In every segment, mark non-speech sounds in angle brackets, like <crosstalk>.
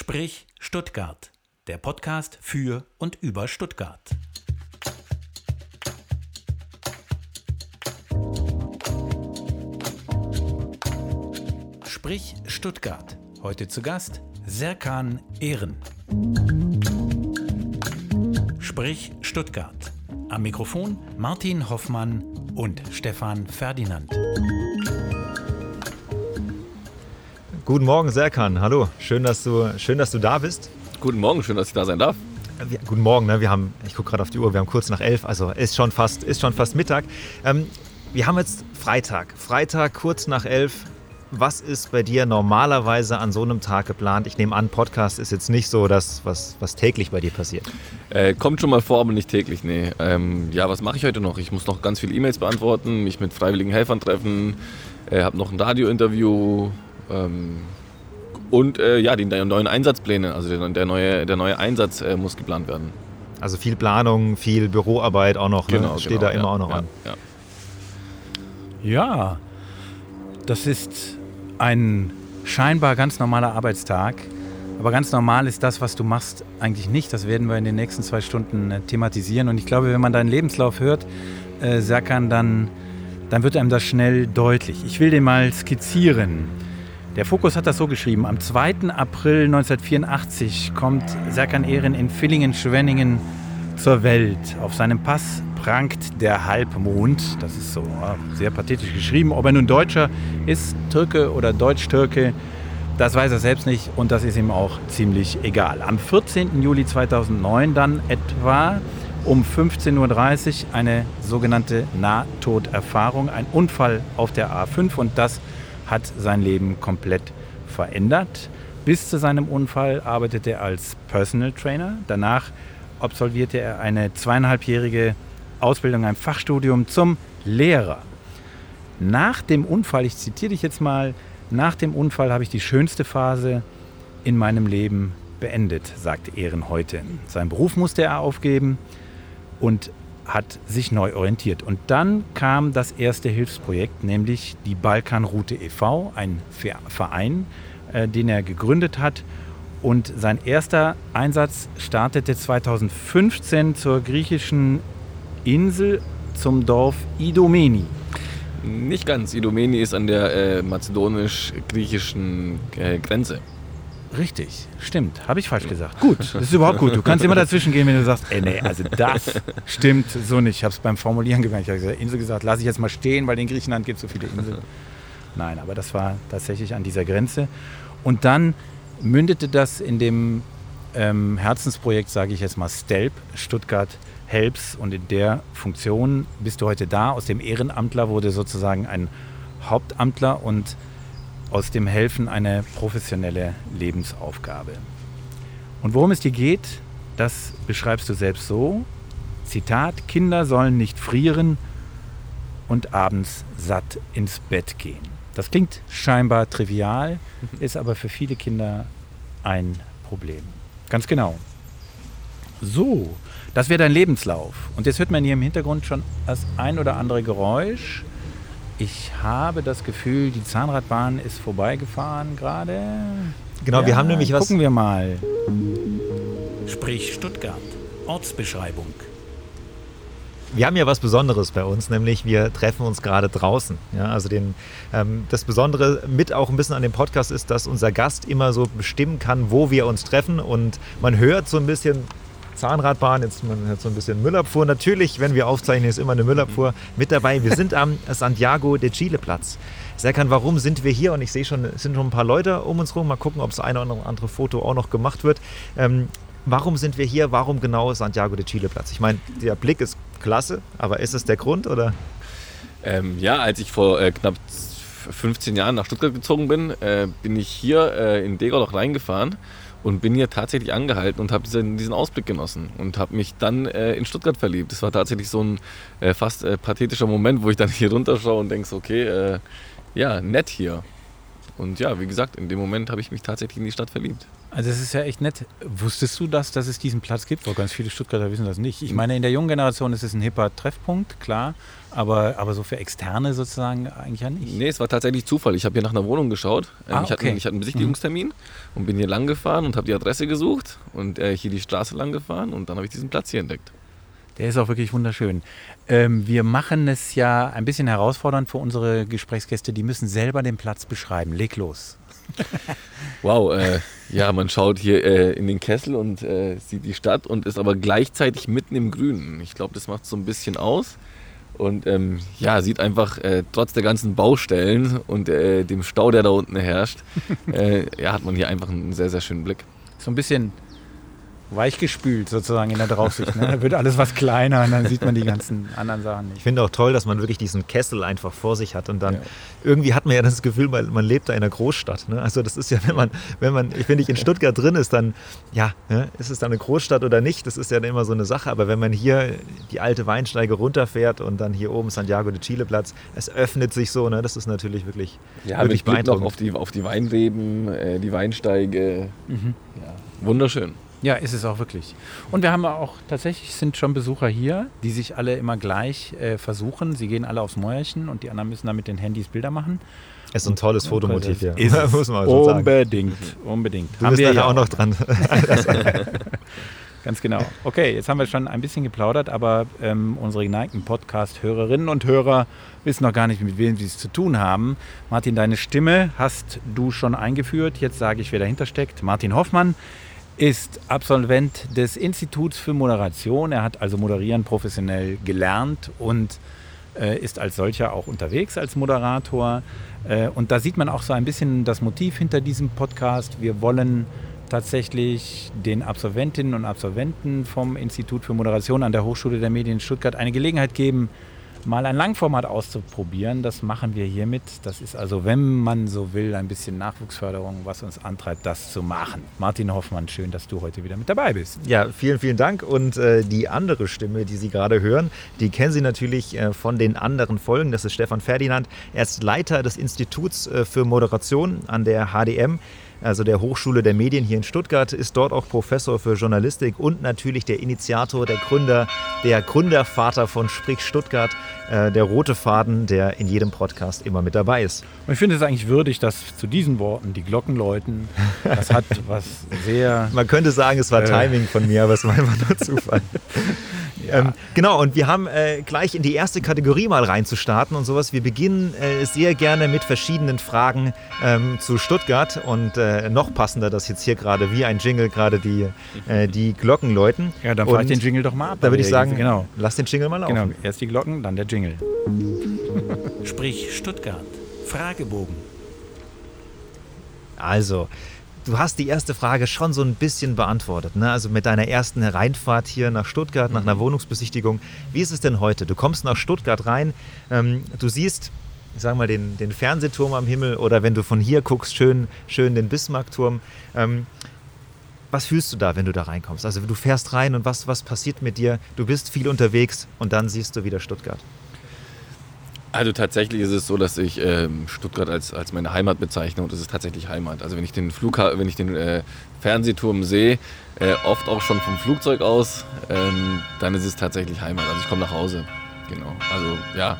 Sprich Stuttgart, der Podcast für und über Stuttgart. Sprich Stuttgart. Heute zu Gast Serkan Ehren. Sprich Stuttgart. Am Mikrofon Martin Hoffmann und Stefan Ferdinand. Guten Morgen, Serkan. Hallo, schön, dass du, schön, dass du da bist. Guten Morgen, schön, dass ich da sein darf. Wir, guten Morgen, ne? wir haben, ich gucke gerade auf die Uhr, wir haben kurz nach elf, also ist schon fast, ist schon fast Mittag. Ähm, wir haben jetzt Freitag, Freitag kurz nach elf. Was ist bei dir normalerweise an so einem Tag geplant? Ich nehme an, Podcast ist jetzt nicht so das, was, was täglich bei dir passiert. Äh, kommt schon mal vor, aber nicht täglich, nee. Ähm, ja, was mache ich heute noch? Ich muss noch ganz viele E-Mails beantworten, mich mit freiwilligen Helfern treffen, äh, habe noch ein Radiointerview, ähm, und äh, ja, die neuen Einsatzpläne, also der, neue, der neue Einsatz äh, muss geplant werden. Also viel Planung, viel Büroarbeit auch noch, ne? genau, ne? steht genau, da immer ja, auch noch ja, an. Ja. ja, das ist ein scheinbar ganz normaler Arbeitstag. Aber ganz normal ist das, was du machst, eigentlich nicht. Das werden wir in den nächsten zwei Stunden äh, thematisieren. Und ich glaube, wenn man deinen Lebenslauf hört, äh, Serkan, dann, dann wird einem das schnell deutlich. Ich will den mal skizzieren. Der Fokus hat das so geschrieben. Am 2. April 1984 kommt Serkan Ehren in Villingen-Schwenningen zur Welt. Auf seinem Pass prangt der Halbmond. Das ist so sehr pathetisch geschrieben. Ob er nun Deutscher ist, Türke oder Deutsch-Türke, das weiß er selbst nicht und das ist ihm auch ziemlich egal. Am 14. Juli 2009 dann etwa um 15.30 Uhr eine sogenannte Nahtoderfahrung, ein Unfall auf der A5 und das hat sein Leben komplett verändert. Bis zu seinem Unfall arbeitete er als Personal Trainer. Danach absolvierte er eine zweieinhalbjährige Ausbildung, ein Fachstudium zum Lehrer. Nach dem Unfall, ich zitiere dich jetzt mal, nach dem Unfall habe ich die schönste Phase in meinem Leben beendet, sagt Ehren heute. Seinen Beruf musste er aufgeben und hat sich neu orientiert. Und dann kam das erste Hilfsprojekt, nämlich die Balkanroute e.V., ein Verein, äh, den er gegründet hat. Und sein erster Einsatz startete 2015 zur griechischen Insel zum Dorf Idomeni. Nicht ganz. Idomeni ist an der äh, mazedonisch-griechischen äh, Grenze. Richtig, stimmt. Habe ich falsch gesagt. Gut, das ist überhaupt gut. Du kannst immer dazwischen gehen, wenn du sagst, ey, nee, also das <laughs> stimmt so nicht. Ich habe es beim Formulieren gemerkt. Ich habe gesagt, Insel gesagt, lasse ich jetzt mal stehen, weil in Griechenland gibt es so viele Inseln. Nein, aber das war tatsächlich an dieser Grenze. Und dann mündete das in dem ähm, Herzensprojekt, sage ich jetzt mal, STELP, Stuttgart Helps. Und in der Funktion bist du heute da. Aus dem Ehrenamtler wurde sozusagen ein Hauptamtler und aus dem Helfen eine professionelle Lebensaufgabe. Und worum es dir geht, das beschreibst du selbst so. Zitat, Kinder sollen nicht frieren und abends satt ins Bett gehen. Das klingt scheinbar trivial, <laughs> ist aber für viele Kinder ein Problem. Ganz genau. So, das wäre dein Lebenslauf. Und jetzt hört man hier im Hintergrund schon das ein oder andere Geräusch. Ich habe das Gefühl, die Zahnradbahn ist vorbeigefahren gerade. Genau, ja, wir haben nämlich was. Gucken wir mal. Sprich Stuttgart. Ortsbeschreibung. Wir haben ja was Besonderes bei uns, nämlich wir treffen uns gerade draußen. Ja, also den, ähm, das Besondere mit auch ein bisschen an dem Podcast ist, dass unser Gast immer so bestimmen kann, wo wir uns treffen und man hört so ein bisschen Zahnradbahn, jetzt man hat so ein bisschen Müllabfuhr. Natürlich, wenn wir aufzeichnen, ist immer eine Müllabfuhr mit dabei. Wir sind am Santiago de Chile Platz. Serkan, warum sind wir hier? Und ich sehe schon, es sind schon ein paar Leute um uns rum. Mal gucken, ob das eine oder andere Foto auch noch gemacht wird. Ähm, warum sind wir hier? Warum genau Santiago de Chile Platz? Ich meine, der Blick ist klasse, aber ist es der Grund oder? Ähm, ja, als ich vor äh, knapp 15 Jahren nach Stuttgart gezogen bin, äh, bin ich hier äh, in Degau noch reingefahren und bin hier tatsächlich angehalten und habe diesen, diesen, Ausblick genossen und habe mich dann äh, in Stuttgart verliebt. Das war tatsächlich so ein äh, fast äh, pathetischer Moment, wo ich dann hier runterschaue und denke, okay, äh, ja, nett hier. Und ja, wie gesagt, in dem Moment habe ich mich tatsächlich in die Stadt verliebt. Also es ist ja echt nett. Wusstest du das, dass es diesen Platz gibt? Weil ganz viele Stuttgarter wissen das nicht. Ich meine, in der jungen Generation ist es ein hipper Treffpunkt, klar. Aber, aber so für Externe sozusagen eigentlich ja nicht. Nee, es war tatsächlich Zufall. Ich habe hier nach einer Wohnung geschaut. Ähm, Ah, ich, hatte, okay. ich hatte einen Besichtigungstermin und bin hier lang gefahren und habe die Adresse gesucht und äh, hier die Straße lang gefahren und dann habe ich diesen Platz hier entdeckt. Der ist auch wirklich wunderschön. Ähm, wir machen es ja ein bisschen herausfordernd für unsere Gesprächsgäste. Die müssen selber den Platz beschreiben. Leg los. <laughs> Wow, äh, ja, man schaut hier äh, in den Kessel und äh, sieht die Stadt und ist aber gleichzeitig mitten im Grünen. Ich glaube, das macht so ein bisschen aus. Und ähm, ja, sieht einfach äh, trotz der ganzen Baustellen und äh, dem Stau, der da unten herrscht, <laughs> äh, ja, hat man hier einfach einen sehr, sehr schönen Blick. So ein bisschen weichgespült sozusagen in der Draufsicht. Ne? Da wird alles was kleiner und dann sieht man die ganzen anderen Sachen Ich nicht. finde auch toll, dass man wirklich diesen Kessel einfach vor sich hat und dann Ja. irgendwie hat man ja das Gefühl, man, man lebt da in einer Großstadt. Ne? Also das ist ja, wenn man, wenn man, ich finde, ich in Stuttgart drin ist, dann, ja, ne, ist es dann eine Großstadt oder nicht? Das ist ja dann immer so eine Sache. Aber wenn man hier die alte Weinsteige runterfährt und dann hier oben Santiago de Chile Platz, es öffnet sich so, ne? Das ist natürlich wirklich, Ja, wirklich mit Blick noch beeindruckend. auf die, auf die Weinreben, äh, die Weinsteige. Ja, wunderschön. Ja, ist es auch wirklich. Und wir haben auch tatsächlich sind schon Besucher hier, die sich alle immer gleich äh, versuchen. Sie gehen alle aufs Mäuerchen und die anderen müssen dann mit den Handys Bilder machen. Es ist ein tolles Fotomotiv hier. Ist <laughs> es. Muss man schon sagen. Unbedingt, unbedingt. Du bist nachher ja auch noch dran. <laughs> Ganz genau. Okay, jetzt haben wir schon ein bisschen geplaudert, aber ähm, unsere geneigten Podcast-Hörerinnen und Hörer wissen noch gar nicht, mit wem sie es zu tun haben. Martin, deine Stimme hast du schon eingeführt. Jetzt sage ich, wer dahinter steckt. Martin Hoffmann ist Absolvent des Instituts für Moderation. Er hat also Moderieren professionell gelernt und äh, ist als solcher auch unterwegs als Moderator. Äh, und da sieht man auch so ein bisschen das Motiv hinter diesem Podcast. Wir wollen tatsächlich den Absolventinnen und Absolventen vom Institut für Moderation an der Hochschule der Medien Stuttgart eine Gelegenheit geben, mal ein Langformat auszuprobieren. Das machen wir hiermit. Das ist also, wenn man so will, ein bisschen Nachwuchsförderung, was uns antreibt, das zu machen. Martin Hoffmann, schön, dass du heute wieder mit dabei bist. Ja, vielen, vielen Dank. Und äh, die andere Stimme, die Sie gerade hören, die kennen Sie natürlich äh, von den anderen Folgen. Das ist Stefan Ferdinand. Er ist Leiter des Instituts äh, für Moderation an der HDM, also der Hochschule der Medien hier in Stuttgart, ist dort auch Professor für Journalistik und natürlich der Initiator, der Gründer, der Gründervater von Sprich Stuttgart, äh, der rote Faden, der in jedem Podcast immer mit dabei ist. Und ich finde es eigentlich würdig, dass zu diesen Worten die Glocken läuten. Das hat <laughs> was sehr Man könnte sagen, es war Äh. Timing von mir, aber es war einfach nur Zufall. <laughs> ähm, genau, und wir haben äh, gleich in die erste Kategorie mal reinzustarten und sowas. Wir beginnen äh, sehr gerne mit verschiedenen Fragen ähm, zu Stuttgart und äh, noch passender, dass jetzt hier gerade wie ein Jingle gerade die, äh, die Glocken läuten. Ja, dann fahre ich den Jingle doch mal ab. Da würde ich sagen, genau. lass den Jingle mal laufen. Genau, erst die Glocken, dann der Jingle. Sprich Stuttgart. Fragebogen. Also, du hast die erste Frage schon so ein bisschen beantwortet. Ne? Also mit deiner ersten Reinfahrt hier nach Stuttgart, nach einer Wohnungsbesichtigung. Wie ist es denn heute? Du kommst nach Stuttgart rein, ähm, du siehst, ich sag mal, den, den Fernsehturm am Himmel oder wenn du von hier guckst, schön, schön den Bismarckturm. Ähm, was fühlst du da, wenn du da reinkommst? Also du fährst rein und was, was passiert mit dir? Du bist viel unterwegs und dann siehst du wieder Stuttgart. Also tatsächlich ist es so, dass ich ähm, Stuttgart als, als meine Heimat bezeichne und es ist tatsächlich Heimat. Also wenn ich den Flugha wenn ich den äh, Fernsehturm sehe, äh, oft auch schon vom Flugzeug aus, ähm, dann ist es tatsächlich Heimat. Also ich komme nach Hause. Genau. Also ja,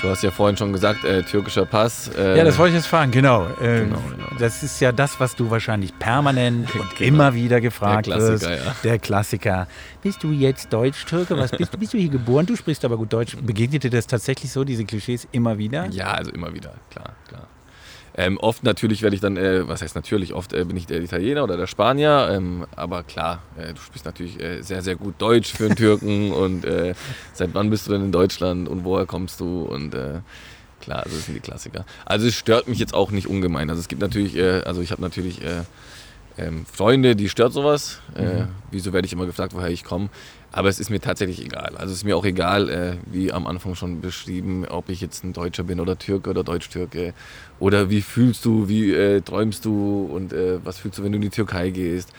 du hast ja vorhin schon gesagt, äh, türkischer Pass. äh, Ja, das wollte ich jetzt fragen, genau. Äh, Genau, genau. Das ist ja das, was du wahrscheinlich permanent <laughs> und Genau. immer wieder gefragt Der wirst. Ja. Der Klassiker. Bist du jetzt Deutsch-Türke? Was bist du? Bist du hier geboren? Du sprichst aber gut Deutsch. Begegnet dir das tatsächlich so, diese Klischees immer wieder? Ja, also immer wieder, klar, klar. Ähm, oft natürlich werde ich dann, äh, was heißt natürlich, oft äh, bin ich der Italiener oder der Spanier, ähm, aber klar, äh, du sprichst natürlich äh, sehr, sehr gut Deutsch für einen Türken <laughs> und äh, seit wann bist du denn in Deutschland und woher kommst du? Und äh, klar, also das sind die Klassiker. Also es stört mich jetzt auch nicht ungemein, also es gibt natürlich, also ich habe natürlich äh, ähm, Freunde, die stört sowas, äh, wieso werde ich immer gefragt, woher ich komme, aber es ist mir tatsächlich egal. Also es ist mir auch egal, äh, wie am Anfang schon beschrieben, ob ich jetzt ein Deutscher bin oder Türke oder Deutsch-Türke. Oder wie fühlst du, wie äh, träumst du und äh, was fühlst du, wenn du in die Türkei gehst.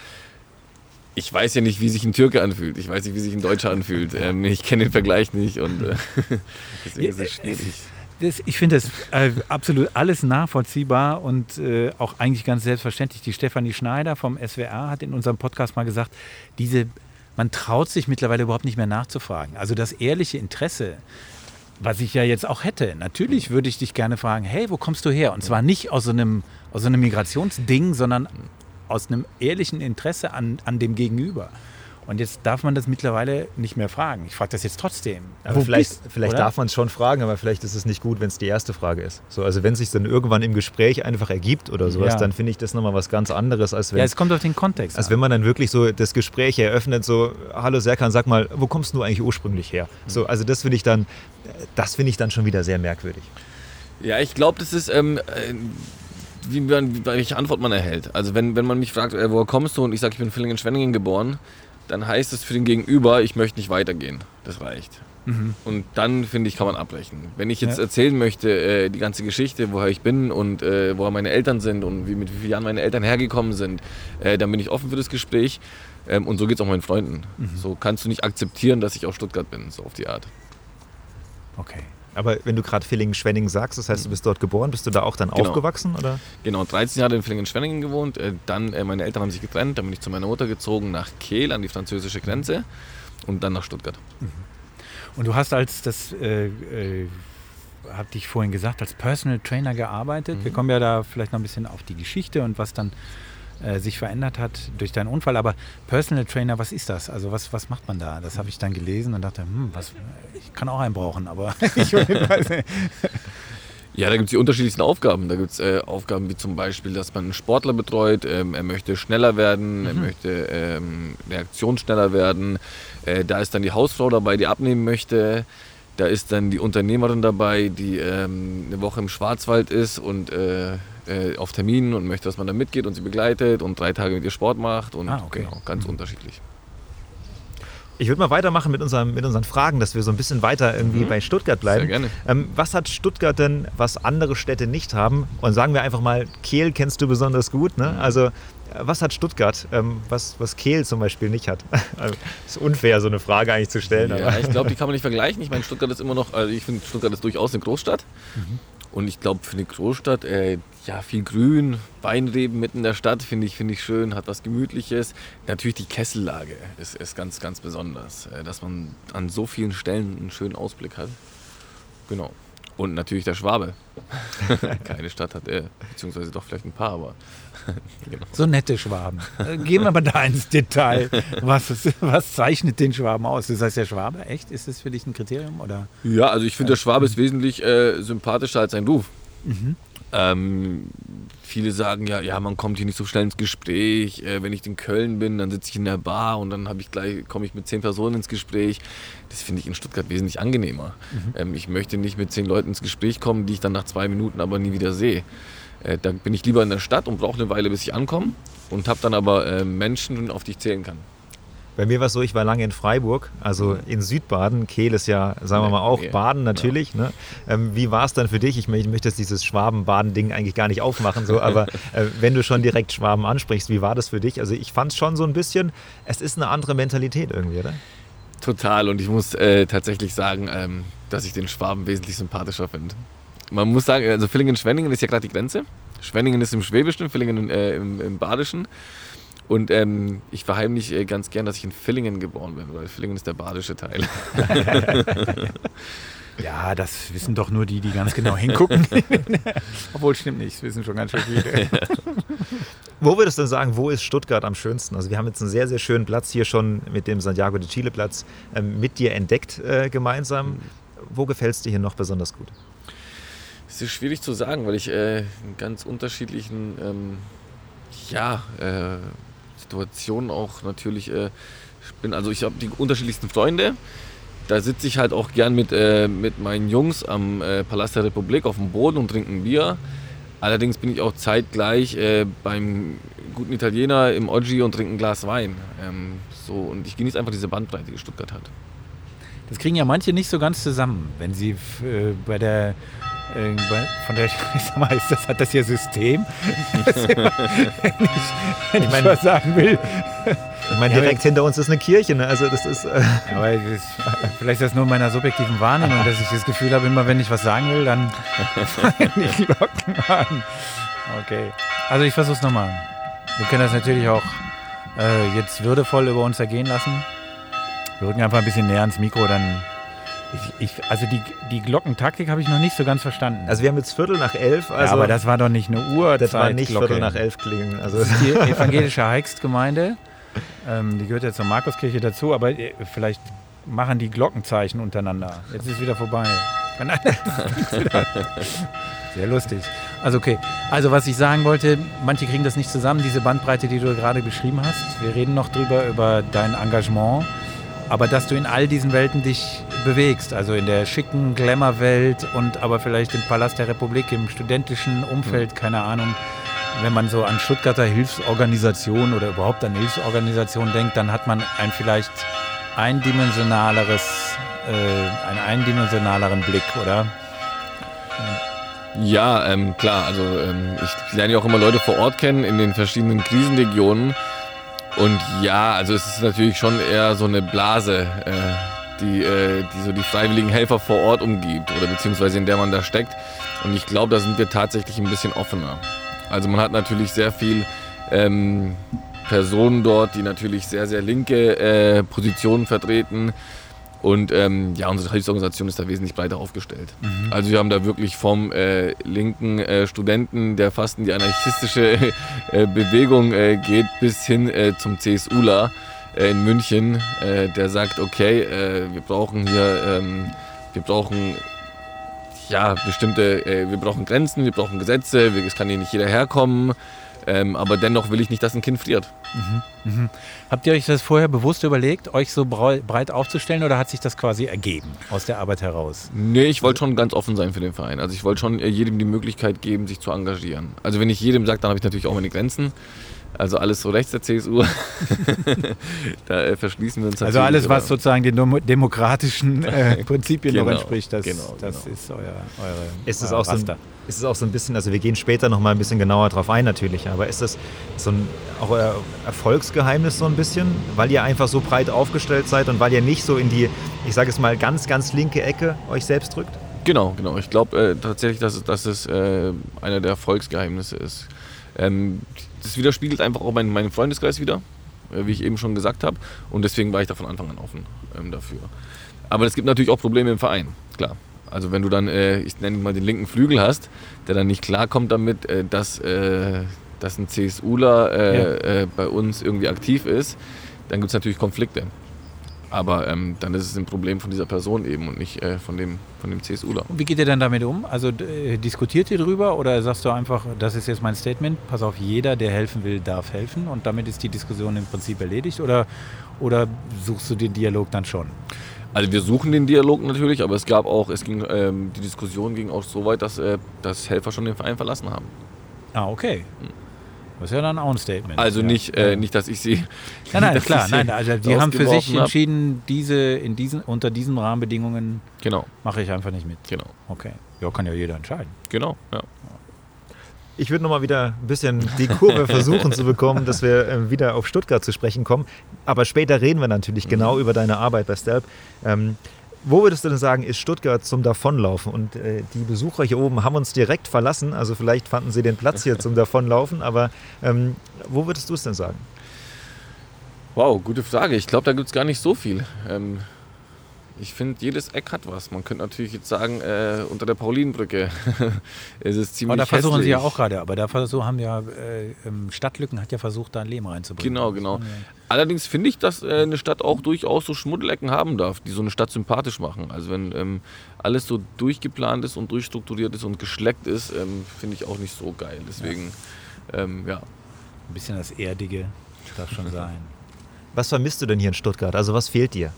Ich weiß ja nicht, wie sich ein Türke anfühlt. Ich weiß nicht, wie sich ein Deutscher anfühlt. <laughs> Ähm, ich kenne den Vergleich nicht und äh, <laughs> deswegen ist es schwierig. Das, ich finde das äh, absolut alles nachvollziehbar und äh, auch eigentlich ganz selbstverständlich. Die Stefanie Schneider vom SWR hat in unserem Podcast mal gesagt, diese, man traut sich mittlerweile überhaupt nicht mehr nachzufragen. Also das ehrliche Interesse, was ich ja jetzt auch hätte. Natürlich würde ich dich gerne fragen, hey, wo kommst du her? Und zwar nicht aus so einem, aus so einem Migrationsding, sondern aus einem ehrlichen Interesse an, an dem Gegenüber. Und jetzt darf man das mittlerweile nicht mehr fragen. Ich frage das jetzt trotzdem. Aber vielleicht bist, vielleicht darf man es schon fragen, aber vielleicht ist es nicht gut, wenn es die erste Frage ist. So, also wenn es sich dann irgendwann im Gespräch einfach ergibt oder sowas, ja. dann finde ich das nochmal was ganz anderes, als wenn. Ja, es kommt auf den Kontext. Als an. wenn man dann wirklich so das Gespräch eröffnet, so, hallo Serkan, sag mal, wo kommst du eigentlich ursprünglich her? Mhm. So, also das finde ich dann, das finde ich dann schon wieder sehr merkwürdig. Ja, ich glaube, das ist. Ähm, äh, wie man, welche Antwort man erhält. Also wenn, wenn man mich fragt, äh, woher kommst du und ich sage, ich bin in Villingen-Schwenningen geboren, dann heißt es für den Gegenüber, ich möchte nicht weitergehen. Das reicht. Mhm. Und dann, finde ich, kann man abbrechen. Wenn ich jetzt ja. erzählen möchte, äh, die ganze Geschichte, woher ich bin und äh, woher meine Eltern sind und wie, mit wie vielen Jahren meine Eltern hergekommen sind, äh, dann bin ich offen für das Gespräch. Ähm, und so geht es auch meinen Freunden. Mhm. So kannst du nicht akzeptieren, dass ich aus Stuttgart bin, so auf die Art. Okay. Aber wenn du gerade Villingen-Schwenningen sagst, das heißt, du bist dort geboren, bist du da auch dann genau. aufgewachsen? Oder? Genau, 13 Jahre in Villingen-Schwenningen gewohnt. Äh, dann, äh, meine Eltern haben sich getrennt, dann bin ich zu meiner Mutter gezogen nach Kehl an die französische Grenze und dann nach Stuttgart. Mhm. Und du hast als das, äh, äh, habe ich vorhin gesagt, als Personal Trainer gearbeitet. Mhm. Wir kommen ja da vielleicht noch ein bisschen auf die Geschichte und was dann äh, sich verändert hat durch deinen Unfall. Aber Personal Trainer, was ist das? Also was, was macht man da? Das habe ich dann gelesen und dachte, hm, was, ich kann auch einen brauchen, aber <laughs> ich weiß nicht. Ja, da gibt es die unterschiedlichsten Aufgaben. Da gibt es äh, Aufgaben wie zum Beispiel, dass man einen Sportler betreut, ähm, er möchte schneller werden, mhm. er möchte ähm, reaktionsschneller werden. Äh, da ist dann die Hausfrau dabei, die abnehmen möchte. Da ist dann die Unternehmerin dabei, die ähm, eine Woche im Schwarzwald ist und äh, äh, auf Terminen und möchte, dass man da mitgeht und sie begleitet und drei Tage mit ihr Sport macht und ah, okay. genau, ganz mhm. unterschiedlich. Ich würde mal weitermachen mit, unserem, mit unseren Fragen, dass wir so ein bisschen weiter irgendwie mhm. bei Stuttgart bleiben. Sehr gerne. Ähm, was hat Stuttgart denn, was andere Städte nicht haben? Und sagen wir einfach mal, Kehl kennst du besonders gut. Ne? Mhm. Also was hat Stuttgart, ähm, was, was Kehl zum Beispiel nicht hat? <laughs> also, ist unfair, so eine Frage eigentlich zu stellen. Ja, ich glaube, die kann man nicht vergleichen. Ich meine, Stuttgart ist immer noch, also ich finde, Stuttgart ist durchaus eine Großstadt. Mhm. Und ich glaube, für eine Großstadt, äh, ja, viel Grün, Weinreben mitten in der Stadt, finde ich, find ich schön, hat was Gemütliches. Natürlich die Kessellage ist, ist ganz, ganz besonders, äh, dass man an so vielen Stellen einen schönen Ausblick hat. Genau. Und natürlich der Schwabe. <laughs> Keine Stadt hat er, beziehungsweise doch vielleicht ein paar, aber. <laughs> genau. So nette Schwaben. Äh, gehen wir mal da ins Detail. Was, was zeichnet den Schwaben aus? Das heißt, der Schwabe, echt? Ist das für dich ein Kriterium? Oder? Ja, also ich finde, der Schwabe ist wesentlich äh, sympathischer als sein Ruf. Mhm. Ähm, viele sagen ja, ja, man kommt hier nicht so schnell ins Gespräch. Äh, wenn ich in Köln bin, dann sitze ich in der Bar und dann ich gleich komme ich mit zehn Personen ins Gespräch. Das finde ich in Stuttgart wesentlich angenehmer. Mhm. Ähm, ich möchte nicht mit zehn Leuten ins Gespräch kommen, die ich dann nach zwei Minuten aber nie wieder sehe. Äh, da bin ich lieber in der Stadt und brauche eine Weile, bis ich ankomme und habe dann aber äh, Menschen, auf die ich zählen kann. Bei mir war es so, ich war lange in Freiburg, also mhm. in Südbaden. Kehl ist ja, sagen wir mal, auch nee, Baden natürlich. Ja. Ne? Ähm, wie war es dann für dich? Ich, ich möchte jetzt dieses Schwaben-Baden-Ding eigentlich gar nicht aufmachen, so, aber <laughs> äh, wenn du schon direkt Schwaben ansprichst, wie war das für dich? Also ich fand es schon so ein bisschen, es ist eine andere Mentalität irgendwie, oder? Total und ich muss äh, tatsächlich sagen, ähm, dass ich den Schwaben wesentlich sympathischer finde. Man muss sagen, also Villingen-Schwenningen ist ja gerade die Grenze. Schwenningen ist im Schwäbischen, Villingen äh, im, im Badischen. Und ähm, ich verheimliche äh, ganz gern, dass ich in Villingen geboren bin, weil Villingen ist der badische Teil. <laughs> ja, das wissen doch nur die, die ganz genau hingucken. <laughs> Obwohl, stimmt nicht, das wissen schon ganz schön viele. <laughs> Wo würdest du denn sagen, wo ist Stuttgart am schönsten? Also wir haben jetzt einen sehr, sehr schönen Platz hier schon mit dem Santiago de Chile Platz ähm, mit dir entdeckt äh, gemeinsam. Mhm. Wo gefällt es dir hier noch besonders gut? Es ist schwierig zu sagen, weil ich äh, in ganz unterschiedlichen ähm, ja, äh, Situationen auch natürlich äh, bin. Also ich habe die unterschiedlichsten Freunde. Da sitze ich halt auch gern mit, äh, mit meinen Jungs am äh, Palast der Republik auf dem Boden und trinken Bier. Allerdings bin ich auch zeitgleich äh, beim guten Italiener im Oggi und trinke ein Glas Wein. Ähm, so, und ich genieße einfach diese Bandbreite, die Stuttgart hat. Das kriegen ja manche nicht so ganz zusammen, wenn sie äh, bei der von der, <laughs> ich sag mal, ist das, hat das hier System? <laughs> wenn ich, wenn ich mal sagen will, <laughs> Ich meine, Ja, direkt hinter uns ist eine Kirche, ne? Also das ist. Äh, Aber es ist, vielleicht ist das nur in meiner subjektiven Wahrnehmung, dass ich das Gefühl habe, immer wenn ich was sagen will, dann fangen die Glocken an. Okay. Also ich versuch's nochmal. Wir können das natürlich auch äh, jetzt würdevoll über uns ergehen lassen. Wir rücken einfach ein bisschen näher ans Mikro, dann. Ich, ich, also die, die Glockentaktik habe ich noch nicht so ganz verstanden. also wir haben jetzt Viertel nach elf. Also ja, aber das war doch nicht eine Uhr. das war nicht Viertel nach elf klingen. Also die <laughs> evangelische Heichstgemeinde. Ähm, die gehört ja zur Markuskirche dazu, aber äh, vielleicht machen die Glockenzeichen untereinander. Jetzt ist es wieder vorbei. Sehr lustig. Also okay. Also was ich sagen wollte, manche kriegen das nicht zusammen, diese Bandbreite, die du gerade beschrieben hast. Wir reden noch drüber, über dein Engagement. Aber dass du in all diesen Welten dich bewegst, also in der schicken Glamour-Welt und aber vielleicht im Palast der Republik, im studentischen Umfeld, keine Ahnung. Wenn man so an Stuttgarter Hilfsorganisationen oder überhaupt an Hilfsorganisationen denkt, dann hat man ein vielleicht eindimensionaleres, äh, einen eindimensionaleren Blick, oder? Ja, ähm, klar. Also ähm, ich lerne ja auch immer Leute vor Ort kennen in den verschiedenen Krisenregionen. Und ja, also es ist natürlich schon eher so eine Blase, äh, die, äh, die so die freiwilligen Helfer vor Ort umgibt oder beziehungsweise in der man da steckt. Und ich glaube, da sind wir tatsächlich ein bisschen offener. Also man hat natürlich sehr viel ähm, Personen dort, die natürlich sehr, sehr linke äh, Positionen vertreten. Und ähm, ja, unsere Hilfsorganisation ist da wesentlich breiter aufgestellt. Also wir haben da wirklich vom äh, linken äh, Studenten, der fast in die anarchistische <laughs> äh, Bewegung äh, geht, bis hin äh, zum CSUler äh, in München, der sagt, okay, wir brauchen hier, ähm, wir brauchen ja bestimmte, wir brauchen Grenzen, wir brauchen Gesetze, wir, es kann hier nicht jeder herkommen. Ähm, aber dennoch will ich nicht, dass ein Kind friert. Habt ihr euch das vorher bewusst überlegt, euch so brei- breit aufzustellen oder hat sich das quasi ergeben aus der Arbeit heraus? Nee, ich wollte schon ganz offen sein für den Verein. Also ich wollte schon äh, jedem die Möglichkeit geben, sich zu engagieren. Also wenn ich jedem sage, dann habe ich natürlich auch meine Grenzen. Also alles so rechts der CSU, <laughs> da äh, verschließen wir uns Also alles, was aber- sozusagen den demo- demokratischen äh, <laughs> Prinzipien noch Genau, entspricht, das, genau, das genau. ist euer, eure Ist es auch so ein, Raster. ist es auch so ein bisschen, also wir gehen später noch mal ein bisschen genauer drauf ein natürlich, aber ist das so ein auch euer Erfolgsgeheimnis so ein bisschen, weil ihr einfach so breit aufgestellt seid und weil ihr nicht so in die, ich sage es mal, ganz, ganz linke Ecke euch selbst drückt? Genau, genau. Ich glaube äh, tatsächlich, dass es, dass es äh, einer der Erfolgsgeheimnisse ist. Ähm, das widerspiegelt einfach auch meinen, meinen Freundeskreis wieder, äh, wie ich eben schon gesagt habe. Und deswegen war ich da von Anfang an offen ähm, dafür. Aber es gibt natürlich auch Probleme im Verein, klar. Also wenn du dann, äh, ich nenne mal den linken Flügel hast, der dann nicht klarkommt damit, äh, dass, äh, dass ein CSUler äh, äh, bei uns irgendwie aktiv ist, dann gibt es natürlich Konflikte. Aber ähm, dann ist es ein Problem von dieser Person eben und nicht äh, von dem, von dem CSUler. Und wie geht ihr dann damit um? Also äh, diskutiert ihr drüber oder sagst du einfach, das ist jetzt mein Statement, pass auf, jeder, der helfen will, darf helfen und damit ist die Diskussion im Prinzip erledigt oder, oder suchst du den Dialog dann schon? Also wir suchen den Dialog natürlich, aber es gab auch, es ging, ähm, die Diskussion ging auch so weit, dass, äh, dass Helfer schon den Verein verlassen haben. Ah, okay. Das ist ja dann auch ein Statement. Also ja. nicht, äh, nicht, dass ich sie. Nein, nein, <laughs> klar, nein, also die haben für sich entschieden, diese, in diesen, unter diesen Rahmenbedingungen Genau, mache ich einfach nicht mit. genau, Okay. Ja, kann ja jeder entscheiden. genau. Ja. Ich würde noch mal wieder ein bisschen die Kurve <laughs> versuchen zu bekommen, dass wir äh, wieder auf Stuttgart zu sprechen kommen. Aber später reden wir natürlich genau über deine Arbeit bei Stelp. Ähm, wo würdest du denn sagen, ist Stuttgart zum Davonlaufen? Und äh, die Besucher hier oben haben uns direkt verlassen. Also vielleicht fanden sie den Platz hier zum Davonlaufen. Aber ähm, wo würdest du es denn sagen? Wow, gute Frage. Ich glaube, da gibt es gar nicht so viel. Ähm, ich finde, jedes Eck hat was. Man könnte natürlich jetzt sagen, äh, unter der Paulinenbrücke <laughs> ist es ziemlich Aber da versuchen sie ja hässlich. auch gerade, aber da versuchen haben ja, äh, ähm, Stadtlücken hat ja versucht, da ein Leben reinzubringen. Genau, genau. Allerdings finde ich, dass äh, eine Stadt auch durchaus so Schmuddelecken haben darf, die so eine Stadt sympathisch machen. Also wenn ähm, alles so durchgeplant ist und durchstrukturiert ist und geschleckt ist, ähm, finde ich auch nicht so geil. Deswegen, ähm, ja. Ein bisschen das Erdige darf schon <laughs> sein. Was vermisst du denn hier in Stuttgart? Also was fehlt dir?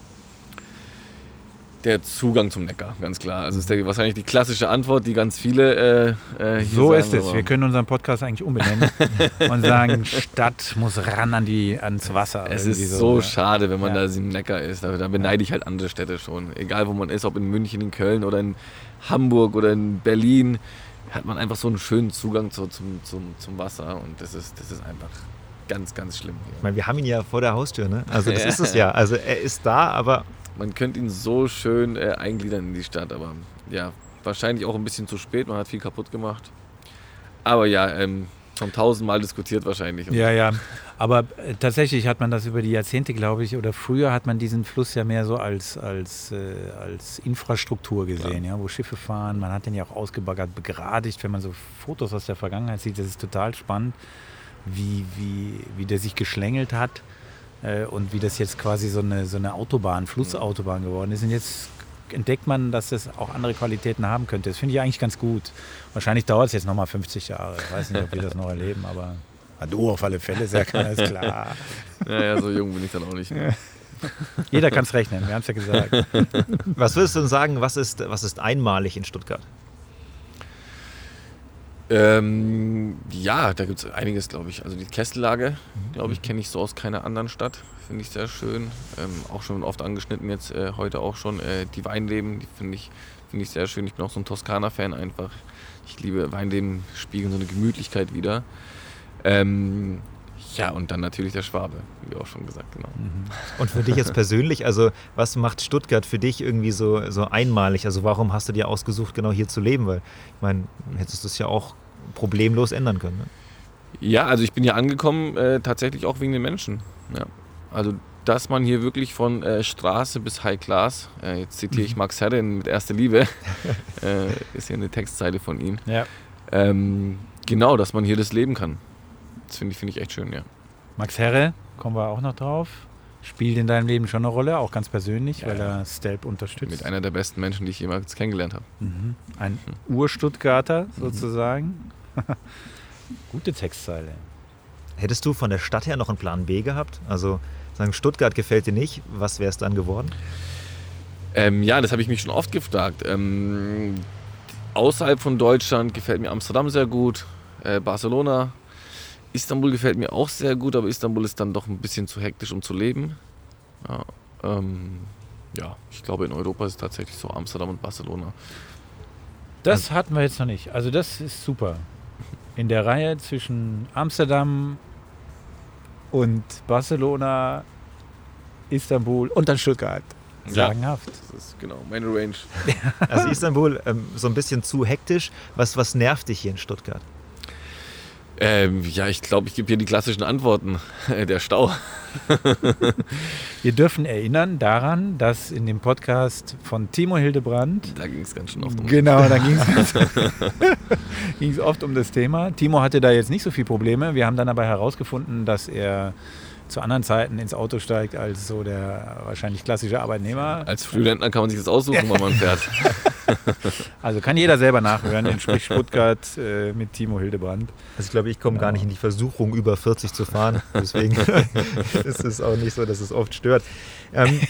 Der Zugang zum Neckar, ganz klar. Also ist der, wahrscheinlich die klassische Antwort, die ganz viele äh, äh, hier So sagen, ist es. aber- Wir können unseren Podcast eigentlich umbenennen <laughs> und sagen, Stadt muss ran an die, ans Wasser. Es ist so ja. schade, wenn man Ja. da im Neckar ist. Da, da beneide ich halt andere Städte schon. Egal wo man ist, ob in München, in Köln oder in Hamburg oder in Berlin, hat man einfach so einen schönen Zugang zu, zum, zum, zum Wasser und das ist, das ist einfach ganz, ganz schlimm. Ich meine, wir haben ihn ja vor der Haustür, ne? Also das <laughs> ist es ja. Also er ist da, aber Man könnte ihn so schön äh, eingliedern in die Stadt, aber ja, wahrscheinlich auch ein bisschen zu spät. Man hat viel kaputt gemacht. Aber ja, ähm, schon tausendmal diskutiert wahrscheinlich. Ja, ja. Aber äh, tatsächlich hat man das über die Jahrzehnte, glaube ich, oder früher hat man diesen Fluss ja mehr so als, als, äh, als Infrastruktur gesehen, ja. wo Schiffe fahren. Man hat den ja auch ausgebaggert, begradigt. Wenn man so Fotos aus der Vergangenheit sieht, das ist total spannend, wie, wie, wie der sich geschlängelt hat äh, und wie das jetzt quasi so eine, so eine Autobahn, Flussautobahn geworden ist. Und jetzt entdeckt man, dass das auch andere Qualitäten haben könnte. Das finde ich eigentlich ganz gut. Wahrscheinlich dauert es jetzt nochmal 50 Jahre. Ich weiß nicht, ob wir das noch erleben, aber du auf alle Fälle, sehr klar, ist klar. Ja, ja, so jung bin ich dann auch nicht. Jeder kann es rechnen, wir haben es ja gesagt. was würdest du denn sagen, was ist, was ist einmalig in Stuttgart? Ähm, ja, da gibt es einiges, glaube ich. Also die Kessellage, glaube ich, kenne ich so aus keiner anderen Stadt. Finde ich sehr schön. Ähm, auch schon oft angeschnitten, jetzt äh, heute auch schon. Äh, die Weinleben, die finde ich, find ich sehr schön. Ich bin auch so ein Toskana-Fan einfach. Ich liebe Weinleben, spiegeln so eine Gemütlichkeit wieder. Ähm, ja, und dann natürlich der Schwabe, wie auch schon gesagt, genau. Und für dich jetzt persönlich, also was macht Stuttgart für dich irgendwie so, so einmalig? Also warum hast du dir ausgesucht, genau hier zu leben? Weil ich meine, hättest du es ja auch problemlos ändern können. Ne? Ja, also ich bin hier angekommen, äh, tatsächlich auch wegen den Menschen. Ja. Also, dass man hier wirklich von äh, Straße bis High Class, äh, jetzt zitiere ich Max Herren mit Erste Liebe, <laughs> äh, ist hier eine Textzeile von ihm. Ja. Ähm, genau, dass man hier das leben kann. Das finde ich, find ich echt schön, ja. Max Herre, kommen wir auch noch drauf. Spielt in deinem Leben schon eine Rolle, auch ganz persönlich, weil Ja. er Stelp unterstützt. Mit einer der besten Menschen, die ich jemals kennengelernt habe. Mhm. Ein Ur-Stuttgarter sozusagen. <laughs> Gute Textzeile. Hättest du von der Stadt her noch einen Plan B gehabt? Also sagen, Stuttgart gefällt dir nicht, was wäre es dann geworden? Ähm, ja, das habe ich mich schon oft gefragt. Ähm, außerhalb von Deutschland gefällt mir Amsterdam sehr gut, äh, Barcelona, Istanbul gefällt mir auch sehr gut, aber Istanbul ist dann doch ein bisschen zu hektisch, um zu leben. Ja, ähm, ja ich glaube, in Europa ist es tatsächlich so Amsterdam und Barcelona. Das hatten wir jetzt noch nicht. Also das ist super. In der Reihe zwischen Amsterdam und Barcelona, Istanbul und dann Stuttgart. Ja. Sagenhaft. Das ist genau meine Range. <laughs> Also Istanbul ähm, so ein bisschen zu hektisch. Was, was nervt dich hier in Stuttgart? Ähm, ja, ich glaube, ich gebe hier die klassischen Antworten. <laughs> Der Stau. <laughs> Wir dürfen erinnern daran, dass in dem Podcast von Timo Hildebrand Da ging es ganz schön oft um. Genau, da ging es <laughs> oft um das Thema. Timo hatte da jetzt nicht so viele Probleme. Wir haben dann aber herausgefunden, dass er zu anderen Zeiten ins Auto steigt als so der wahrscheinlich klassische Arbeitnehmer. Als Frühlentner kann man sich das aussuchen, wann man fährt. <laughs> Also kann jeder selber nachhören, den Sprich Stuttgart äh, mit Timo Hildebrand. Also ich glaube, ich komme gar nicht in die Versuchung, über 40 zu fahren. Deswegen <laughs> ist es auch nicht so, dass es oft stört. Ähm, <laughs>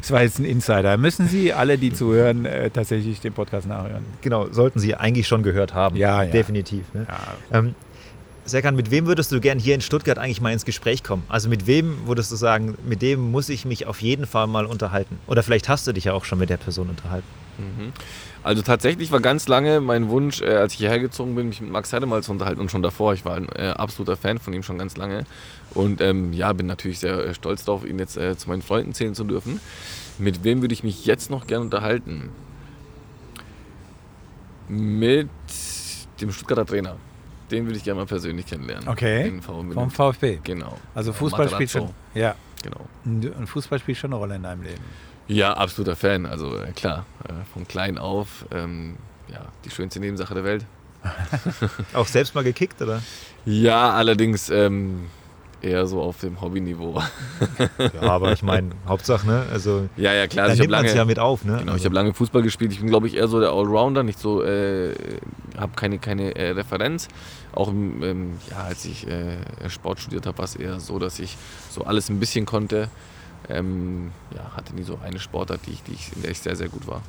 Das war jetzt ein Insider. Müssen Sie alle, die zuhören, äh, tatsächlich den Podcast nachhören? genau, sollten Sie eigentlich schon gehört haben. Ja, ja. Definitiv. Ne? Ja, Ähm, Serkan, mit wem würdest du gern hier in Stuttgart eigentlich mal ins Gespräch kommen? Also mit wem würdest du sagen, mit dem muss ich mich auf jeden Fall mal unterhalten? Oder vielleicht hast du dich ja auch schon mit der Person unterhalten. Mhm. Also tatsächlich war ganz lange mein Wunsch, äh, als ich hierher gezogen bin, mich mit Max Herre mal zu unterhalten und schon davor. Ich war ein äh, absoluter Fan von ihm schon ganz lange. Und ähm, ja, bin natürlich sehr äh, stolz darauf, ihn jetzt zu meinen Freunden zählen zu dürfen. Mit wem würde ich mich jetzt noch gerne unterhalten? Mit dem Stuttgarter Trainer. Den würde ich gerne mal persönlich kennenlernen. Okay. Den VfB. vom VfB. Genau. Also Fußball spielt schon. Ja, Genau. ein Fußball spielt schon eine Rolle in deinem Leben. Ja, absoluter Fan. Also äh, klar, äh, von klein auf. Ähm, ja, die schönste Nebensache der Welt. <laughs> Auch selbst mal gekickt, oder? Ja, allerdings ähm, eher so auf dem Hobbyniveau. Ja, <laughs> aber ich meine, Hauptsache, ne? Also, ja, ja, klar. dann ich nimmt lange, ja mit auf, ne? genau, ich also, habe lange Fußball gespielt. Ich bin, glaube ich, eher so der Allrounder, nicht so, äh, habe keine, keine äh, Referenz. Auch ähm, ja, als ich äh, Sport studiert habe, war es eher so, dass ich so alles ein bisschen konnte. Ähm, ja, hatte nie so eine Sportart, die ich, die ich, in der ich sehr, sehr gut war.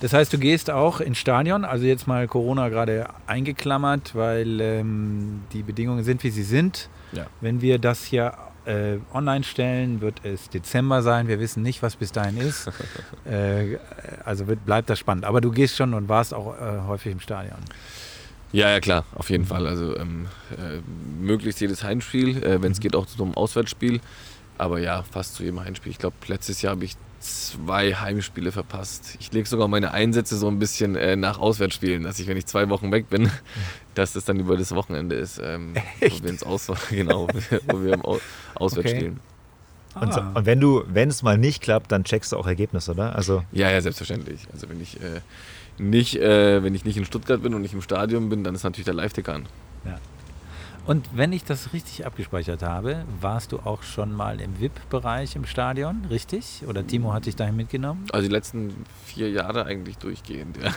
Das heißt, du gehst auch ins Stadion, also jetzt mal Corona gerade eingeklammert, weil ähm, die Bedingungen sind, wie sie sind. Ja. Wenn wir das hier äh, online stellen, wird es Dezember sein. Wir wissen nicht, was bis dahin ist. <laughs> äh, also wird, bleibt das spannend. Aber du gehst schon und warst auch äh, häufig im Stadion. Ja, ja, klar, auf jeden Fall. Also ähm, äh, möglichst jedes Heimspiel, äh, wenn es geht auch zu einem Auswärtsspiel. Aber ja, fast zu jedem Heimspiel. Ich glaube, letztes Jahr habe ich zwei Heimspiele verpasst. Ich lege sogar meine Einsätze so ein bisschen äh, nach Auswärtsspielen, dass ich, wenn ich zwei Wochen weg bin, <laughs> dass das dann über das Wochenende ist, ähm, wo <laughs> wir ins Aus <laughs> genau, wo wir im Au Auswärts Okay. spielen. Und, so, Ah. und wenn du, wenn es mal nicht klappt, dann checkst du auch Ergebnisse, oder? Also Ja, ja, selbstverständlich. Also wenn ich äh, nicht, äh, wenn ich nicht in Stuttgart bin und nicht im Stadion bin, dann ist natürlich der Live-Ticker an. Und wenn ich das richtig abgespeichert habe, warst du auch schon mal im VIP-Bereich im Stadion, richtig? Oder Timo hat dich dahin mitgenommen? Also die letzten vier Jahre eigentlich durchgehend, ja.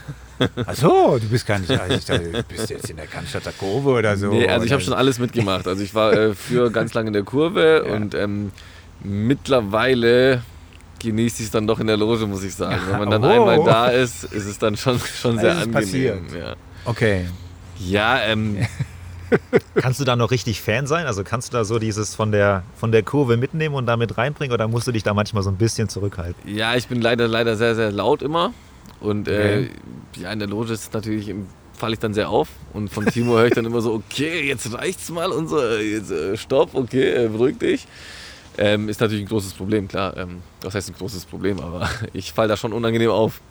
Achso, du bist gar nicht, also du bist jetzt in der Cannstatter Kurve oder so. Nee, also ich habe schon alles mitgemacht. Also ich war äh, früher ganz lange in der Kurve Ja. und ähm, mittlerweile genieße ich es dann doch in der Loge, muss ich sagen. Wenn man dann Oh. einmal da ist, ist es dann schon, schon sehr ist angenehm. Ja, Okay. ja ähm, <laughs> kannst du da noch richtig Fan sein? Also kannst du da so dieses von der, von der Kurve mitnehmen und damit reinbringen oder musst du dich da manchmal so ein bisschen zurückhalten? ja, ich bin leider, leider sehr, sehr laut immer. Und äh, Okay. ja, in der Loge ist natürlich, falle ich dann sehr auf. Und von Timo höre ich dann immer so, okay, jetzt reicht's mal und so, äh, jetzt, äh, stopp, okay, äh, beruhig dich. Ähm, ist natürlich ein großes Problem, klar. Ähm, was heißt ein großes Problem, aber <laughs> ich falle da schon unangenehm auf.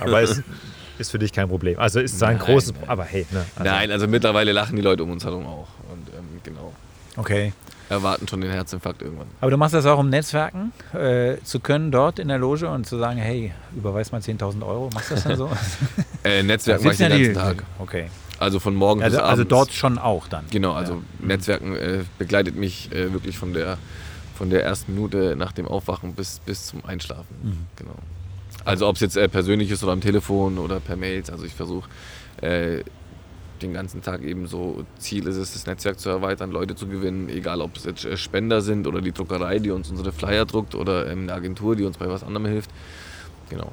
Aber es <laughs> ist für dich kein Problem. Also ist es ein Nein, großes, nein. aber hey, ne? Also, Nein, also mittlerweile lachen die Leute um uns herum auch. Und ähm, genau, Okay. erwarten schon den Herzinfarkt irgendwann. Aber du machst das auch, um Netzwerken äh, zu können dort in der Loge und zu sagen, hey, überweis mal 10.000 Euro. Machst du das dann so? <laughs> Äh, Netzwerken mache ich den ganzen ja die- Tag. Okay. Also von morgen Also, bis abends. also dort schon auch dann. Genau, also Netzwerken äh, begleitet mich äh, wirklich von der, von der ersten Minute nach dem Aufwachen bis, bis zum Einschlafen. Mhm. Genau. Also ob es jetzt äh, persönlich ist oder am Telefon oder per Mails. Also ich versuche äh, den ganzen Tag eben so, Ziel ist es, das Netzwerk zu erweitern, Leute zu gewinnen, egal ob es jetzt äh, Spender sind oder die Druckerei, die uns unsere Flyer druckt oder ähm, eine Agentur, die uns bei was anderem hilft. Genau.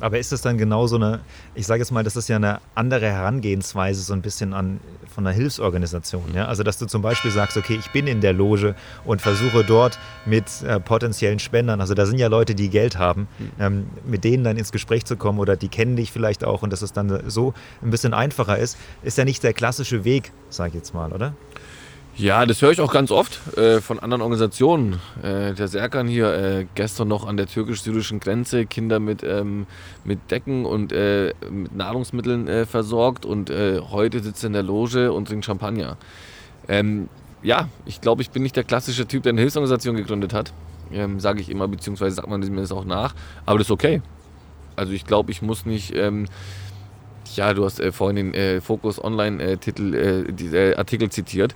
Aber ist es dann genau so eine, ich sage jetzt mal, das ist ja eine andere Herangehensweise so ein bisschen an von einer Hilfsorganisation. Ja? Also dass du zum Beispiel sagst, okay, ich bin in der Loge und versuche dort mit äh, potenziellen Spendern, also da sind ja Leute, die Geld haben, ähm, mit denen dann ins Gespräch zu kommen oder die kennen dich vielleicht auch und dass es dann so ein bisschen einfacher ist, ist ja nicht der klassische Weg, sage ich jetzt mal, oder? Ja, das höre ich auch ganz oft äh, von anderen Organisationen. Äh, der Serkan hier äh, gestern noch an der türkisch-syrischen Grenze Kinder mit, ähm, mit Decken und äh, mit Nahrungsmitteln äh, versorgt und äh, heute sitzt er in der Loge und trinkt Champagner. Ähm, ja, ich glaube, ich bin nicht der klassische Typ, der eine Hilfsorganisation gegründet hat. Ähm, Sage ich immer, beziehungsweise sagt man mir das auch nach. Aber das ist okay. Also ich glaube, ich muss nicht... Ähm, ja, du hast vorhin den Focus Online-Titel, äh, Artikel zitiert.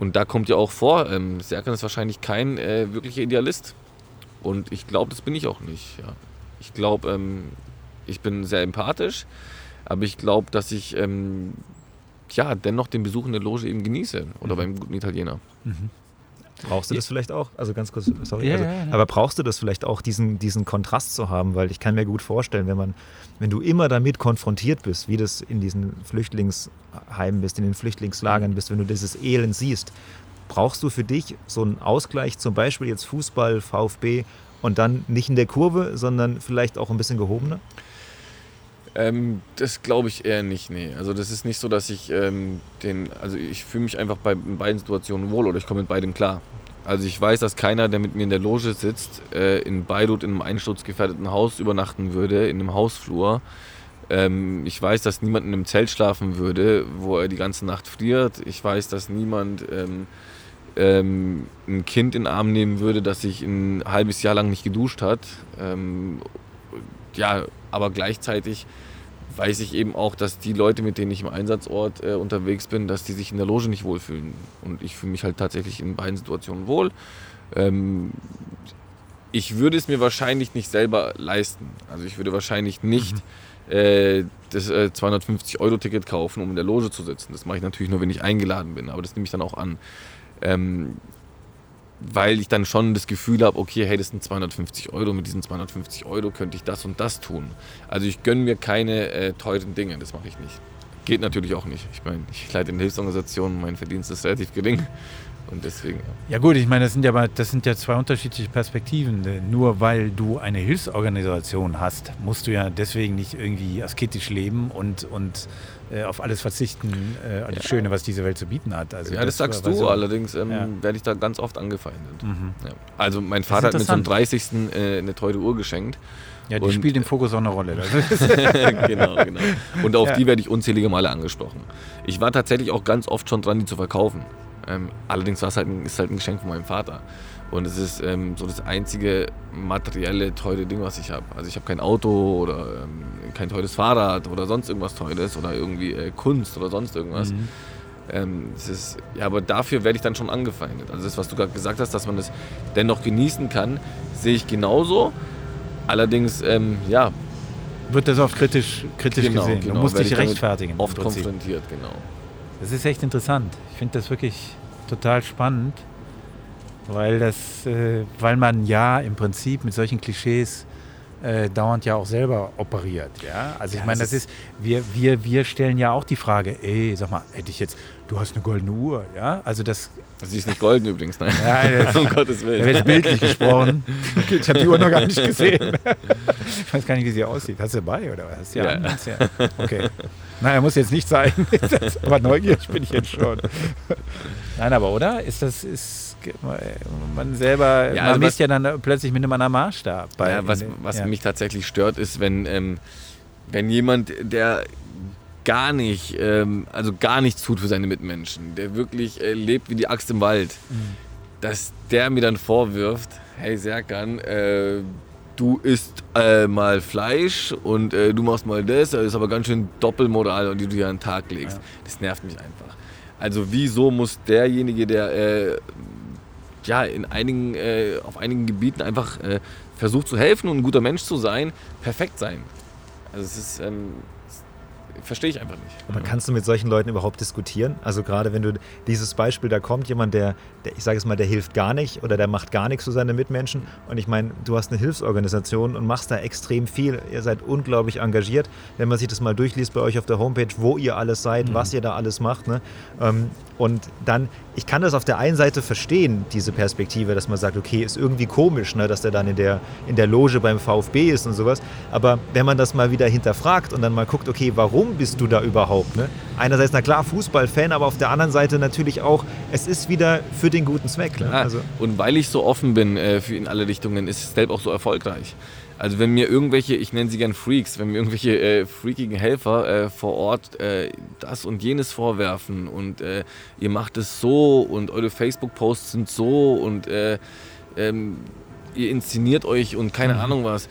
Und da kommt ja auch vor, ähm, Serkan ist wahrscheinlich kein äh, wirklicher Idealist. Und ich glaube, das bin ich auch nicht. Ja. Ich glaube, ähm, ich bin sehr empathisch, aber ich glaube, dass ich ähm, ja, dennoch den Besuch in der Loge eben genieße. Oder beim guten Italiener. Brauchst du das vielleicht auch? Also ganz kurz, sorry. Ja, also, ja, ja. Aber brauchst du das vielleicht auch, diesen, diesen Kontrast zu haben? Weil ich kann mir gut vorstellen, wenn man, wenn du immer damit konfrontiert bist, wie das in diesen Flüchtlingsheimen bist, in den Flüchtlingslagern bist, wenn du dieses Elend siehst, brauchst du für dich so einen Ausgleich, zum Beispiel jetzt Fußball, VfB und dann nicht in der Kurve, sondern vielleicht auch ein bisschen gehobener? Ähm, das glaube ich eher nicht, nee. Also das ist nicht so, dass ich ähm, den, also ich fühle mich einfach bei beiden Situationen wohl oder ich komme mit beidem klar. Also ich weiß, dass keiner, der mit mir in der Loge sitzt, äh, in Beirut in einem einsturzgefährdeten Haus übernachten würde, in einem Hausflur. Ähm, ich weiß, dass niemand in einem Zelt schlafen würde, wo er die ganze Nacht friert. Ich weiß, dass niemand ähm, ähm, ein Kind in den Arm nehmen würde, das sich ein halbes Jahr lang nicht geduscht hat. Ähm, ja, aber gleichzeitig weiß ich eben auch, dass die Leute, mit denen ich im Einsatzort äh, unterwegs bin, dass die sich in der Loge nicht wohlfühlen. Und ich fühle mich halt tatsächlich in beiden Situationen wohl. Ähm, ich würde es mir wahrscheinlich nicht selber leisten. Also ich würde wahrscheinlich nicht äh, das äh, 250-Euro-Ticket kaufen, um in der Loge zu sitzen. Das mache ich natürlich nur, wenn ich eingeladen bin, aber das nehme ich dann auch an. Ähm, weil ich dann schon das Gefühl habe, okay, hey, das sind 250 Euro, mit diesen 250 Euro könnte ich das und das tun. Also ich gönne mir keine äh, teuren Dinge, das mache ich nicht. Geht natürlich auch nicht. Ich meine, ich leite eine Hilfsorganisation, mein Verdienst ist relativ gering Und deswegen. Ja gut, ich meine, das sind ja, das sind ja zwei unterschiedliche Perspektiven. Nur weil du eine Hilfsorganisation hast, musst du ja deswegen nicht irgendwie asketisch leben und, und äh, auf alles verzichten, äh, alles Schöne, was diese Welt zu bieten hat. Also ja, das, sagst war du, so- allerdings ähm, Ja. werde ich da ganz oft angefeindet. Mhm. Ja. Also mein Vater hat mir zum interessant. 30. Äh, eine teure Uhr geschenkt. Ja, die Und- spielt im Fokus auch eine Rolle. Das <laughs> genau, genau. Und auf Ja. die werde ich unzählige Male angesprochen. Ich war tatsächlich auch ganz oft schon dran, die zu verkaufen. Ähm, allerdings war es halt ein, ist halt ein Geschenk von meinem Vater. Und es ist ähm, so das einzige materielle, teure Ding, was ich habe. Also ich habe kein Auto oder ähm, kein teures Fahrrad oder sonst irgendwas Teures oder irgendwie äh, Kunst oder sonst irgendwas. Mhm. Ähm, ist, ja, aber dafür werde ich dann schon angefeindet. Also das, was du gerade gesagt hast, dass man es dennoch genießen kann, sehe ich genauso. Allerdings, ähm, ja, wird das oft kritisch, kritisch Genau, gesehen. genau, du musst dich rechtfertigen. oft konfrontiert, genau. Das ist echt interessant. Ich finde das wirklich total spannend, weil das, äh, weil man ja im Prinzip mit solchen Klischees äh, dauernd ja auch selber operiert. Ja? Also ich Ja, meine, das ist, wir, wir, wir stellen ja auch die Frage, ey, sag mal, hätte ich jetzt, du hast eine goldene Uhr, ja? Also das, Sie ist nicht golden übrigens, nein. ja, das <laughs> um Gottes da Willen. wird jetzt bildlich gesprochen. <laughs> Ich habe die Uhr noch gar nicht gesehen. <laughs> Ich weiß gar nicht, wie sie aussieht. Hast du dabei oder was? Ja. Ja. Okay. Naja, muss jetzt nicht sein. Aber neugierig bin ich jetzt schon. Nein, aber oder? Ist das, ist man selber, Ja, man also misst was- ja dann plötzlich mit einem anderen Maßstab. bei- ja, was was ja. mich tatsächlich stört, ist, wenn, ähm, wenn jemand, der gar nicht, ähm, also gar nichts tut für seine Mitmenschen, der wirklich äh, lebt wie die Axt im Wald, Mhm. dass der mir dann vorwirft, hey Serkan, äh, du isst äh, mal Fleisch und äh, du machst mal das, das ist aber ganz schön Doppelmoral, die du hier an den Tag legst. Ja. Das nervt mich einfach. Also wieso muss derjenige, der äh, ja, in einigen, äh, auf einigen Gebieten einfach äh, versucht zu helfen und ein guter Mensch zu sein, perfekt sein. Also es ist, ähm, verstehe ich einfach nicht. Aber kannst du mit solchen Leuten überhaupt diskutieren? Also gerade wenn du dieses Beispiel, da kommt jemand, der, der ich sage es mal, der hilft gar nicht oder der macht gar nichts für seine Mitmenschen. Und ich meine, du hast eine Hilfsorganisation und machst da extrem viel. Ihr seid unglaublich engagiert. Wenn man sich das mal durchliest bei euch auf der Homepage, wo ihr alles seid, was ihr da alles macht. Ne? Ähm, Und dann, ich kann das auf der einen Seite verstehen, diese Perspektive, dass man sagt, okay, ist irgendwie komisch, ne, dass der dann in der, in der Loge beim VfB ist und sowas. Aber wenn man das mal wieder hinterfragt und dann mal guckt, okay, warum bist du da überhaupt? Ne? Einerseits, na klar, Fußballfan, aber auf der anderen Seite natürlich auch, es ist wieder für den guten Zweck. Ne? Also, und weil ich so offen bin äh, für in alle Richtungen, ist Stelp auch so erfolgreich. Also wenn mir irgendwelche, ich nenne sie gern Freaks, wenn mir irgendwelche äh, freakigen Helfer äh, vor Ort äh, das und jenes vorwerfen und äh, ihr macht es so und eure Facebook-Posts sind so und äh, ähm, ihr inszeniert euch und keine Ahnung was,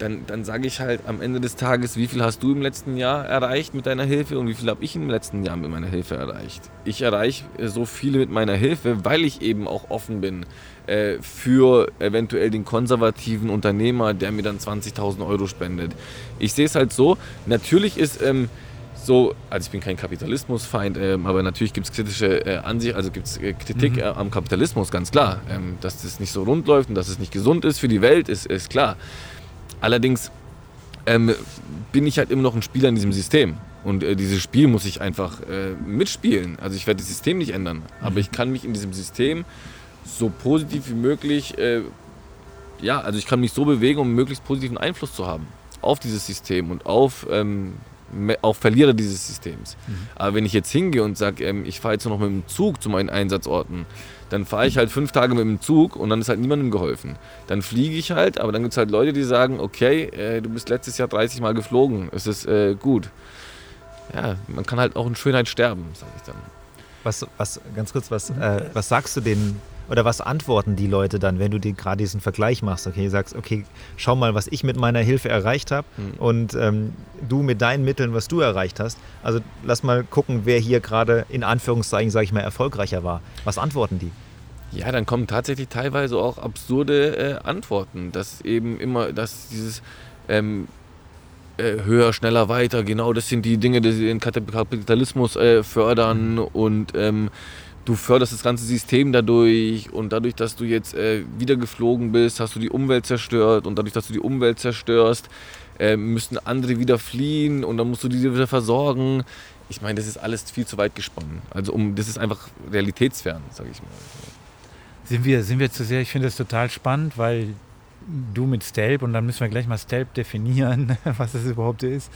dann, dann sage ich halt am Ende des Tages, wie viel hast du im letzten Jahr erreicht mit deiner Hilfe und wie viel habe ich im letzten Jahr mit meiner Hilfe erreicht. Ich erreiche äh, so viele mit meiner Hilfe, weil ich eben auch offen bin äh, für eventuell den konservativen Unternehmer, der mir dann 20.000 Euro spendet. Ich sehe es halt so, natürlich ist... Ähm, so, also ich bin kein Kapitalismusfeind, ähm, aber natürlich gibt es kritische äh, Ansicht, also gibt es äh, Kritik äh, am Kapitalismus, ganz klar. Ähm, dass das nicht so rund läuft und dass es nicht gesund ist für die Welt, ist, ist klar. Allerdings ähm, bin ich halt immer noch ein Spieler in diesem System. Und äh, dieses Spiel muss ich einfach äh, mitspielen. Also ich werde das System nicht ändern. Aber ich kann mich in diesem System so positiv wie möglich, äh, ja, also ich kann mich so bewegen, um möglichst positiven Einfluss zu haben auf dieses System und auf, ähm, auf Verlierer dieses Systems. Aber wenn ich jetzt hingehe und sage, ähm, ich fahre jetzt noch mit dem Zug zu meinen Einsatzorten, dann fahre ich halt fünf Tage mit dem Zug und dann ist halt niemandem geholfen. Dann fliege ich halt, aber dann gibt es halt Leute, die sagen, okay, äh, du bist letztes Jahr 30 Mal geflogen, es ist äh, gut. Ja, man kann halt auch in Schönheit sterben, sage ich dann. was, was, ganz kurz, was, äh, was sagst du denen oder was antworten die Leute dann, wenn du dir gerade diesen Vergleich machst? Okay, sagst, okay, schau mal, was ich mit meiner Hilfe erreicht habe Mhm. und ähm, du mit deinen Mitteln, was du erreicht hast. Also lass mal gucken, wer hier gerade in Anführungszeichen, sage ich mal, erfolgreicher war. Was antworten die? Ja, dann kommen tatsächlich teilweise auch absurde äh, Antworten, dass eben immer, dass dieses ähm, äh, höher, schneller, weiter, genau das sind die Dinge, die den Kap- Kapitalismus äh, fördern und ähm, du förderst das ganze System dadurch und dadurch, dass du jetzt äh, wieder geflogen bist, hast du die Umwelt zerstört und dadurch, dass du die Umwelt zerstörst, äh, müssen andere wieder fliehen und dann musst du diese wieder versorgen. Ich meine, das ist alles viel zu weit gesponnen. Also um, das ist einfach realitätsfern, sage ich mal. Sind wir, sind wir zu sehr, ich finde das total spannend, weil du mit Stelp, und dann müssen wir gleich mal Stelp definieren, <laughs> was das überhaupt ist.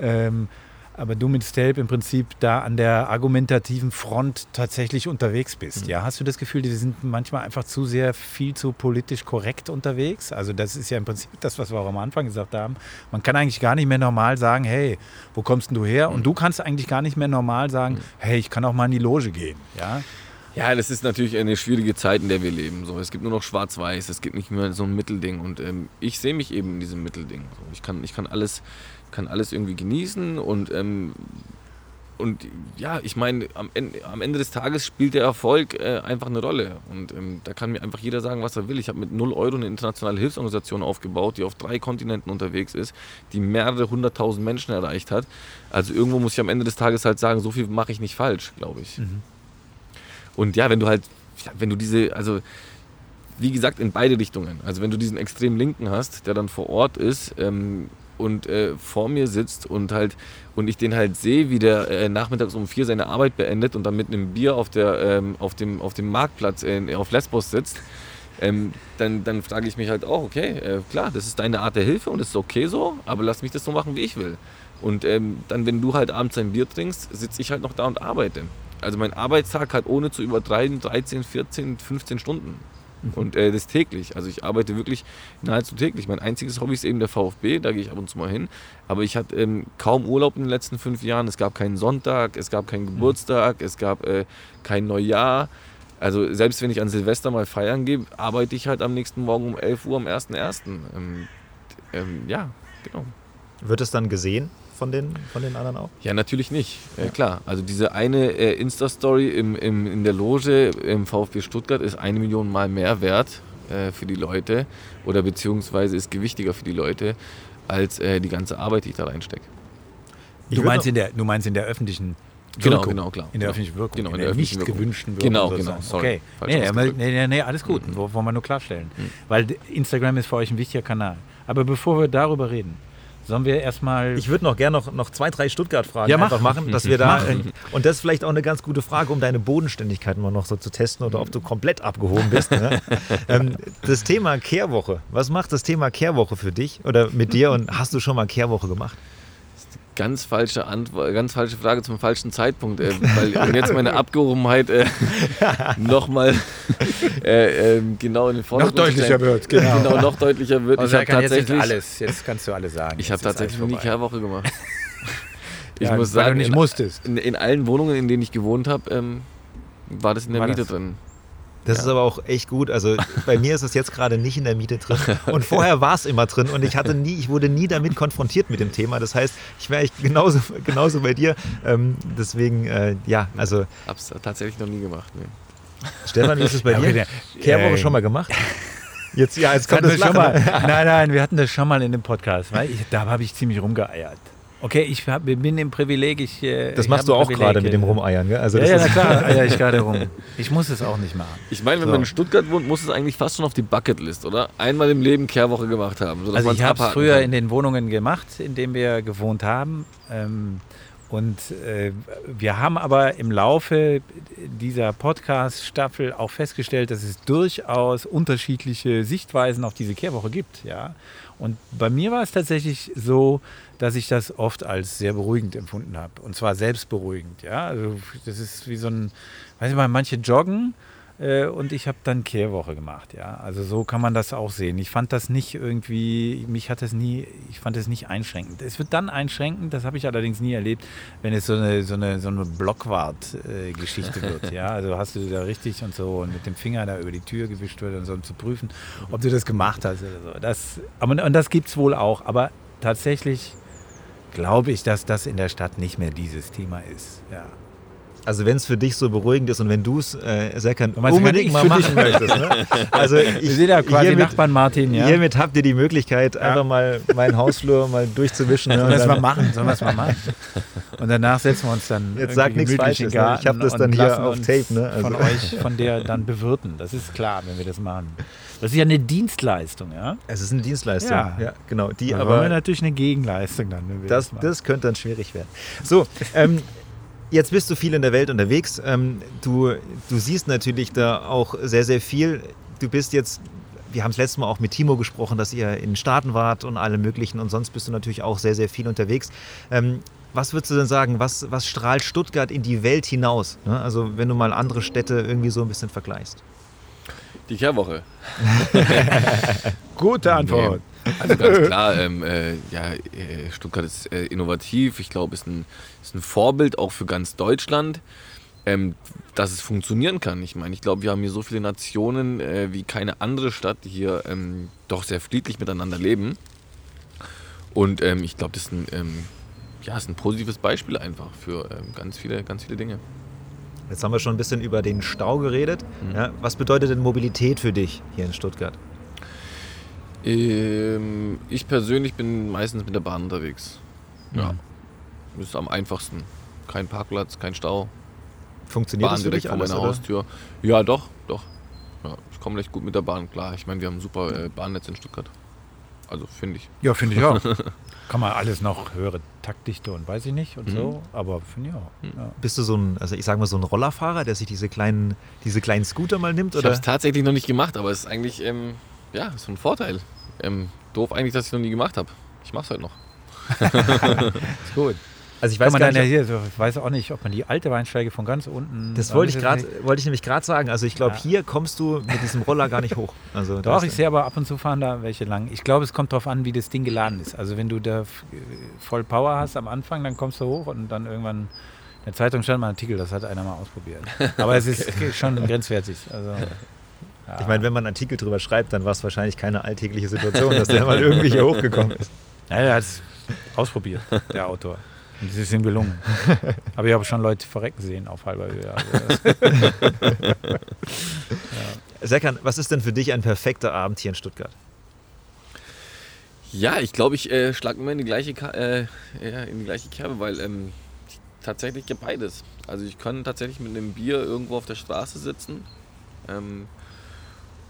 Ähm, aber du mit Stelp im Prinzip da an der argumentativen Front tatsächlich unterwegs bist. Mhm. Ja, hast du das Gefühl, die sind manchmal einfach zu sehr viel zu politisch korrekt unterwegs? Also das ist ja im Prinzip das, was wir auch am Anfang gesagt haben. Man kann eigentlich gar nicht mehr normal sagen, hey, wo kommst denn du her? Mhm. Und du kannst eigentlich gar nicht mehr normal sagen, mhm. hey, ich kann auch mal in die Loge gehen. Ja. Ja, das ist natürlich eine schwierige Zeit, in der wir leben. So, es gibt nur noch Schwarz-Weiß, es gibt nicht mehr so ein Mittelding. Und ähm, ich sehe mich eben in diesem Mittelding. So, ich, kann, ich kann alles kann alles irgendwie genießen und, ähm, und ja, ich meine, am Ende, am Ende des Tages spielt der Erfolg äh, einfach eine Rolle. Und ähm, da kann mir einfach jeder sagen, was er will. Ich habe mit 0 Euro eine internationale Hilfsorganisation aufgebaut, die auf drei Kontinenten unterwegs ist, die mehrere hunderttausend Menschen erreicht hat. Also irgendwo muss ich am Ende des Tages halt sagen, so viel mache ich nicht falsch, glaube ich. Mhm. Und ja, wenn du halt, wenn du diese, also wie gesagt, in beide Richtungen. Also wenn du diesen extrem Linken hast, der dann vor Ort ist, ähm, und äh, vor mir sitzt und halt und ich den halt sehe, wie der äh, nachmittags um vier seine Arbeit beendet und dann mit einem Bier auf, der, ähm, auf, dem, auf dem Marktplatz äh, auf Lesbos sitzt, ähm, dann, dann frage ich mich halt auch, okay, äh, klar, das ist deine Art der Hilfe und das ist okay so, aber lass mich das so machen, wie ich will. Und ähm, dann, wenn du halt abends ein Bier trinkst, sitze ich halt noch da und arbeite. Also mein Arbeitstag hat ohne zu übertreiben 13, 14, 15 Stunden. Mhm. Und äh, das täglich. Also ich arbeite wirklich nahezu täglich. Mein einziges Hobby ist eben der VfB, da gehe ich ab und zu mal hin. Aber ich hatte ähm, kaum Urlaub in den letzten fünf Jahren. Es gab keinen Sonntag, es gab keinen mhm. Geburtstag, es gab äh, kein Neujahr. Also selbst wenn ich an Silvester mal feiern gehe, arbeite ich halt am nächsten Morgen um 11 Uhr am 1.1. Ähm, ähm, ja, genau. Wird es dann gesehen? Von den, von den anderen auch? Ja, natürlich nicht. Ja. klar. Also diese eine äh, Insta-Story im, im, in der Loge im VfB Stuttgart ist eine Million Mal mehr wert äh, für die Leute oder beziehungsweise ist gewichtiger für die Leute als äh, die ganze Arbeit, die ich da reinstecke. Du meinst, in der, du meinst in der öffentlichen Genau, Wirkung. Genau, genau, klar. In der öffentlichen Wirkung. Genau, in, in der, der nicht Wirkung. gewünschten Wirkung. Genau, genau. Sorry. Okay. Nee, nee, nee, nee, alles gut. Mhm. Wollen wir nur klarstellen. Mhm. Weil Instagram ist für euch ein wichtiger Kanal. Aber bevor wir darüber reden, Sollen wir erstmal. Ich würde noch gerne noch, noch zwei, drei Stuttgart-Fragen ja, einfach machen, dass wir da. Äh, und das ist vielleicht auch eine ganz gute Frage, um deine Bodenständigkeit mal noch so zu testen oder ob du komplett abgehoben bist. Ne? <laughs> ähm, das Thema Kehrwoche. Was macht das Thema Kehrwoche für dich oder mit dir und hast du schon mal Kehrwoche gemacht? Ganz falsche Antwort, ganz falsche Frage zum falschen Zeitpunkt, äh, weil und jetzt meine <laughs> Abgehobenheit äh, <laughs> nochmal äh, ähm, genau in den Vordergrund Noch deutlicher wird, genau. genau. noch deutlicher wird. Also ich habe tatsächlich jetzt alles, jetzt kannst du alles sagen. Ich habe tatsächlich nur die Kehrwoche gemacht. <laughs> ich ja, muss sagen, du nicht in, musstest. In, in, allen Wohnungen, in denen ich gewohnt habe, ähm, war das in der war Miete das? drin. Das ja. ist aber auch echt gut. Also bei mir ist es jetzt gerade nicht in der Miete drin. <laughs> Und vorher war es immer drin und ich hatte nie, ich wurde nie damit konfrontiert mit dem Thema. Das heißt, ich wäre echt genauso, <laughs> genauso bei dir. Ähm, deswegen, äh, ja, also. Hab's tatsächlich noch nie gemacht. Nee. Stefan, wie ist es bei <laughs> ja, dir? Kehrwoche äh, schon mal gemacht? Jetzt, ja, jetzt kommt das schon mal. Nein, nein, wir hatten das schon mal in dem Podcast, weil ich, da habe ich ziemlich rumgeeiert. Okay, ich hab, bin im Privileg. Ich, äh, das machst du auch gerade mit dem Rumeiern, gell? Also ja, ja, na klar, <laughs> eier ich gerade rum. Ich muss es auch nicht machen. Ich meine, wenn so. man in Stuttgart wohnt, muss es eigentlich fast schon auf die Bucketlist, oder? Einmal im Leben Kehrwoche gemacht haben. Also ich habe es früher kann. in den Wohnungen gemacht, in denen wir gewohnt haben. Ähm, und äh, wir haben aber im Laufe dieser Podcast-Staffel auch festgestellt, dass es durchaus unterschiedliche Sichtweisen auf diese Kehrwoche gibt. Ja? Und bei mir war es tatsächlich so, dass ich das oft als sehr beruhigend empfunden habe. Und zwar selbstberuhigend. Ja? Also das ist wie so ein, weiß ich mal, manche joggen äh, und ich habe dann Kehrwoche gemacht. Ja? Also so kann man das auch sehen. Ich fand das nicht irgendwie, mich hat das nie, ich fand es nicht einschränkend. Es wird dann einschränkend, das habe ich allerdings nie erlebt, wenn es so eine, so eine, so eine Blockwart-Geschichte <laughs> wird. Ja? Also hast du da richtig und so und mit dem Finger da über die Tür gewischt wird und so, um zu prüfen, ob du das gemacht hast oder so. Das, aber, und das gibt es wohl auch. Aber tatsächlich glaube ich, dass das in der Stadt nicht mehr dieses Thema ist. Ja. Also wenn es für dich so beruhigend ist und wenn du es, äh, Serkan, unbedingt mal machen möchtest. Ne? Also ich, Wir sind ja quasi hiermit, Nachbarn Martin, ja. hiermit habt ihr die Möglichkeit, einfach mal meinen Hausflur mal durchzuwischen. Ne? Sollen Und wir es mal machen? Sollen wir es mal machen? Und danach setzen wir uns dann Jetzt sag nichts Falsches, ne? Ich Garten hab das dann hier auf Tape, ne? Also- Von euch, von der dann bewirten. Das ist klar, wenn wir das machen. Das ist ja eine Dienstleistung, ja? Es ist eine Dienstleistung. Ja. Ja, genau. Die Da aber natürlich eine Gegenleistung dann, das, das, könnte dann schwierig werden. So, ähm, jetzt bist du viel in der Welt unterwegs. Ähm, du, du siehst natürlich da auch sehr, sehr viel. Du bist jetzt, wir haben es letztes Mal auch mit Timo gesprochen, dass ihr in den Staaten wart und alle möglichen und sonst bist du natürlich auch sehr, sehr viel unterwegs. Ähm, was würdest du denn sagen, was, was strahlt Stuttgart in die Welt hinaus? Ne? Also wenn du mal andere Städte irgendwie so ein bisschen vergleichst. Die Kehrwoche. <laughs> Gute Antwort. Also ganz <laughs> klar, ähm, äh, ja, äh, Stuttgart ist äh, innovativ. Ich glaube, ist ein, ist ein Vorbild auch für ganz Deutschland, ähm, dass es funktionieren kann. Ich meine, ich glaube, wir haben hier so viele Nationen äh, wie keine andere Stadt, die hier ähm, doch sehr friedlich miteinander leben. Und ähm, ich glaube, das ist ein, ähm, ja, ist ein positives Beispiel einfach für ähm, ganz, viele, ganz viele Dinge. Jetzt haben wir schon ein bisschen über den Stau geredet. Ja, was bedeutet denn Mobilität für dich hier in Stuttgart? Ähm, ich persönlich bin meistens mit der Bahn unterwegs. Ja. Das ist am einfachsten. Kein Parkplatz, kein Stau. Funktioniert Bahn das direkt vor meiner? Haustür. Ja, doch, doch. Ja, ich komme recht gut mit der Bahn klar. Ich meine, wir haben ein super äh, Bahnnetz in Stuttgart. Also finde ich. Ja, finde ich auch. <laughs> Kann man alles noch höhere Taktdichte und weiß ich nicht und Mhm. so, aber finde ich auch. Ja. Bist du so ein, also ich sage mal so ein Rollerfahrer, der sich diese kleinen, diese kleinen Scooter mal nimmt? Ich Oder? habe es tatsächlich noch nicht gemacht, aber es ist eigentlich, ähm, ja, ist ein Vorteil. Ähm, doof eigentlich, dass ich es noch nie gemacht habe. Ich mache es halt noch. <laughs> <laughs> Ist gut. Also ich Kann weiß man gar nicht, hier, so, ich weiß auch nicht, ob man die alte Weinsteige von ganz unten. das wollte ich gerade, wollte ich nämlich gerade sagen. Also ich glaube, Ja. hier kommst du mit diesem Roller gar nicht hoch. Also Doch, ich sehe aber ab und zu fahren da welche lang. Ich glaube, es kommt darauf an, wie das Ding geladen ist. Also wenn du da f- voll Power hast am Anfang, dann kommst du hoch und dann irgendwann in der Zeitung stand mal ein Artikel, das hat einer mal ausprobiert. Aber es <laughs> ist <laughs> schon grenzwertig. Also, ja. Ich meine, wenn man einen Artikel drüber schreibt, dann war es wahrscheinlich keine alltägliche Situation, dass der mal irgendwie hier hochgekommen ist. <laughs> Ja, er hat es ausprobiert, der Autor. Und ist ihm gelungen. <laughs> Aber ich habe schon Leute verrecken sehen auf halber Höhe. Also, <laughs> Serkan, was ist denn für dich ein perfekter Abend hier in Stuttgart? Ja, ich glaube, ich äh, schlage immer in die gleiche, äh, ja, in die gleiche Kerbe, weil ähm, ich tatsächlich gibt beides. Also ich kann tatsächlich mit einem Bier irgendwo auf der Straße sitzen ähm,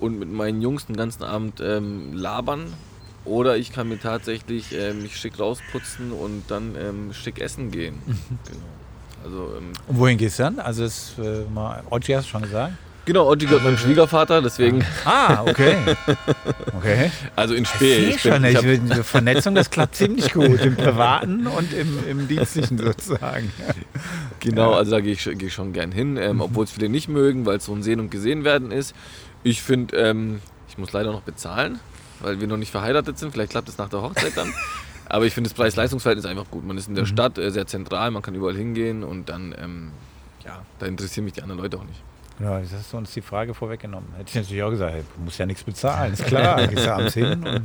und mit meinen Jungs den ganzen Abend ähm, labern. Oder ich kann mir tatsächlich äh, mich schick rausputzen und dann ähm, schick essen gehen. genau. Also ähm, und wohin gehst du dann? Also, das, äh, mal, Ogi hast du schon gesagt. genau, Otti gehört meinem Schwiegervater, deswegen, Ah, okay. <laughs> Okay. also in Ich Spee. sehe Ich schon, bin, ich ich hab, Vernetzung, das klappt ziemlich gut. Im <laughs> Privaten und im, im Dienstlichen sozusagen. Genau, also da gehe ich, geh ich schon gern hin, ähm, obwohl es viele nicht mögen, weil es so ein Sehen und Gesehen werden ist. Ich finde, ähm, ich muss leider noch bezahlen, weil wir noch nicht verheiratet sind. Vielleicht klappt es nach der Hochzeit dann. Aber ich finde das Preis-Leistungs-Verhältnis einfach gut. Man ist in der Stadt äh, sehr zentral, man kann überall hingehen und dann, ähm, ja, da interessieren mich die anderen Leute auch nicht. Ja, jetzt hast du uns die Frage vorweggenommen. Hätte ich natürlich auch gesagt, hey, du musst ja nichts bezahlen. Ist klar, gehst abends hin.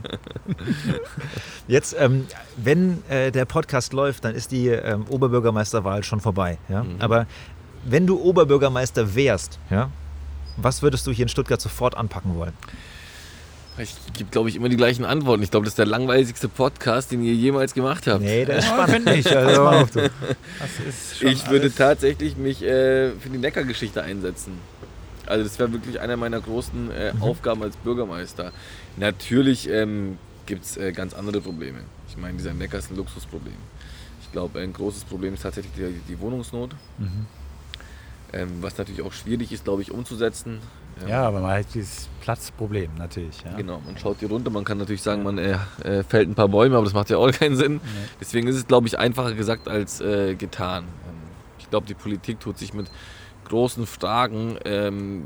<laughs> Jetzt, ähm, wenn äh, der Podcast läuft, dann ist die ähm, Oberbürgermeisterwahl schon vorbei. Ja? Mhm. Aber wenn du Oberbürgermeister wärst, ja, was würdest du hier in Stuttgart sofort anpacken wollen? Ich gebe, glaube ich, immer die gleichen Antworten. Ich glaube, das ist der langweiligste Podcast, den ihr jemals gemacht habt. Nee, der ist spannend. finde ich. <laughs> Also, auf, du. das ist schon Ich würde alles- tatsächlich mich äh, für die Neckargeschichte einsetzen. Also das wäre wirklich einer meiner großen äh, Mhm. Aufgaben als Bürgermeister. Natürlich ähm, gibt es äh, ganz andere Probleme. Ich meine, dieser Neckar ist ein Luxusproblem. Ich glaube, ein großes Problem ist tatsächlich die, die Wohnungsnot. Mhm. Ähm, was natürlich auch schwierig ist, glaube ich, umzusetzen. Ja, aber man hat dieses Platzproblem natürlich. Ja. Genau, man schaut hier runter, man kann natürlich sagen, man äh, äh, fällt ein paar Bäume, aber das macht ja auch <laughs> keinen Sinn. Deswegen ist es, glaube ich, einfacher gesagt als äh, getan. Ähm, ich glaube, die Politik tut sich mit großen Fragen ähm,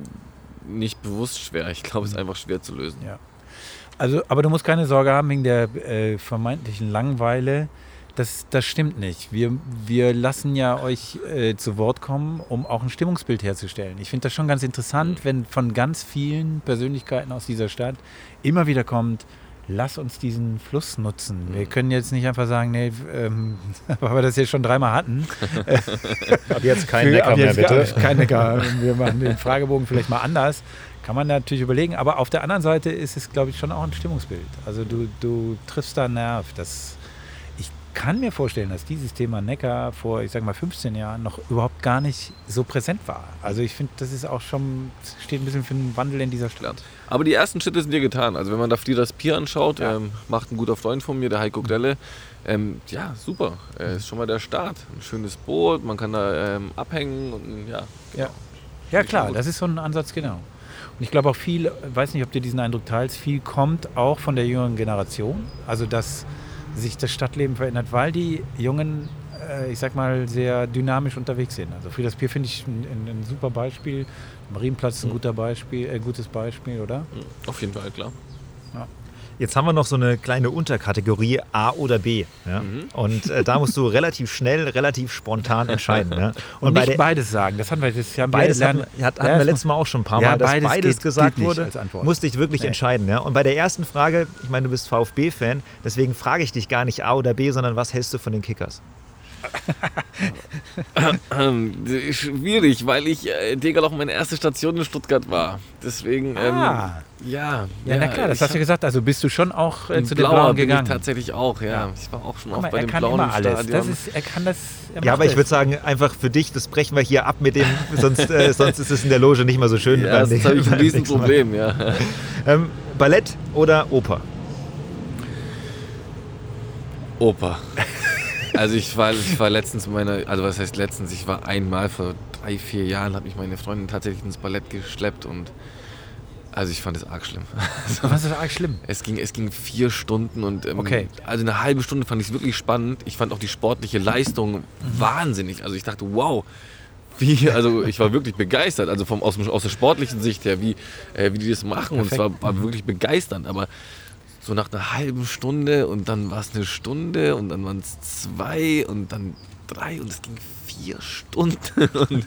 nicht bewusst schwer. Ich glaube, es ist einfach schwer zu lösen. Ja. Also, aber du musst keine Sorge haben wegen der äh, vermeintlichen Langeweile. Das, das stimmt nicht. Wir, wir lassen ja euch äh, zu Wort kommen, um auch ein Stimmungsbild herzustellen. Ich finde das schon ganz interessant, wenn von ganz vielen Persönlichkeiten aus dieser Stadt immer wieder kommt, lass uns diesen Fluss nutzen. Wir können jetzt nicht einfach sagen, nee, ähm, <laughs> weil wir das jetzt schon dreimal hatten. <laughs> Ab jetzt kein Für- Neckar ab mehr, jetzt bitte. Kein Neckar. Wir machen den Fragebogen vielleicht mal anders. Kann man natürlich überlegen. Aber auf der anderen Seite ist es, glaube ich, schon auch ein Stimmungsbild. Also du, du triffst da einen Nerv. Das, kann mir vorstellen, dass dieses Thema Neckar vor, ich sage mal, 15 Jahren noch überhaupt gar nicht so präsent war. Also ich finde, das ist auch schon, steht ein bisschen für einen Wandel in dieser Stadt. Aber die ersten Schritte sind dir getan. Also wenn man da Frieders Pier anschaut, Ja. ähm, macht ein guter Freund von mir, der Heiko Grelle. Ähm, ja, super. Äh, ist schon mal der Start. Ein schönes Boot, man kann da ähm, abhängen und ja. Ja, ja ich klar, das ist so ein Ansatz, genau. Und ich glaube auch viel, weiß nicht, ob du diesen Eindruck teilst, viel kommt auch von der jüngeren Generation. Also, dass sich das Stadtleben verändert, weil die Jungen, äh, ich sag mal, sehr dynamisch unterwegs sind. Also, Frieders Pier finde ich ein, ein, ein super Beispiel. Marienplatz ist ein guter Beispiel, äh, gutes Beispiel, oder? Mhm, Auf jeden Fall, klar. Jetzt haben wir noch so eine kleine Unterkategorie A oder B. Ja? Mhm. Und äh, da musst du relativ schnell, relativ spontan entscheiden. Ja? <laughs> Und, bei nicht beides sagen, das haben wir, das haben beides wir hatten, hat, hatten Ja, wir letztes Mal auch schon ein paar Mal, dass beides beides, geht- gesagt nicht wurde. Musste ich wirklich Nee. entscheiden. Ja? Und bei der ersten Frage, ich meine, du bist VfB-Fan, deswegen frage ich dich gar nicht A oder B, sondern was hältst du von den Kickers? Schwierig, weil ich äh, Degerloch meine erste Station in Stuttgart war. Deswegen, ähm, Ah. ja. Ja, na klar, das hast du gesagt. Also bist du schon auch äh, zu den Blauen bin gegangen. ich tatsächlich auch, ja. Ja. Ich war auch schon oft mal, bei er den kann Blauen immer im alles. Stadion. Das ist, er kann das. er Ja, aber ich würde sagen, einfach für dich, das brechen wir hier ab mit dem, sonst, äh, <laughs> sonst ist es in der Loge nicht mal so schön. ja, das habe ich ein. Riesenproblem, ja. Ähm, Ballett oder Oper? Opa. <laughs> Also ich war, ich war letztens meine, also was heißt letztens, ich war einmal vor drei, vier Jahren, hat mich meine Freundin tatsächlich ins Ballett geschleppt und also ich fand es arg schlimm. <laughs> Also, Das ist arg schlimm. es, ging, es ging vier Stunden und ähm, Okay. also eine halbe Stunde fand ich es wirklich spannend. Ich fand auch die sportliche Leistung wahnsinnig. Also ich dachte, wow, wie, also ich war wirklich begeistert, also vom, aus, aus der sportlichen Sicht her, wie, äh, wie die das machen und es war, Perfekt. war wirklich begeisternd, aber so nach einer halben Stunde und dann war es eine Stunde und dann waren es zwei und dann drei und es ging vier Stunden. <laughs> Und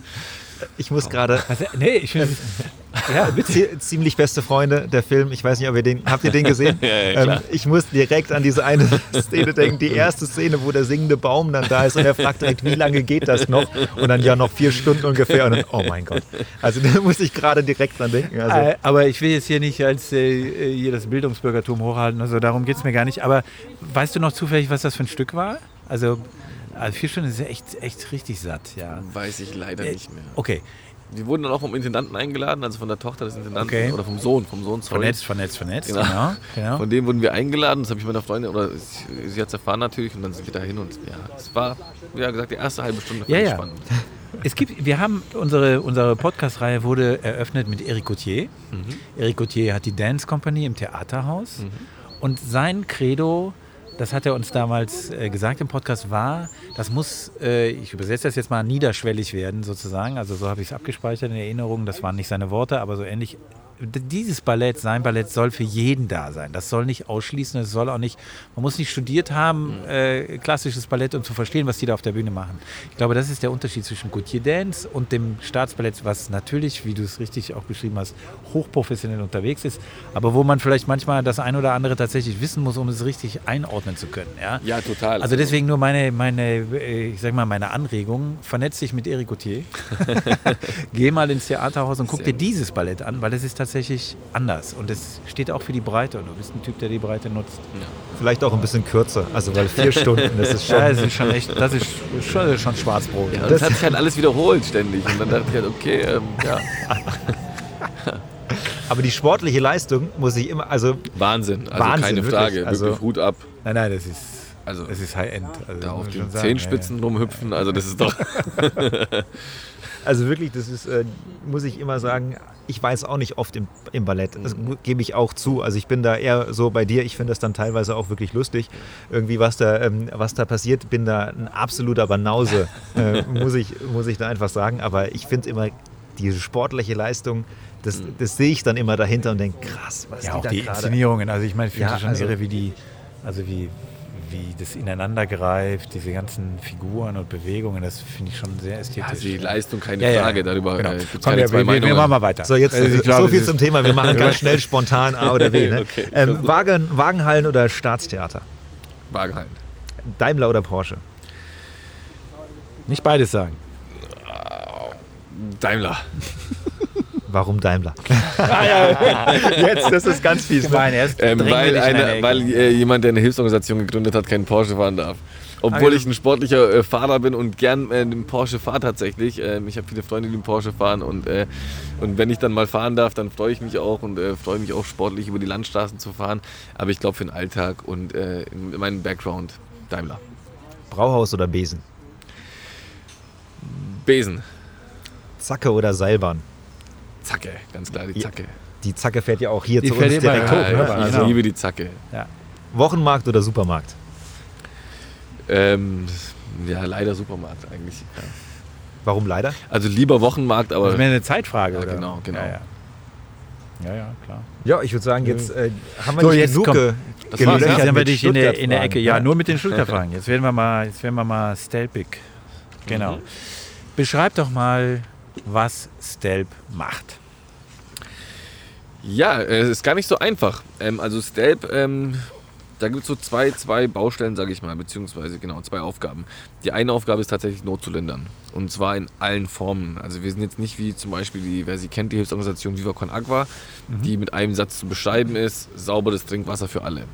Ich muss gerade. Was, nee, ich finde. <laughs> ja, Zie- Ziemlich beste Freunde, der Film. Ich weiß nicht, ob ihr den. Habt ihr den gesehen? <laughs> Ja, ja, ähm, ich muss direkt an diese eine <laughs> Szene denken. Die erste Szene, wo der singende Baum dann da ist und er fragt direkt, wie lange geht das noch? Und dann ja noch vier Stunden ungefähr. Und dann, oh mein Gott. Also da muss ich gerade direkt dran denken. Also, Äh, aber ich will jetzt hier nicht als äh, hier das Bildungsbürgertum hochhalten, also darum geht es mir gar nicht. Aber weißt du noch zufällig, was das für ein Stück war? Also, also vier Stunden ist ja echt, echt richtig satt, ja. weiß ich leider Äh, nicht mehr. Okay, Wir wurden dann auch vom Intendanten eingeladen, also von der Tochter des Intendanten Okay. oder vom Sohn, vom Sohn, sorry. vernetzt, vernetzt, vernetzt, Genau. genau. genau. Von dem wurden wir eingeladen, das habe ich meiner Freundin, oder sie, sie hat es erfahren natürlich, und dann sind wir dahin und ja, es war, ja gesagt, die erste halbe Stunde Ja, ja. spannend. <laughs> Es gibt, wir haben unsere, unsere Podcast-Reihe wurde eröffnet mit Eric Gauthier. Mhm. Eric Gauthier hat die Dance Company im Theaterhaus. Und sein Credo, das hat er uns damals äh, gesagt im Podcast, war, das muss, äh, ich übersetze das jetzt mal, niederschwellig werden sozusagen. Also so habe ich es abgespeichert in Erinnerung. Das waren nicht seine Worte, aber so ähnlich. Dieses Ballett, sein Ballett soll für jeden da sein. Das soll nicht ausschließen, es soll auch nicht, man muss nicht studiert haben, äh, klassisches Ballett, um zu verstehen, was die da auf der Bühne machen. Ich glaube, das ist der Unterschied zwischen Gautier Dance und dem Staatsballett, was natürlich, wie du es richtig auch beschrieben hast, hochprofessionell unterwegs ist, aber wo man vielleicht manchmal das ein oder andere tatsächlich wissen muss, um es richtig einordnen zu können. Ja, Ja, total. Also deswegen nur meine, meine, äh, ich sag mal, meine Anregung, vernetz dich mit Eric Gauthier, <laughs> geh mal ins Theaterhaus und guck Sehr dir dieses Ballett an, weil das ist tatsächlich anders und es steht auch für die Breite und du bist ein Typ, der die Breite nutzt. vielleicht auch ein bisschen kürzer. Also, weil vier Stunden, das ist schon. <laughs> Ja, das ist schon echt, das ist schon, schon Schwarzbrot. ja, und das hat sich halt alles wiederholt ständig. Und dann dachte ich halt, okay, ähm, ja, <laughs> Aber die sportliche Leistung muss ich immer. Also, Wahnsinn. Also Wahnsinn, keine wirklich. Frage. Also- wirklich Hut ab. Nein, nein, das ist, Also das ist High-End. Also, da auf den schon sagen, Zehenspitzen rumhüpfen, also das ist doch. <laughs> also wirklich, das ist, äh, muss ich immer sagen, ich weiß auch nicht oft im, im Ballett. Das mu- gebe ich auch zu. Also ich bin da eher so bei dir. Ich finde das dann teilweise auch wirklich lustig. Irgendwie, was da, ähm, was da passiert, bin da ein absoluter Banause, <laughs> äh, muss, ich, muss ich da einfach sagen. Aber ich finde immer, diese sportliche Leistung, das, das sehe ich dann immer dahinter und denke, krass, was Ja, die auch da die gerade... Inszenierungen. Also ich meine, ich finde Ja, schon also- irre, wie die, also wie, wie das ineinander greift, diese ganzen Figuren und Bewegungen, das finde ich schon sehr ästhetisch. Ja, die Leistung, keine Ja, ja. Frage. Darüber Genau. äh, gibt's Komm, keine wir, zwei wir, wir Meinungen. machen mal weiter. So, jetzt Also glaube, so viel zum Thema. Wir machen <laughs> ganz schnell spontan A oder B. Ne? Okay. ähm, Wagen, Wagenhallen oder Staatstheater? Wagenhallen. Daimler oder Porsche? Nicht beides sagen. Daimler. <laughs> Warum Daimler? <laughs> Jetzt, das ist ganz fies. Ne? Gemein, erst Ähm, weil eine weil äh, jemand, der eine Hilfsorganisation gegründet hat, keinen Porsche fahren darf. Obwohl Ah, ich ein sportlicher äh, Fahrer bin und gern äh, den Porsche fahre tatsächlich. Ähm, ich habe viele Freunde, die den Porsche fahren und, äh, und wenn ich dann mal fahren darf, dann freue ich mich auch und äh, freue mich auch sportlich über die Landstraßen zu fahren. Aber ich glaube für den Alltag und äh, in meinem Background Daimler. Brauhaus oder Besen? Besen. Zacke oder Seilbahn? Zacke, ganz klar die Ja. Zacke. Die Zacke fährt ja auch hier Die zu fährt uns immer direkt hoch, hoch. ne? Ne? ich Also, liebe die Zacke. Wochenmarkt oder Supermarkt? Ähm, ja, leider Supermarkt eigentlich. Ja. Warum leider? Also lieber Wochenmarkt, aber Das ist mir eine Zeitfrage, Ja, oder? genau, genau. Ja, ja. ja, ja, klar. Ja, ich würde sagen, jetzt äh, haben wir So, jetzt genug ge Das gelöchert. Jetzt haben wir dich in der, in der. Ecke. Ja, nur mit den Stuttgart-Fragen. <laughs> Jetzt werden wir mal, jetzt werden wir mal Stelpig. Genau. Beschreib doch mal, was Stelp macht. Ja, äh, es ist gar nicht so einfach. Ähm, also Stelp, ähm, da gibt es so zwei, zwei Baustellen, sage ich mal, beziehungsweise genau zwei Aufgaben. Die eine Aufgabe ist tatsächlich Not zu lindern. Und zwar in allen Formen. Also wir sind jetzt nicht wie zum Beispiel, die, wer sie kennt, die Hilfsorganisation Viva Con Agua, die mit einem Satz zu beschreiben ist, sauberes Trinkwasser für alle.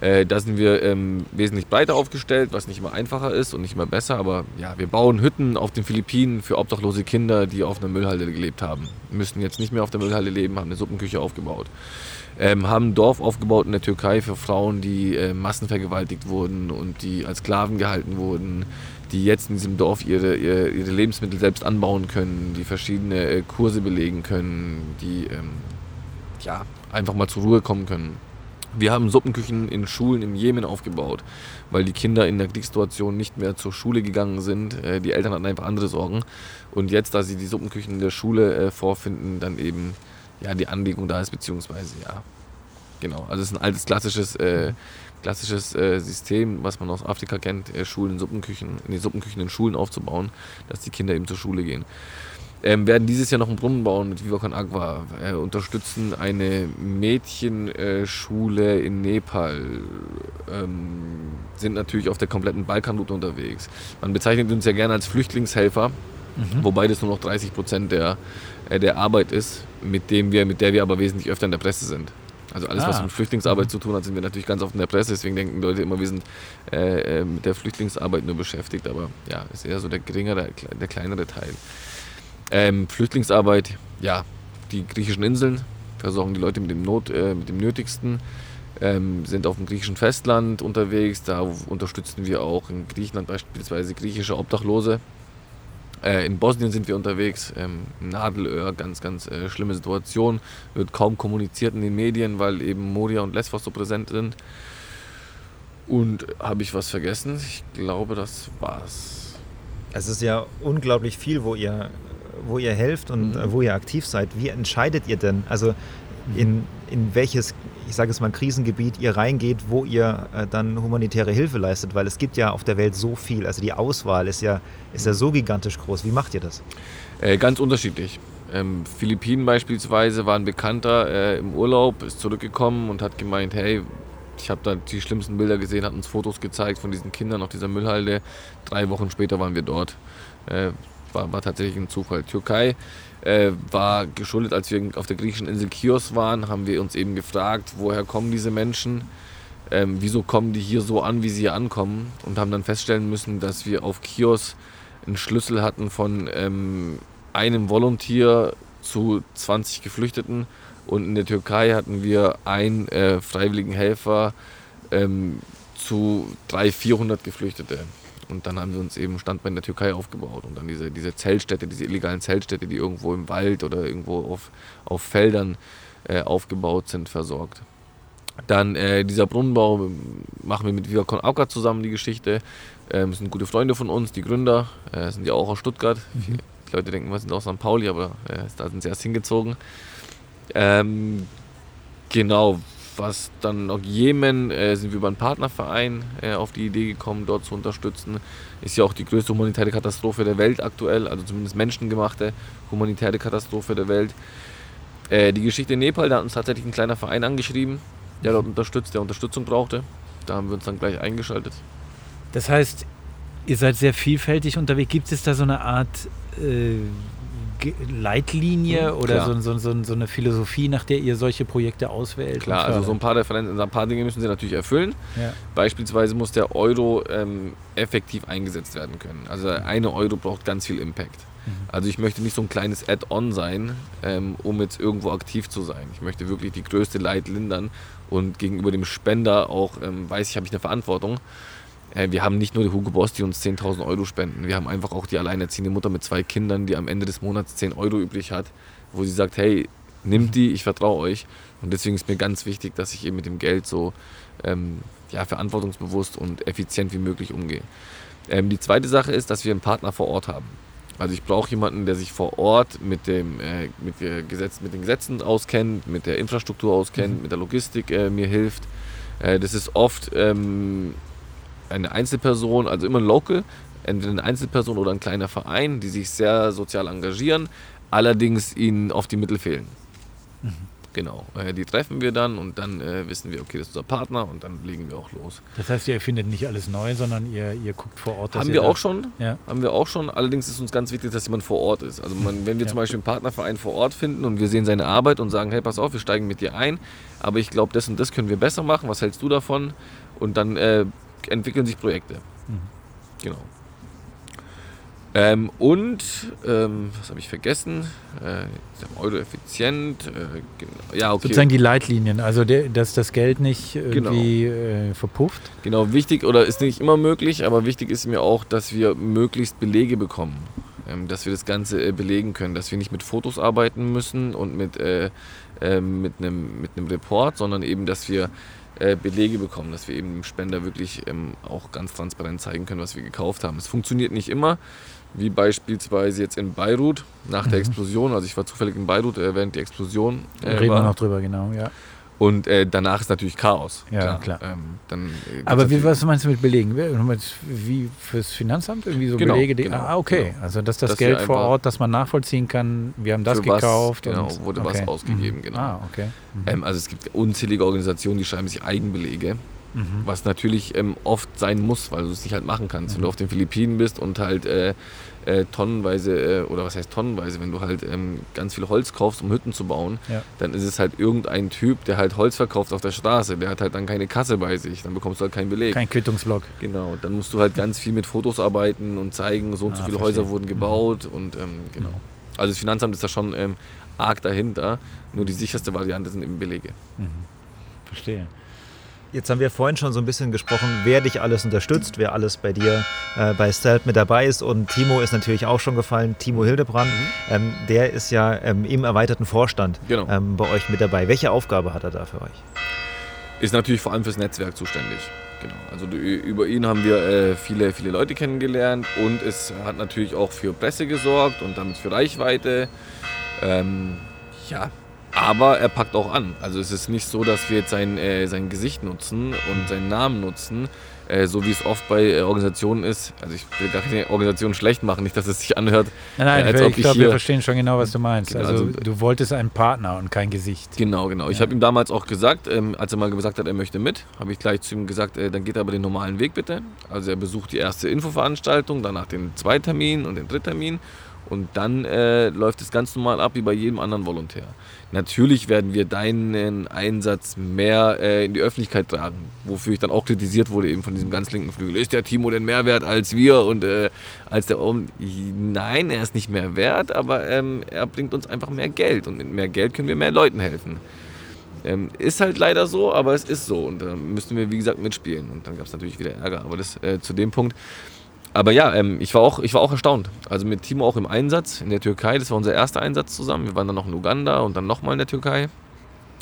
Äh, da sind wir ähm, wesentlich breiter aufgestellt, was nicht immer einfacher ist und nicht immer besser, aber ja, wir bauen Hütten auf den Philippinen für obdachlose Kinder, die auf einer Müllhalde gelebt haben. Müssen jetzt nicht mehr auf der Müllhalde leben, haben eine Suppenküche aufgebaut. Ähm, haben ein Dorf aufgebaut in der Türkei für Frauen, die äh, massenvergewaltigt wurden und die als Sklaven gehalten wurden, die jetzt in diesem Dorf ihre, ihre, ihre Lebensmittel selbst anbauen können, die verschiedene äh, Kurse belegen können, die ähm, ja, einfach mal zur Ruhe kommen können. Wir haben Suppenküchen in Schulen im Jemen aufgebaut, weil die Kinder in der Kriegssituation nicht mehr zur Schule gegangen sind. Äh, Die Eltern hatten einfach andere Sorgen. Und jetzt, da sie die Suppenküchen in der Schule äh, vorfinden, dann eben ja, die Anlegung da ist, beziehungsweise ja, genau. Also es ist ein altes klassisches, äh, klassisches äh, System, was man aus Afrika kennt, äh, Schulen, Suppenküchen, in die Suppenküchen in Schulen aufzubauen, dass die Kinder eben zur Schule gehen. Ähm, werden dieses Jahr noch einen Brunnen bauen mit Viva Con Agua, äh, unterstützen eine Mädchenschule in Nepal, ähm, sind natürlich auf der kompletten Balkanroute unterwegs. Man bezeichnet uns ja gerne als Flüchtlingshelfer, wobei das nur noch 30 Prozent der, äh, der Arbeit ist, mit, dem wir, mit der wir aber wesentlich öfter in der Presse sind. Also alles, was Ah. mit Flüchtlingsarbeit zu tun hat, sind wir natürlich ganz oft in der Presse. Deswegen denken Leute immer, wir sind äh, äh, mit der Flüchtlingsarbeit nur beschäftigt. Aber ja, ist eher so der geringere, der kleinere Teil. Ähm, Flüchtlingsarbeit, ja, die griechischen Inseln versorgen die Leute mit dem, Not, äh, mit dem Nötigsten, ähm, sind auf dem griechischen Festland unterwegs. Da unterstützen wir auch in Griechenland beispielsweise griechische Obdachlose. Äh, in Bosnien sind wir unterwegs, ähm, Nadelöhr, ganz, ganz äh, schlimme Situation. Wird kaum kommuniziert in den Medien, weil eben Moria und Lesbos so präsent sind. Und habe ich was vergessen? Ich glaube, das war's. Es ist ja unglaublich viel, wo ihr, wo ihr helft und Mhm. äh, wo ihr aktiv seid. Wie entscheidet ihr denn, also in, in welches, ich sage es mal, Krisengebiet ihr reingeht, wo ihr äh, dann humanitäre Hilfe leistet? Weil es gibt ja auf der Welt so viel. Also die Auswahl ist ja, ist ja so gigantisch groß. Wie macht ihr das? Äh, ganz unterschiedlich. Ähm, Philippinen beispielsweise war ein Bekannter äh, im Urlaub, ist zurückgekommen und hat gemeint, hey, ich habe da die schlimmsten Bilder gesehen, hat uns Fotos gezeigt von diesen Kindern auf dieser Müllhalde. Drei Wochen später waren wir dort. War, war tatsächlich ein Zufall. Türkei äh, war geschuldet, als wir auf der griechischen Insel Chios waren, haben wir uns eben gefragt, woher kommen diese Menschen? Ähm, wieso kommen die hier so an, wie sie hier ankommen? Und haben dann feststellen müssen, dass wir auf Chios einen Schlüssel hatten von ähm, einem Volontier zu 20 Geflüchteten. Und in der Türkei hatten wir einen äh, freiwilligen Helfer ähm, zu 300, 400 Geflüchtete. Und dann haben wir uns eben Standbein in der Türkei aufgebaut und dann diese, diese Zeltstädte, diese illegalen Zeltstädte, die irgendwo im Wald oder irgendwo auf, auf Feldern äh, aufgebaut sind, versorgt. Dann äh, dieser Brunnenbau ähm, machen wir mit Viva Con Auca zusammen die Geschichte. Ähm, das sind gute Freunde von uns, die Gründer, äh, sind ja auch aus Stuttgart. Die Leute denken, wir sind aus St. Pauli, aber äh, da sind sie erst hingezogen. Ähm, genau, was dann noch Jemen, äh, sind wir über einen Partnerverein äh, auf die Idee gekommen, dort zu unterstützen. Ist ja auch die größte humanitäre Katastrophe der Welt aktuell, also zumindest menschengemachte humanitäre Katastrophe der Welt. Äh, die Geschichte in Nepal, da hat uns tatsächlich ein kleiner Verein angeschrieben, der dort unterstützt, der Unterstützung brauchte. Da haben wir uns dann gleich eingeschaltet. Das heißt, ihr seid sehr vielfältig unterwegs. Gibt es da so eine Art äh, Leitlinie Mhm, oder so, so, so, so eine Philosophie, nach der ihr solche Projekte auswählt? Klar, also so ein paar Referenzen, ein paar Dinge müssen sie natürlich erfüllen. Ja. Beispielsweise muss der Euro ähm, effektiv eingesetzt werden können. Also eine Euro braucht ganz viel Impact. Also ich möchte nicht so ein kleines Add-on sein, ähm, um jetzt irgendwo aktiv zu sein. Ich möchte wirklich die größte Leid lindern und gegenüber dem Spender auch ähm, weiß ich, habe ich eine Verantwortung. Äh, wir haben nicht nur die Hugo Boss, die uns 10.000 Euro spenden. Wir haben einfach auch die alleinerziehende Mutter mit zwei Kindern, die am Ende des Monats 10 Euro übrig hat, wo sie sagt, hey, nimmt die, ich vertraue euch. Und deswegen ist mir ganz wichtig, dass ich eben mit dem Geld so ähm, ja, verantwortungsbewusst und effizient wie möglich umgehe. Ähm, die zweite Sache ist, dass wir einen Partner vor Ort haben. Also ich brauche jemanden, der sich vor Ort mit, dem, äh, mit, der Gesetz, mit den Gesetzen auskennt, mit der Infrastruktur auskennt, mit der Logistik äh, mir hilft. Äh, das ist oft ähm, eine Einzelperson, also immer ein Local, entweder eine Einzelperson oder ein kleiner Verein, die sich sehr sozial engagieren, allerdings ihnen oft die Mittel fehlen. Genau, äh, die treffen wir dann und dann äh, wissen wir, okay, das ist unser Partner und dann legen wir auch los. Das heißt, ihr erfindet nicht alles neu, sondern ihr, ihr guckt vor Ort. Haben wir auch schon, Ja. haben wir auch schon. Allerdings ist uns ganz wichtig, dass jemand vor Ort ist. Also man, wenn wir Ja. zum Beispiel einen Partnerverein vor Ort finden und wir sehen seine Arbeit und sagen, hey, pass auf, wir steigen mit dir ein, aber ich glaube, das und das können wir besser machen. Was hältst du davon? Und dann äh, entwickeln sich Projekte. Mhm. Genau. Ähm, und, ähm, was habe ich vergessen? Äh, der Euro effizient. Äh, genau. Ja, okay. Sozusagen die Leitlinien, also der, dass das Geld nicht Genau. irgendwie äh, verpufft. Genau, wichtig oder ist nicht immer möglich, aber wichtig ist mir auch, dass wir möglichst Belege bekommen. Ähm, dass wir das Ganze äh, belegen können, dass wir nicht mit Fotos arbeiten müssen und mit, äh, äh, mit, einem, mit einem Report, sondern eben, dass wir Belege bekommen, dass wir eben dem Spender wirklich ähm, auch ganz transparent zeigen können, was wir gekauft haben. Es funktioniert nicht immer, wie beispielsweise jetzt in Beirut nach der Mhm. Explosion. Also ich war zufällig in Beirut, äh, während die Explosion äh, Reden wir war. noch drüber, genau, ja. Und äh, danach ist natürlich Chaos. Ja, klar. Ähm, dann, äh, Aber wie, was meinst du mit Belegen? Wie- fürs Finanzamt? Irgendwie so Genau, Belege? die- genau, ah, okay. genau. Also, dass das Dass Geld vor Ort, dass man nachvollziehen kann, wir haben das was, gekauft. genau, und, wurde was ausgegeben, mhm. genau. Ah, okay. Mhm. Ähm, also es gibt unzählige Organisationen, die schreiben sich Eigenbelege, Mhm. was natürlich ähm, oft sein muss, weil du es nicht halt machen kannst. Wenn Mhm. du auf den Philippinen bist und halt äh, äh, tonnenweise, äh, oder was heißt tonnenweise, wenn du halt ähm, ganz viel Holz kaufst, um Hütten zu bauen, Ja. dann ist es halt irgendein Typ, der halt Holz verkauft auf der Straße, der hat halt dann keine Kasse bei sich, dann bekommst du halt keinen Beleg. Kein Quittungsblock. Genau, dann musst du halt ganz viel mit Fotos arbeiten und zeigen, so und so Ah, viele verstehe. Häuser wurden Mhm. gebaut und ähm, genau. Mhm. Also das Finanzamt ist da schon ähm, arg dahinter, nur die sicherste Variante sind eben Belege. Mhm. Verstehe. Jetzt haben wir vorhin schon so ein bisschen gesprochen, wer dich alles unterstützt, wer alles bei dir äh, bei Stealth mit dabei ist. Und Timo ist natürlich auch schon gefallen, Timo Hildebrand. Ähm, der ist ja ähm, im erweiterten Vorstand Genau. ähm, bei euch mit dabei. Welche Aufgabe hat er da für euch? Ist natürlich vor allem fürs Netzwerk zuständig. Genau. Also über ihn haben wir äh, viele, viele Leute kennengelernt und es hat natürlich auch für Presse gesorgt und damit für Reichweite. Ähm, ja, aber er packt auch an. Also es ist nicht so, dass wir jetzt sein, äh, sein Gesicht nutzen und seinen Namen nutzen, äh, so wie es oft bei äh, Organisationen ist. Also ich will gar keine Organisation schlecht machen, nicht, dass es sich anhört. Nein, nein, Ja, als ich, ob ich ich glaube, wir verstehen schon genau, was du meinst. Genau, Also, also- du wolltest einen Partner und kein Gesicht. Genau, genau. Ich Ja. habe ihm damals auch gesagt, ähm, als er mal gesagt hat, er möchte mit, habe ich gleich zu ihm gesagt, äh, dann geht er aber den normalen Weg bitte. Also er besucht die erste Infoveranstaltung, danach den Zweitermin und den Dritttermin und dann äh, läuft es ganz normal ab wie bei jedem anderen Volontär. Natürlich werden wir deinen Einsatz mehr äh, in die Öffentlichkeit tragen, wofür ich dann auch kritisiert wurde eben von diesem ganz linken Flügel. Ist der Timo denn mehr wert als wir und äh, als der Oben? Nein, er ist nicht mehr wert, aber ähm, er bringt uns einfach mehr Geld und mit mehr Geld können wir mehr Leuten helfen. Ähm, ist halt leider so, aber es ist so und da müssten wir wie gesagt mitspielen und dann gab es natürlich wieder Ärger, aber das äh, zu dem Punkt. Aber ja, ähm, ich, war auch, ich war auch erstaunt. Also mit Timo auch im Einsatz in der Türkei, das war unser erster Einsatz zusammen. Wir waren dann noch in Uganda und dann nochmal in der Türkei.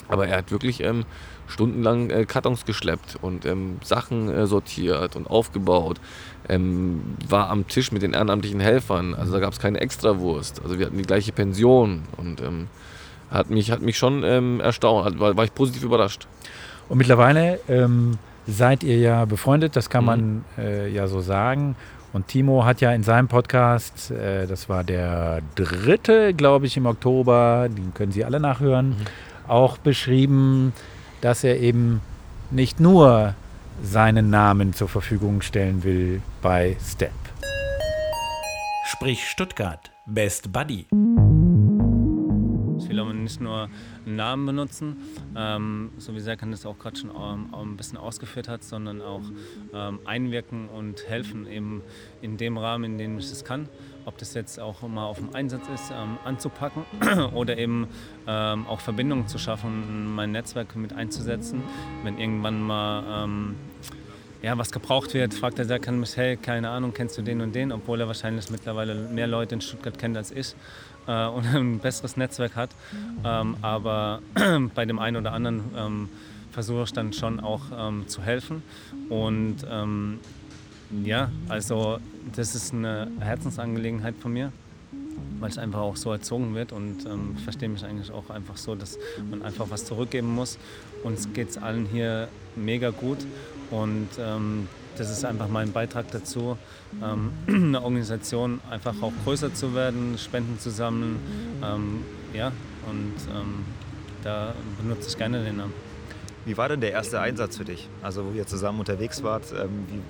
Aber er hat wirklich ähm, stundenlang äh, Kartons geschleppt und ähm, Sachen äh, sortiert und aufgebaut. Ähm, war am Tisch mit den ehrenamtlichen Helfern. Also da gab es keine Extrawurst. Also wir hatten die gleiche Pension und ähm, hat mich, hat mich schon ähm, erstaunt, war, war ich positiv überrascht. Und mittlerweile seid ihr ja befreundet, das kann Mhm. man äh, ja so sagen. Und Timo hat ja in seinem Podcast, äh, das war der dritte, glaube ich, im Oktober, den können Sie alle nachhören, Mhm. auch beschrieben, dass er eben nicht nur seinen Namen zur Verfügung stellen will bei Step. Sprich Stuttgart. Best Buddy. Ich will aber nicht nur Namen benutzen, ähm, so wie Serkan das auch gerade schon ähm, ein bisschen ausgeführt hat, sondern auch ähm, einwirken und helfen eben in dem Rahmen, in dem ich es kann. Ob das jetzt auch mal auf dem Einsatz ist, ähm, anzupacken <clears throat> oder eben ähm, auch Verbindungen zu schaffen, mein Netzwerk mit einzusetzen, wenn irgendwann mal ähm, ja, was gebraucht wird, fragt der Serkan mich, hey, keine Ahnung, kennst du den und den, obwohl er wahrscheinlich mittlerweile mehr Leute in Stuttgart kennt als ich äh, und <laughs> ein besseres Netzwerk hat. Ähm, aber <clears throat> bei dem einen oder anderen ähm, versuche ich dann schon auch ähm, zu helfen. Und ähm, ja, also das ist eine Herzensangelegenheit von mir weil es einfach auch so erzogen wird und ähm, ich verstehe mich eigentlich auch einfach so, dass man einfach was zurückgeben muss. Uns geht es allen hier mega gut und ähm, das ist einfach mein Beitrag dazu, ähm, <clears throat> eine Organisation einfach auch größer zu werden, Spenden zu sammeln. Ähm, ja, und ähm, da benutze ich gerne den Namen. Wie war denn der erste Einsatz für dich? Also wo ihr zusammen unterwegs wart, ähm, wie,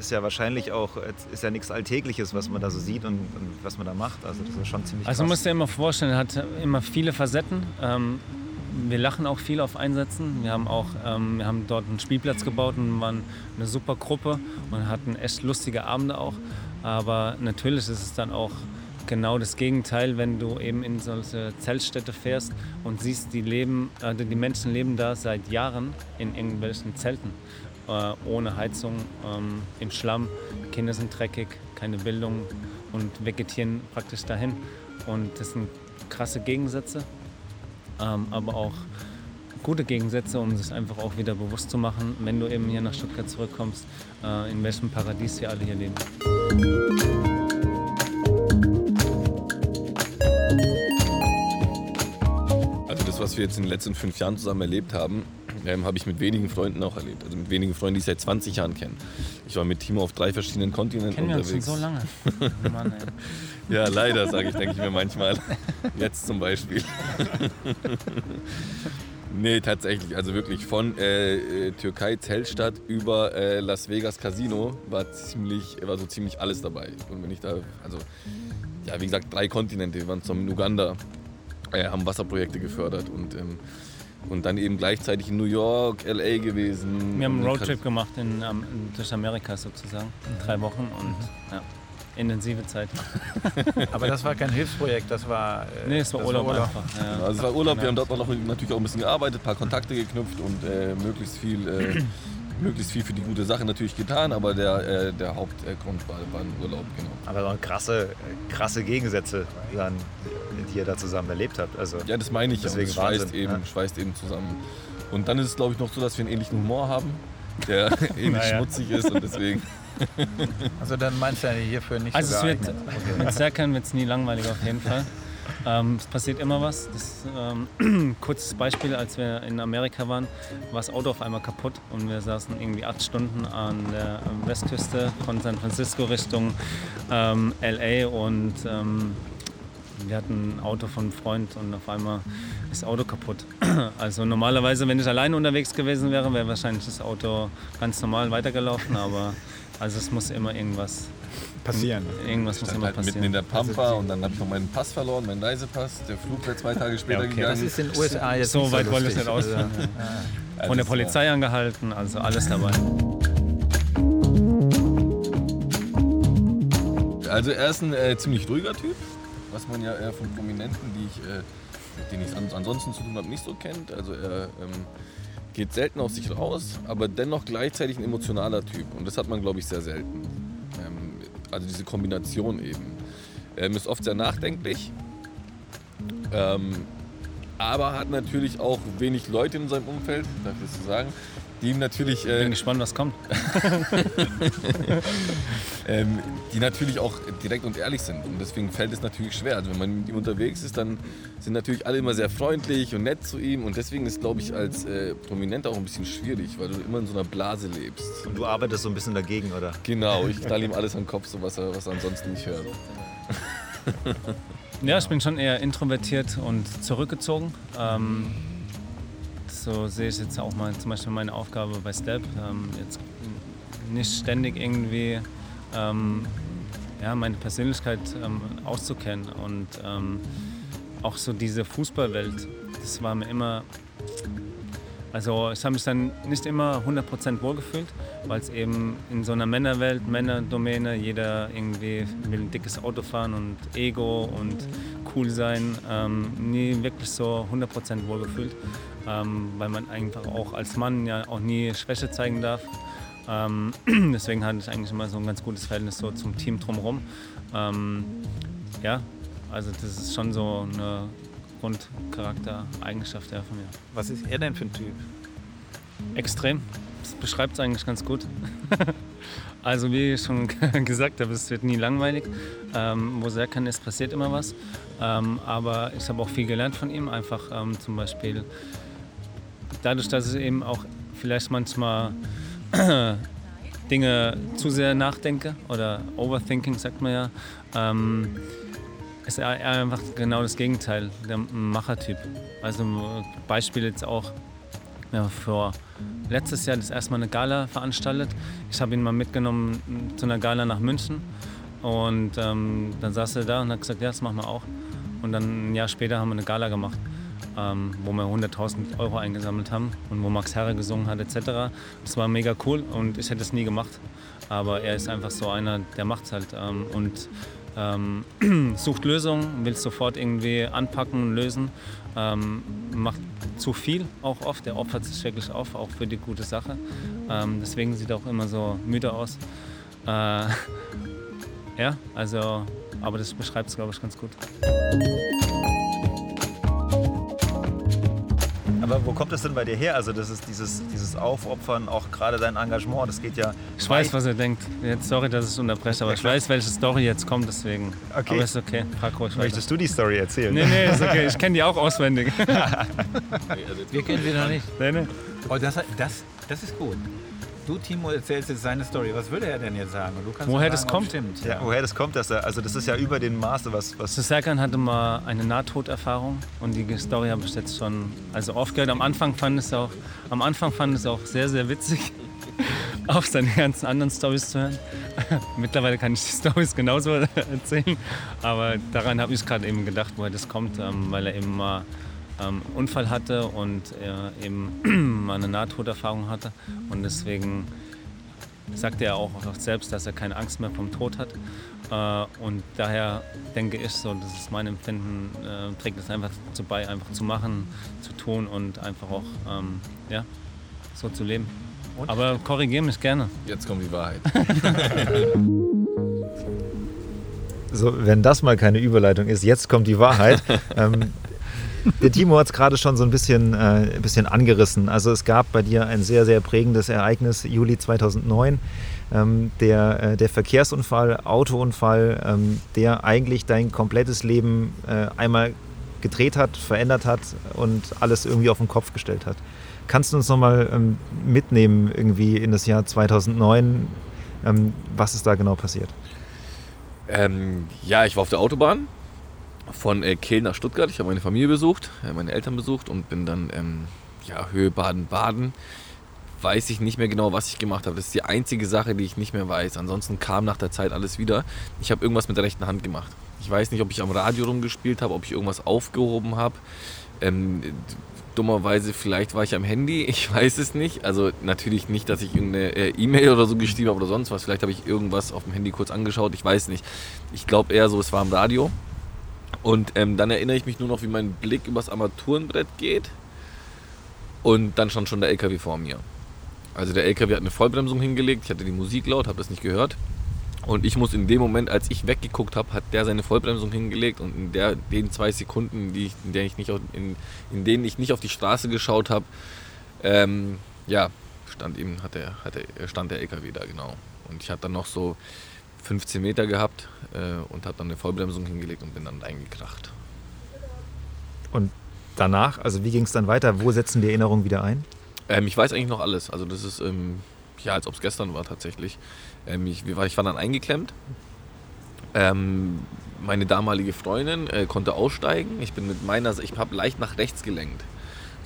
ist ja wahrscheinlich auch, ist ja nichts Alltägliches, was man da so sieht und, und was man da macht. Also das ist schon ziemlich Also du krass. musst dir immer vorstellen, hat immer viele Facetten. Ähm, wir lachen auch viel auf Einsätzen. Wir haben auch, ähm, wir haben dort einen Spielplatz gebaut und waren eine super Gruppe und hatten echt lustige Abende auch. Aber natürlich ist es dann auch genau das Gegenteil, wenn du eben in solche Zeltstädte fährst und siehst, die leben, äh, die Menschen leben da seit Jahren in irgendwelchen Zelten. Äh, ohne Heizung, ähm, im Schlamm, Kinder sind dreckig, keine Bildung und vegetieren praktisch dahin. Und das sind krasse Gegensätze, ähm, aber auch gute Gegensätze, um sich einfach auch wieder bewusst zu machen, wenn du eben hier nach Stuttgart zurückkommst, äh, in welchem Paradies wir alle hier leben. Also das, was wir jetzt in den letzten fünf Jahren zusammen erlebt haben, ähm, habe ich mit wenigen Freunden auch erlebt. Also mit wenigen Freunden, die ich seit 20 Jahren kenne. Ich war mit Timo auf drei verschiedenen Kontinenten Kennen wir uns schon unterwegs. so lange? <laughs> Mann. Ja, leider, sage ich, denke ich mir manchmal. Jetzt zum Beispiel. <laughs> nee, tatsächlich. Also wirklich von äh, äh, Türkei, Zeltstadt über äh, Las Vegas Casino war, ziemlich, war so ziemlich alles dabei. Und wenn ich da, also, ja, wie gesagt, drei Kontinente. Wir waren in Uganda, äh, haben Wasserprojekte gefördert und, ähm, und dann eben gleichzeitig in New York, L.A. gewesen. Wir haben einen Roadtrip gemacht in, ähm, durch Amerika sozusagen, in drei Wochen und ja, intensive Zeit. <laughs> Aber das war kein Hilfsprojekt, das war. äh, Nee, es war das Urlaub einfach. Ja. Also es war Urlaub, wir haben dort noch natürlich auch ein bisschen gearbeitet, ein paar Kontakte geknüpft und äh, möglichst, viel, äh, möglichst viel für die gute Sache natürlich getan, aber der, äh, der Hauptgrund war, war ein Urlaub, genau. Aber waren krasse, krasse Gegensätze, dann, die ihr da zusammen erlebt habt. Also Ja, das meine ich ja. und Deswegen Das schweißt eben, ja. schweißt eben zusammen. Und dann ist es, glaube ich, noch so, dass wir einen ähnlichen Humor haben, der <laughs> <laughs> ähnlich Naja. schmutzig ist und deswegen. Also dann meinst du ja hierfür nicht Also so es wird, geeignet. mit Serkan wird es nie langweilig auf jeden Fall. Ähm, es passiert immer was. Das, ähm, <clears throat> kurzes Beispiel, als wir in Amerika waren, war das Auto auf einmal kaputt und wir saßen irgendwie acht Stunden an der Westküste von San Francisco Richtung ähm, LA und ähm, wir hatten ein Auto von einem Freund und auf einmal ist das Auto kaputt. <clears throat> Also normalerweise, wenn ich alleine unterwegs gewesen wäre, wäre wahrscheinlich das Auto ganz normal weitergelaufen, aber also es muss immer irgendwas passieren. Irgendwas muss immer halt mitten passieren. in der Pampa und dann habe ich noch meinen Pass verloren, meinen Reisepass. Der Flug wäre zwei Tage später Okay, gegangen. das ist in den USA jetzt so nicht weit wollte ich lustig. nicht ausführen. <laughs> Also Von der Polizei angehalten, also alles dabei. Also er ist ein äh, ziemlich ruhiger Typ, was man ja äh, von Prominenten, die ich, äh, mit denen ich an, ansonsten zu tun habe, nicht so kennt. Also er ähm, geht selten aus sich raus, aber dennoch gleichzeitig ein emotionaler Typ. Und das hat man, glaube ich, sehr selten. Also diese Kombination eben. Ähm, ist oft sehr nachdenklich. Ähm, aber hat natürlich auch wenig Leute in seinem Umfeld, darf ich das so sagen, die ihm natürlich, Ich bin äh, gespannt, was kommt. <laughs> ähm, die natürlich auch direkt und ehrlich sind. Und deswegen fällt es natürlich schwer. Also wenn man mit ihm unterwegs ist, dann sind natürlich alle immer sehr freundlich und nett zu ihm. Und deswegen ist, glaube ich, als äh, Prominenter auch ein bisschen schwierig, weil du immer in so einer Blase lebst. Und du arbeitest so ein bisschen dagegen, oder? Genau, ich <laughs> knall ihm alles an den Kopf, so was er, was er ansonsten nicht hört. Ja, ich bin schon eher introvertiert und zurückgezogen. Ähm, so sehe ich jetzt auch mal zum Beispiel meine Aufgabe bei Step. Ähm, jetzt nicht ständig irgendwie ähm, ja, meine Persönlichkeit ähm, auszukennen und ähm, auch so diese Fußballwelt, das war mir immer, also ich habe mich dann nicht immer 100% wohlgefühlt, weil es eben in so einer Männerwelt, Männerdomäne, jeder irgendwie will ein dickes Auto fahren und Ego und cool sein, ähm, nie wirklich so 100% wohlgefühlt, ähm, weil man einfach auch als Mann ja auch nie Schwäche zeigen darf. Ähm, <clears throat> deswegen hatte ich eigentlich immer so ein ganz gutes Verhältnis so zum Team drumherum. Ähm, ja, also das ist schon so eine Grundcharaktereigenschaft ja, von mir. Was ist er denn für ein Typ? Extrem. Das beschreibt es eigentlich ganz gut. <laughs> also wie ich schon <laughs> gesagt habe, es wird nie langweilig. Ähm, wo sehr kann, es passiert immer was. Ähm, aber ich habe auch viel gelernt von ihm. Einfach ähm, zum Beispiel dadurch, dass ich eben auch vielleicht manchmal <clears throat> Dinge zu sehr nachdenke oder Overthinking sagt man ja, ähm, ist er einfach genau das Gegenteil, der Machertyp. Also Beispiel jetzt auch ja, vor letztes Jahr das erste Mal eine Gala veranstaltet. Ich habe ihn mal mitgenommen zu einer Gala nach München und ähm, dann saß er da und hat gesagt, ja, das machen wir auch. Und dann ein Jahr später haben wir eine Gala gemacht, ähm, wo wir 100.000 Euro eingesammelt haben und wo Max Herre gesungen hat etc. Das war mega cool und ich hätte es nie gemacht. Aber er ist einfach so einer, der macht es halt ähm, und ähm, <clears throat> sucht Lösungen, will sofort irgendwie anpacken, lösen, ähm, macht zu viel auch oft, der opfert sich wirklich auf, auch für die gute Sache. Ähm, deswegen sieht er auch immer so müde aus. Äh, <laughs> ja, also, aber das beschreibt es, glaube ich, ganz gut. Aber wo kommt das denn bei dir her? Also das ist dieses, dieses Aufopfern, auch gerade dein Engagement, das geht ja... Ich weiß, was er denkt. Jetzt, sorry, dass ich es unterbreche, aber ich weiß, welche Story jetzt kommt, deswegen. Okay. Aber ist okay, frag ruhig weiter. Möchtest du die Story erzählen? Nee, nee, ist okay. Ich kenne die auch auswendig. <laughs> <laughs> Wir kennen sie noch nicht. nee, nee. Oh, das, das, das ist gut. Du, Timo, erzählst jetzt seine Story. Was würde er denn jetzt sagen? Und Du kannst Woher sagen, das kommt? Stimmt. Ja, woher das kommt, dass er, also das ist ja über den Maße, was, was So Serkan hatte mal eine Nahtoderfahrung und die Story habe ich jetzt schon also aufgehört. Am Anfang fand es auch, am Anfang fand es auch sehr, sehr witzig, <laughs> auf seine ganzen anderen Stories zu hören. <laughs> Mittlerweile kann ich die Stories genauso <laughs> erzählen, aber daran habe ich gerade eben gedacht, woher das kommt, ähm, weil er eben mal ähm, Unfall hatte und er eben mal <clears throat> eine Nahtoderfahrung hatte und deswegen sagt er auch selbst, dass er keine Angst mehr vom Tod hat. Äh, und daher denke ich so, das ist mein Empfinden, äh, trägt es einfach dazu bei, einfach zu machen, zu tun und einfach auch ähm, ja, so zu leben. Aber korrigiere mich gerne. Jetzt kommt die Wahrheit. <laughs> So, wenn das mal keine Überleitung ist, jetzt kommt die Wahrheit. ähm, <laughs> der Timo hat es gerade schon so ein bisschen, äh, ein bisschen angerissen. Also es gab bei dir ein sehr, sehr prägendes Ereignis, Juli 2009. Ähm, der, äh, der Verkehrsunfall, Autounfall, ähm, der eigentlich dein komplettes Leben äh, einmal gedreht hat, verändert hat und alles irgendwie auf den Kopf gestellt hat. Kannst du uns nochmal ähm, mitnehmen irgendwie in das Jahr 2009? Ähm, was ist da genau passiert? Ähm, ja, ich war auf der Autobahn von äh, Kehl nach Stuttgart. Ich habe meine Familie besucht, äh, meine Eltern besucht und bin dann ähm, ja, Höhe Baden-Baden. Weiß ich nicht mehr genau, was ich gemacht habe. Das ist die einzige Sache, die ich nicht mehr weiß. Ansonsten kam nach der Zeit alles wieder. Ich habe irgendwas mit der rechten Hand gemacht. Ich weiß nicht, ob ich am Radio rumgespielt habe, ob ich irgendwas aufgehoben habe. Ähm, dummerweise, vielleicht war ich am Handy, <laughs> ich weiß es nicht. Also natürlich nicht, dass ich irgendeine äh, E-Mail oder so geschrieben habe oder sonst was. Vielleicht habe ich irgendwas auf dem Handy kurz angeschaut, ich weiß nicht. Ich glaube eher so, es war am Radio. Und ähm, dann erinnere ich mich nur noch, wie mein Blick übers Armaturenbrett geht. Und dann stand schon der LKW vor mir. Also der LKW hat eine Vollbremsung hingelegt, ich hatte die Musik laut, habe das nicht gehört. Und ich muss in dem Moment, als ich weggeguckt habe, hat der seine Vollbremsung hingelegt und in der, den zwei Sekunden, die ich, in, der ich nicht auf, in, in denen ich nicht auf die Straße geschaut habe, ähm, ja, stand eben, hat der, hat der, stand der LKW da, genau. Und ich hatte dann noch so 15 Meter gehabt äh, und habe dann eine Vollbremsung hingelegt und bin dann eingekracht. Und danach, also wie ging es dann weiter? Wo setzen die Erinnerungen wieder ein? Ähm, ich weiß eigentlich noch alles. Also das ist, ähm, ja, als ob es gestern war tatsächlich. Ähm, ich, ich, war dann eingeklemmt. Ähm, meine damalige Freundin äh, konnte aussteigen. Ich bin mit meiner, ich habe leicht nach rechts gelenkt,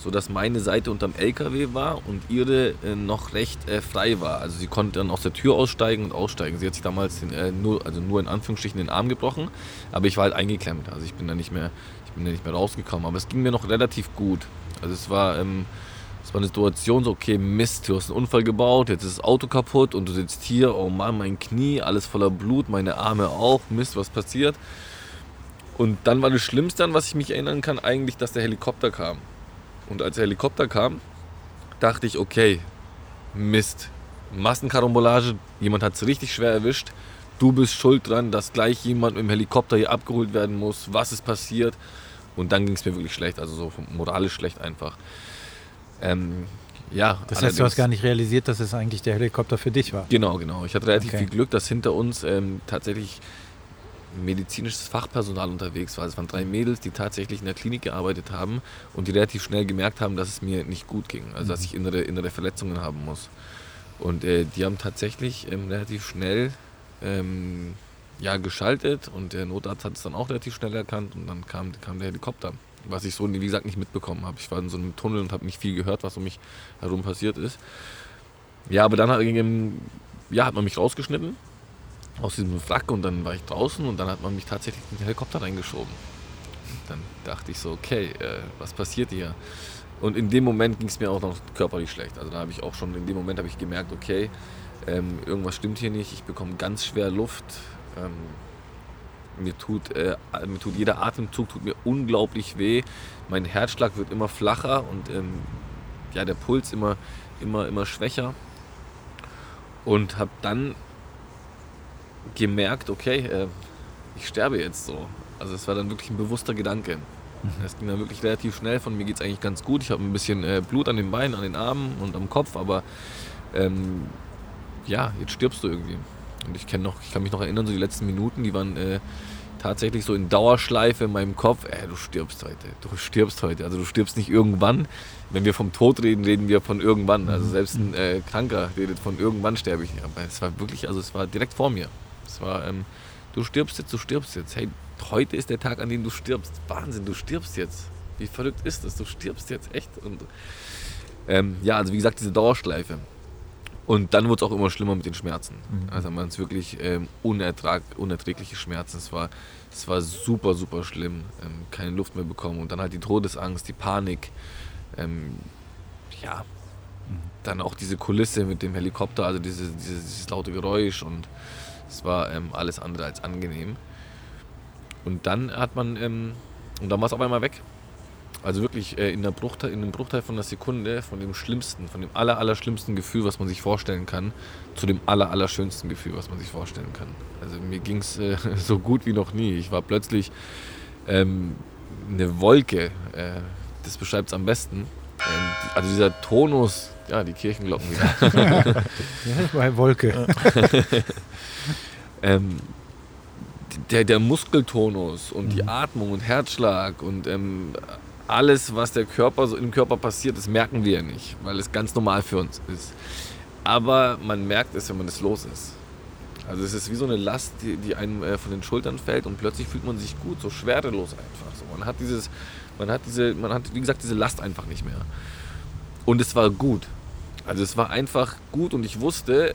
sodass meine Seite unterm LKW war und ihre äh, noch recht äh, frei war. Also sie konnte dann aus der Tür aussteigen und aussteigen. Sie hat sich damals den, äh, nur, also nur in Anführungsstrichen den Arm gebrochen, aber ich war halt eingeklemmt. Also ich bin da nicht mehr, ich bin da nicht mehr rausgekommen. Aber es ging mir noch relativ gut. Also es war ähm, es war eine Situation so, okay, Mist, du hast einen Unfall gebaut, jetzt ist das Auto kaputt und du sitzt hier, oh Mann, mein Knie, alles voller Blut, meine Arme auch, Mist, was passiert? Und dann war das Schlimmste, an was ich mich erinnern kann, eigentlich, dass der Helikopter kam. Und als der Helikopter kam, dachte ich, okay, Mist, Massenkarambolage, jemand hat es richtig schwer erwischt, du bist schuld dran, dass gleich jemand mit dem Helikopter hier abgeholt werden muss, was ist passiert? Und dann ging es mir wirklich schlecht, also so moralisch schlecht einfach. Ähm, ja, das heißt, du hast gar nicht realisiert, dass es eigentlich der Helikopter für dich war. Genau, genau. Ich hatte relativ okay. viel Glück, dass hinter uns ähm, tatsächlich medizinisches Fachpersonal unterwegs war. Es waren drei Mädels, die tatsächlich in der Klinik gearbeitet haben und die relativ schnell gemerkt haben, dass es mir nicht gut ging, also mhm. dass ich innere, innere Verletzungen haben muss. Und äh, die haben tatsächlich ähm, relativ schnell ähm, ja, geschaltet und der Notarzt hat es dann auch relativ schnell erkannt und dann kam, kam der Helikopter was ich so, wie gesagt, nicht mitbekommen habe. Ich war in so einem Tunnel und habe nicht viel gehört, was um mich herum passiert ist. Ja, aber dann hat, ja, hat man mich rausgeschnitten aus diesem Wrack und dann war ich draußen und dann hat man mich tatsächlich in den Helikopter reingeschoben. Dann dachte ich so, okay, äh, was passiert hier? Und in dem Moment ging es mir auch noch körperlich schlecht. Also da habe ich auch schon, in dem Moment habe ich gemerkt, okay, ähm, irgendwas stimmt hier nicht, ich bekomme ganz schwer Luft. Ähm, mir tut, äh, mir tut jeder Atemzug tut mir unglaublich weh. Mein Herzschlag wird immer flacher und ähm, ja, der Puls immer, immer, immer schwächer. Und habe dann gemerkt, okay, äh, ich sterbe jetzt so. Also es war dann wirklich ein bewusster Gedanke. Mhm. Es ging dann wirklich relativ schnell. Von mir geht es eigentlich ganz gut. Ich habe ein bisschen äh, Blut an den Beinen, an den Armen und am Kopf, aber ähm, ja, jetzt stirbst du irgendwie. Und ich, noch, ich kann mich noch erinnern, so die letzten Minuten, die waren äh, tatsächlich so in Dauerschleife in meinem Kopf. Ey, du stirbst heute, du stirbst heute. Also du stirbst nicht irgendwann. Wenn wir vom Tod reden, reden wir von irgendwann. Also mhm. selbst ein äh, Kranker redet von irgendwann sterbe ich. Aber es war wirklich, also es war direkt vor mir. Es war, ähm, du stirbst jetzt, du stirbst jetzt. Hey, heute ist der Tag, an dem du stirbst. Wahnsinn, du stirbst jetzt. Wie verrückt ist das? Du stirbst jetzt echt. Und ähm, ja, also wie gesagt, diese Dauerschleife. Und dann wurde es auch immer schlimmer mit den Schmerzen. Mhm. Also man es wirklich ähm, unertrag, unerträgliche Schmerzen. Es war, es war super, super schlimm. Ähm, keine Luft mehr bekommen. Und dann halt die Todesangst, die Panik. Ähm, ja, mhm. dann auch diese Kulisse mit dem Helikopter, also diese, diese dieses laute Geräusch. Und es war ähm, alles andere als angenehm. Und dann hat man, ähm, und dann war es auf einmal weg. Also wirklich äh, in, der Bruchteil, in einem Bruchteil von einer Sekunde von dem schlimmsten, von dem aller, aller schlimmsten Gefühl, was man sich vorstellen kann, zu dem aller, aller schönsten Gefühl, was man sich vorstellen kann. Also mir ging es äh, <laughs> so gut wie noch nie. Ich war plötzlich ähm, eine Wolke, äh, das beschreibt es am besten. Ähm, also dieser Tonus, ja, die Kirchenglocken wieder. <laughs> ja, bei Wolke. <laughs> ähm, der, der Muskeltonus und mhm. die Atmung und Herzschlag und ähm, alles, was der Körper so im Körper passiert, das merken wir ja nicht, weil es ganz normal für uns ist. Aber man merkt es, wenn man es los ist. Also es ist wie so eine Last, die, die einem äh, von den Schultern fällt und plötzlich fühlt man sich gut, so schwerelos einfach. So, man hat dieses, man hat diese, man hat wie gesagt diese Last einfach nicht mehr. Und es war gut. Also es war einfach gut und ich wusste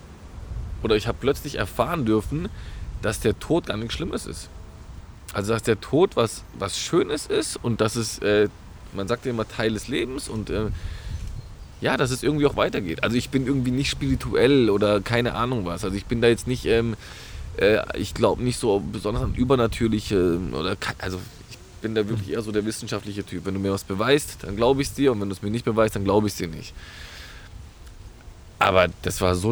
oder ich habe plötzlich erfahren dürfen, dass der Tod gar nichts Schlimmes ist. Also dass der Tod was, was Schönes ist und dass es äh, man sagt ja immer Teil des Lebens und äh, ja, dass es irgendwie auch weitergeht. Also ich bin irgendwie nicht spirituell oder keine Ahnung was. Also ich bin da jetzt nicht, ähm, äh, ich glaube nicht so besonders an übernatürliche oder also ich bin da wirklich eher so der wissenschaftliche Typ. Wenn du mir was beweist, dann glaube ich es dir und wenn du es mir nicht beweist, dann glaube ich es dir nicht. Aber das war so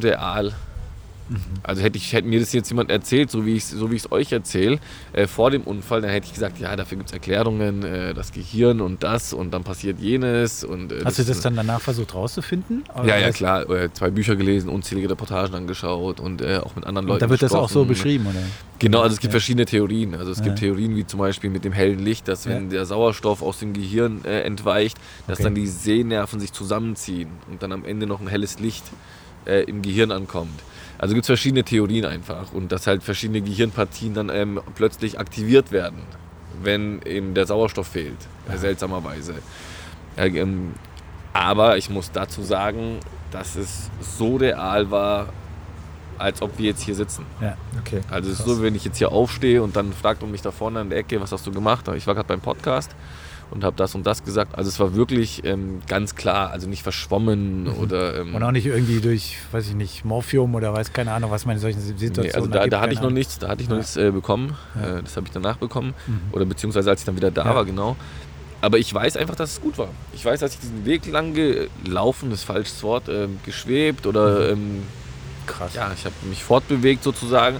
real Also hätte, ich, hätte mir das jetzt jemand erzählt, so wie ich es so wie euch erzähle, äh, vor dem Unfall, dann hätte ich gesagt, ja, dafür gibt es Erklärungen, äh, das Gehirn und das und dann passiert jenes. Und, äh, Hast du das dann danach versucht rauszufinden? Ja, ja, klar. Äh, zwei Bücher gelesen, unzählige Reportagen angeschaut und äh, auch mit anderen Und Leuten da wird das auch so gesprochen. beschrieben, oder? Genau, also es gibt Ja. verschiedene Theorien. Also es gibt Ja. Theorien wie zum Beispiel mit dem hellen Licht, dass wenn Ja. der Sauerstoff aus dem Gehirn äh, entweicht, dass Okay. dann die Sehnerven sich zusammenziehen und dann am Ende noch ein helles Licht im Gehirn ankommt. Also gibt es verschiedene Theorien einfach und dass halt verschiedene Gehirnpartien dann ähm, plötzlich aktiviert werden, wenn eben der Sauerstoff fehlt, äh, seltsamerweise. Äh, ähm, aber ich muss dazu sagen, dass es so real war, als ob wir jetzt hier sitzen. Ja. Okay. Also es ist so, wenn ich jetzt hier aufstehe und dann fragt man mich da vorne an der Ecke, was hast du gemacht? Ich war gerade beim Podcast und habe das und das gesagt. Also es war wirklich ähm, ganz klar, also nicht verschwommen oder... Ähm, Und auch nicht irgendwie durch, weiß ich nicht, Morphium oder weiß keine Ahnung, was man in solchen Situationen Nee, also da, da hatte ich noch nichts, da hatte ich noch Ja. nichts äh, bekommen. Ja. Äh, das habe ich danach bekommen. Mhm. Oder beziehungsweise als ich dann wieder da Ja. war, genau. Aber ich weiß einfach, dass es gut war. Ich weiß, dass ich diesen Weg lang gelaufen, ist falsches Wort, ähm, geschwebt oder ähm, Krass. ja, ich habe mich fortbewegt sozusagen.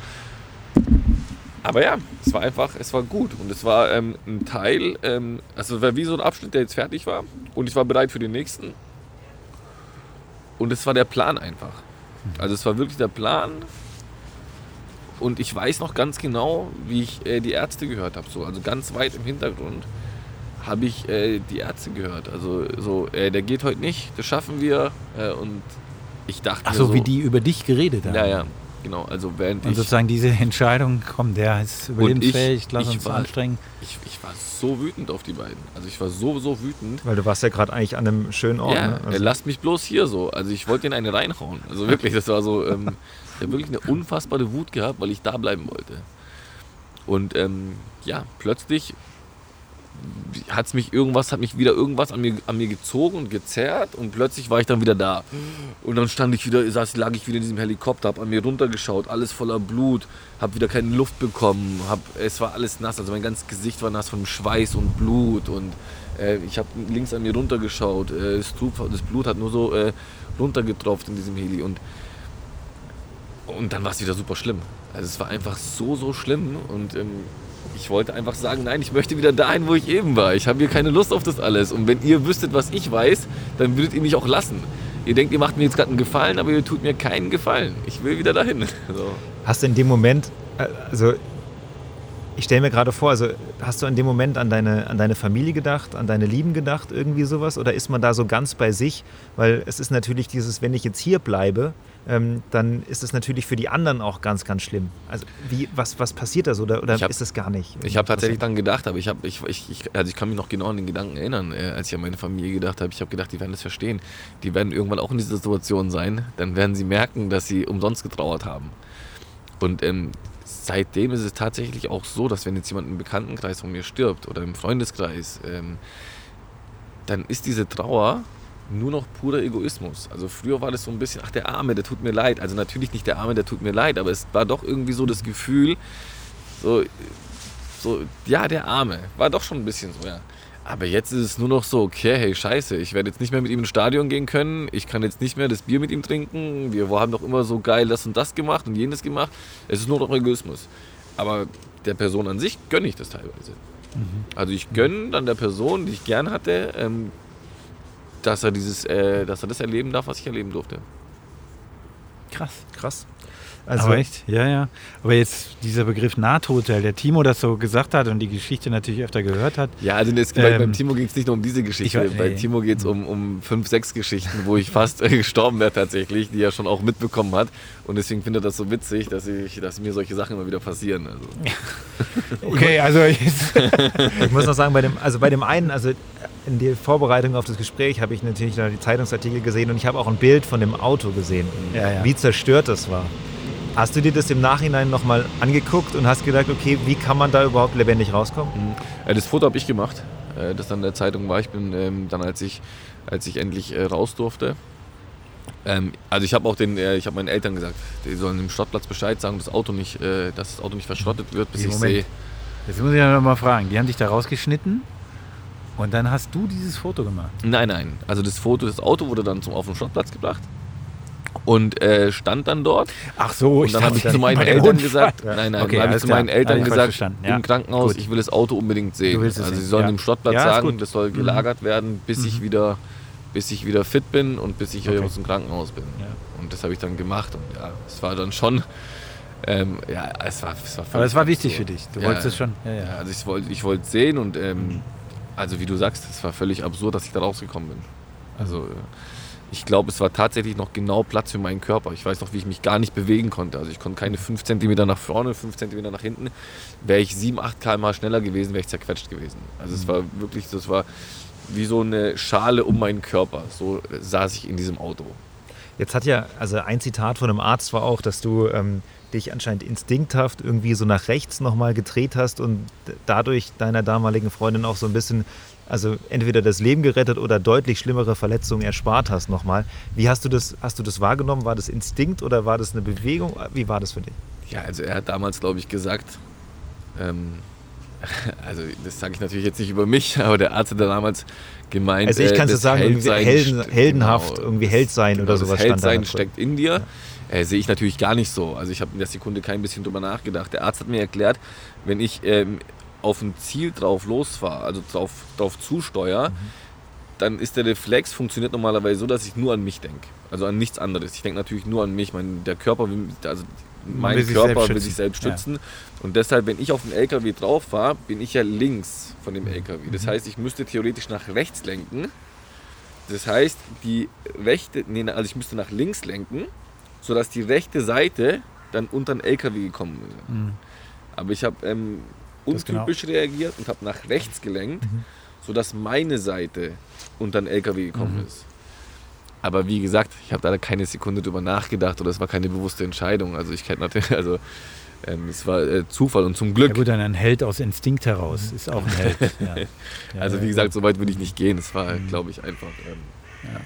Aber ja, es war einfach, es war gut und es war ähm, ein Teil, ähm, also es war wie so ein Abschnitt, der jetzt fertig war und ich war bereit für den nächsten. Und es war der Plan einfach. Also es war wirklich der Plan und ich weiß noch ganz genau, wie ich äh, die Ärzte gehört habe. So, also ganz weit im Hintergrund habe ich äh, die Ärzte gehört. Also so, äh, der geht heute nicht, das schaffen wir. Äh, und ich dachte Ach so, so, wie die über dich geredet haben. Ja, ja, genau. Also während Und ich, sozusagen diese <laughs> Entscheidung, komm, der ist überlebensfähig, lass ich uns war- anstrengen. ich, ich war so wütend auf die beiden. Also ich war so, so wütend. Weil du warst ja gerade eigentlich an einem schönen Ort. ja, ne? er lasst mich bloß hier so. Also ich wollte den eine reinhauen. Also wirklich, das war so, ähm, ich habe wirklich eine unfassbare Wut gehabt, weil ich da bleiben wollte. Und ähm, ja, plötzlich hat es mich irgendwas, hat mich wieder irgendwas an mir, an mir gezogen und gezerrt und plötzlich war ich dann wieder da. Und dann stand ich wieder, saß, lag ich wieder in diesem Helikopter, hab an mir runtergeschaut, alles voller Blut, hab wieder keine Luft bekommen, hab, es war alles nass, also mein ganzes Gesicht war nass von Schweiß und Blut und äh, ich habe links an mir runtergeschaut, äh, das, Blut, das Blut hat nur so äh, runtergetropft in diesem Heli und und dann war es wieder super schlimm. Also es war einfach so, so schlimm und ähm, ich wollte einfach sagen, nein, ich möchte wieder dahin, wo ich eben war. Ich habe hier keine Lust auf das alles. Und wenn ihr wüsstet, was ich weiß, dann würdet ihr mich auch lassen. Ihr denkt, ihr macht mir jetzt gerade einen Gefallen, aber ihr tut mir keinen Gefallen. Ich will wieder dahin. <laughs> So. Hast du in dem Moment, äh, also ich stelle mir gerade vor, also hast du in dem Moment an deine, an deine Familie gedacht, an deine Lieben gedacht, irgendwie sowas? Oder ist man da so ganz bei sich? Weil es ist natürlich dieses, wenn ich jetzt hier bleibe, ähm, dann ist es natürlich für die anderen auch ganz, ganz schlimm. Also wie, was, was passiert da so? Oder, oder hab- ist es gar nicht? Ich habe tatsächlich dann gedacht, aber ich, hab, ich, ich, also ich kann mich noch genau an den Gedanken erinnern, äh, als ich an meine Familie gedacht habe. Ich habe gedacht, die werden das verstehen. Die werden irgendwann auch in dieser Situation sein. Dann werden sie merken, dass sie umsonst getrauert haben. Und ähm, seitdem ist es tatsächlich auch so, dass wenn jetzt jemand im Bekanntenkreis von mir stirbt oder im Freundeskreis, ähm, dann ist diese Trauer nur noch purer Egoismus. Also früher war das so ein bisschen, ach der Arme, der tut mir leid. Also natürlich nicht der Arme, der tut mir leid, aber es war doch irgendwie so das Gefühl, so, so ja, der Arme, war doch schon ein bisschen so, ja. Aber jetzt ist es nur noch so, okay, hey, scheiße, ich werde jetzt nicht mehr mit ihm ins Stadion gehen können, ich kann jetzt nicht mehr das Bier mit ihm trinken, wir haben doch immer so geil das und das gemacht und jenes gemacht. Es ist nur noch Egoismus. Aber der Person an sich gönne ich das teilweise. Also ich gönne dann der Person, die ich gern hatte, ähm, dass er dieses, äh, dass er das erleben darf, was ich erleben durfte. Krass. Krass. Also, Aber echt, ja, ja. Aber jetzt dieser Begriff Nahtoteil, der Timo das so gesagt hat und die Geschichte natürlich öfter gehört hat. Ja, also bei, Ähm, beim Timo ging es nicht nur um diese Geschichte. ich weiß- bei nee. Timo geht es um, um fünf, sechs Geschichten, wo ich fast äh, gestorben wäre tatsächlich, die er schon auch mitbekommen hat. Und deswegen findet er das so witzig, dass, ich, dass mir solche Sachen immer wieder passieren. Also. <laughs> Okay, also. <laughs> Ich muss noch sagen, bei dem, also bei dem einen, also in der Vorbereitung auf das Gespräch habe ich natürlich noch die Zeitungsartikel gesehen und ich habe auch ein Bild von dem Auto gesehen, Ja, ja. wie zerstört das war. Hast du dir das im Nachhinein nochmal angeguckt und hast gedacht, okay, wie kann man da überhaupt lebendig rauskommen? Äh, das Foto habe ich gemacht, äh, das dann in der Zeitung war. Ich bin ähm, dann, als ich, als ich endlich äh, raus durfte. Ähm, also ich habe auch den, äh, ich habe meinen Eltern gesagt, die sollen dem Schrottplatz Bescheid sagen, das Auto nicht, dass das Auto nicht verschrottet wird, bis Wie, ich Moment. sehe. Jetzt muss ich ja noch mal fragen. Die haben dich da rausgeschnitten und dann hast du dieses Foto gemacht. Nein, nein. Also das Foto, das Auto wurde dann zum, auf den Schrottplatz gebracht. und äh, stand dann dort. Ach so, Und dann habe ich zu meinen Eltern gesagt, nein, nein, Okay, dann habe ich zu meinen Eltern gesagt, ja. im Krankenhaus, Gut. ich will das Auto unbedingt sehen. Es also sie sehen, sollen ja. im Schrottplatz Ja, sagen, das soll Mhm. gelagert werden, bis ich wieder bis ich wieder fit bin und bis ich Okay. hier aus dem Krankenhaus bin. Ja. Und das habe ich dann gemacht und ja, es war dann schon ähm, ja, es war, es war Aber das war wichtig so. für dich. Du Ja, wolltest es schon. Ja, Ja, ja. also ich wollte ich wollte sehen und ähm, also wie du sagst, es war völlig absurd, dass ich da rausgekommen bin. Also äh, ich glaube, es war tatsächlich noch genau Platz für meinen Körper. Ich weiß noch, wie ich mich gar nicht bewegen konnte. Also ich konnte keine 5 cm nach vorne, 5 cm nach hinten. Wäre ich 7, 8 km schneller gewesen, wäre ich zerquetscht gewesen. Also es war wirklich, das war wie so eine Schale um meinen Körper. So äh, saß ich in diesem Auto. Jetzt hat ja, also ein Zitat von einem Arzt war auch, dass du ähm, dich anscheinend instinkthaft irgendwie so nach rechts nochmal gedreht hast und dadurch deiner damaligen Freundin auch so ein bisschen, also entweder das Leben gerettet oder deutlich schlimmere Verletzungen erspart hast nochmal. Wie hast du das, hast du das wahrgenommen? War das Instinkt oder war das eine Bewegung? Wie war das für dich? Ja, also er hat damals, glaube ich, gesagt, ähm, <laughs> also das sage ich natürlich jetzt nicht über mich, <laughs> aber der Arzt hat da damals gemeint, Also ich äh, kann es sagen, irgendwie Heldsein helden, heldenhaft, genau, irgendwie Held sein oder genau, sowas Heldsein drin. steckt in dir. Äh, sehe ich natürlich gar nicht so. Also ich habe in der Sekunde kein bisschen drüber nachgedacht. Der Arzt hat mir erklärt, wenn ich ähm, auf ein Ziel drauf losfahre, also drauf, drauf zusteuere, Mhm. Dann ist der Reflex funktioniert normalerweise so, dass ich nur an mich denke. Also an nichts anderes. Ich denke natürlich nur an mich. Mein, der Körper will, also mein will sich Körper selbst will sich selbst Ja. schützen. Und deshalb, wenn ich auf den LKW drauf fahre, bin ich ja links von dem LKW. Das heißt, ich müsste theoretisch nach rechts lenken. Das heißt, die rechte, nee, also ich müsste nach links lenken, sodass die rechte Seite dann unter den LKW gekommen wäre. Mhm. Aber ich habe ähm, genau. untypisch reagiert und habe nach rechts gelenkt, Mhm. Sodass meine Seite unter den LKW gekommen Mhm. ist. Aber wie gesagt, ich habe da keine Sekunde drüber nachgedacht oder es war keine bewusste Entscheidung. Also ich kenne natürlich, <laughs> also ähm, es war äh, Zufall und zum Ja Glück. gut, dann ein Held aus Instinkt heraus ist auch ein Held. Ja. <laughs> Ja, also wie ja. gesagt, so weit würde ich nicht gehen. Es war, Mhm. glaube ich, einfach. Ähm, Ja.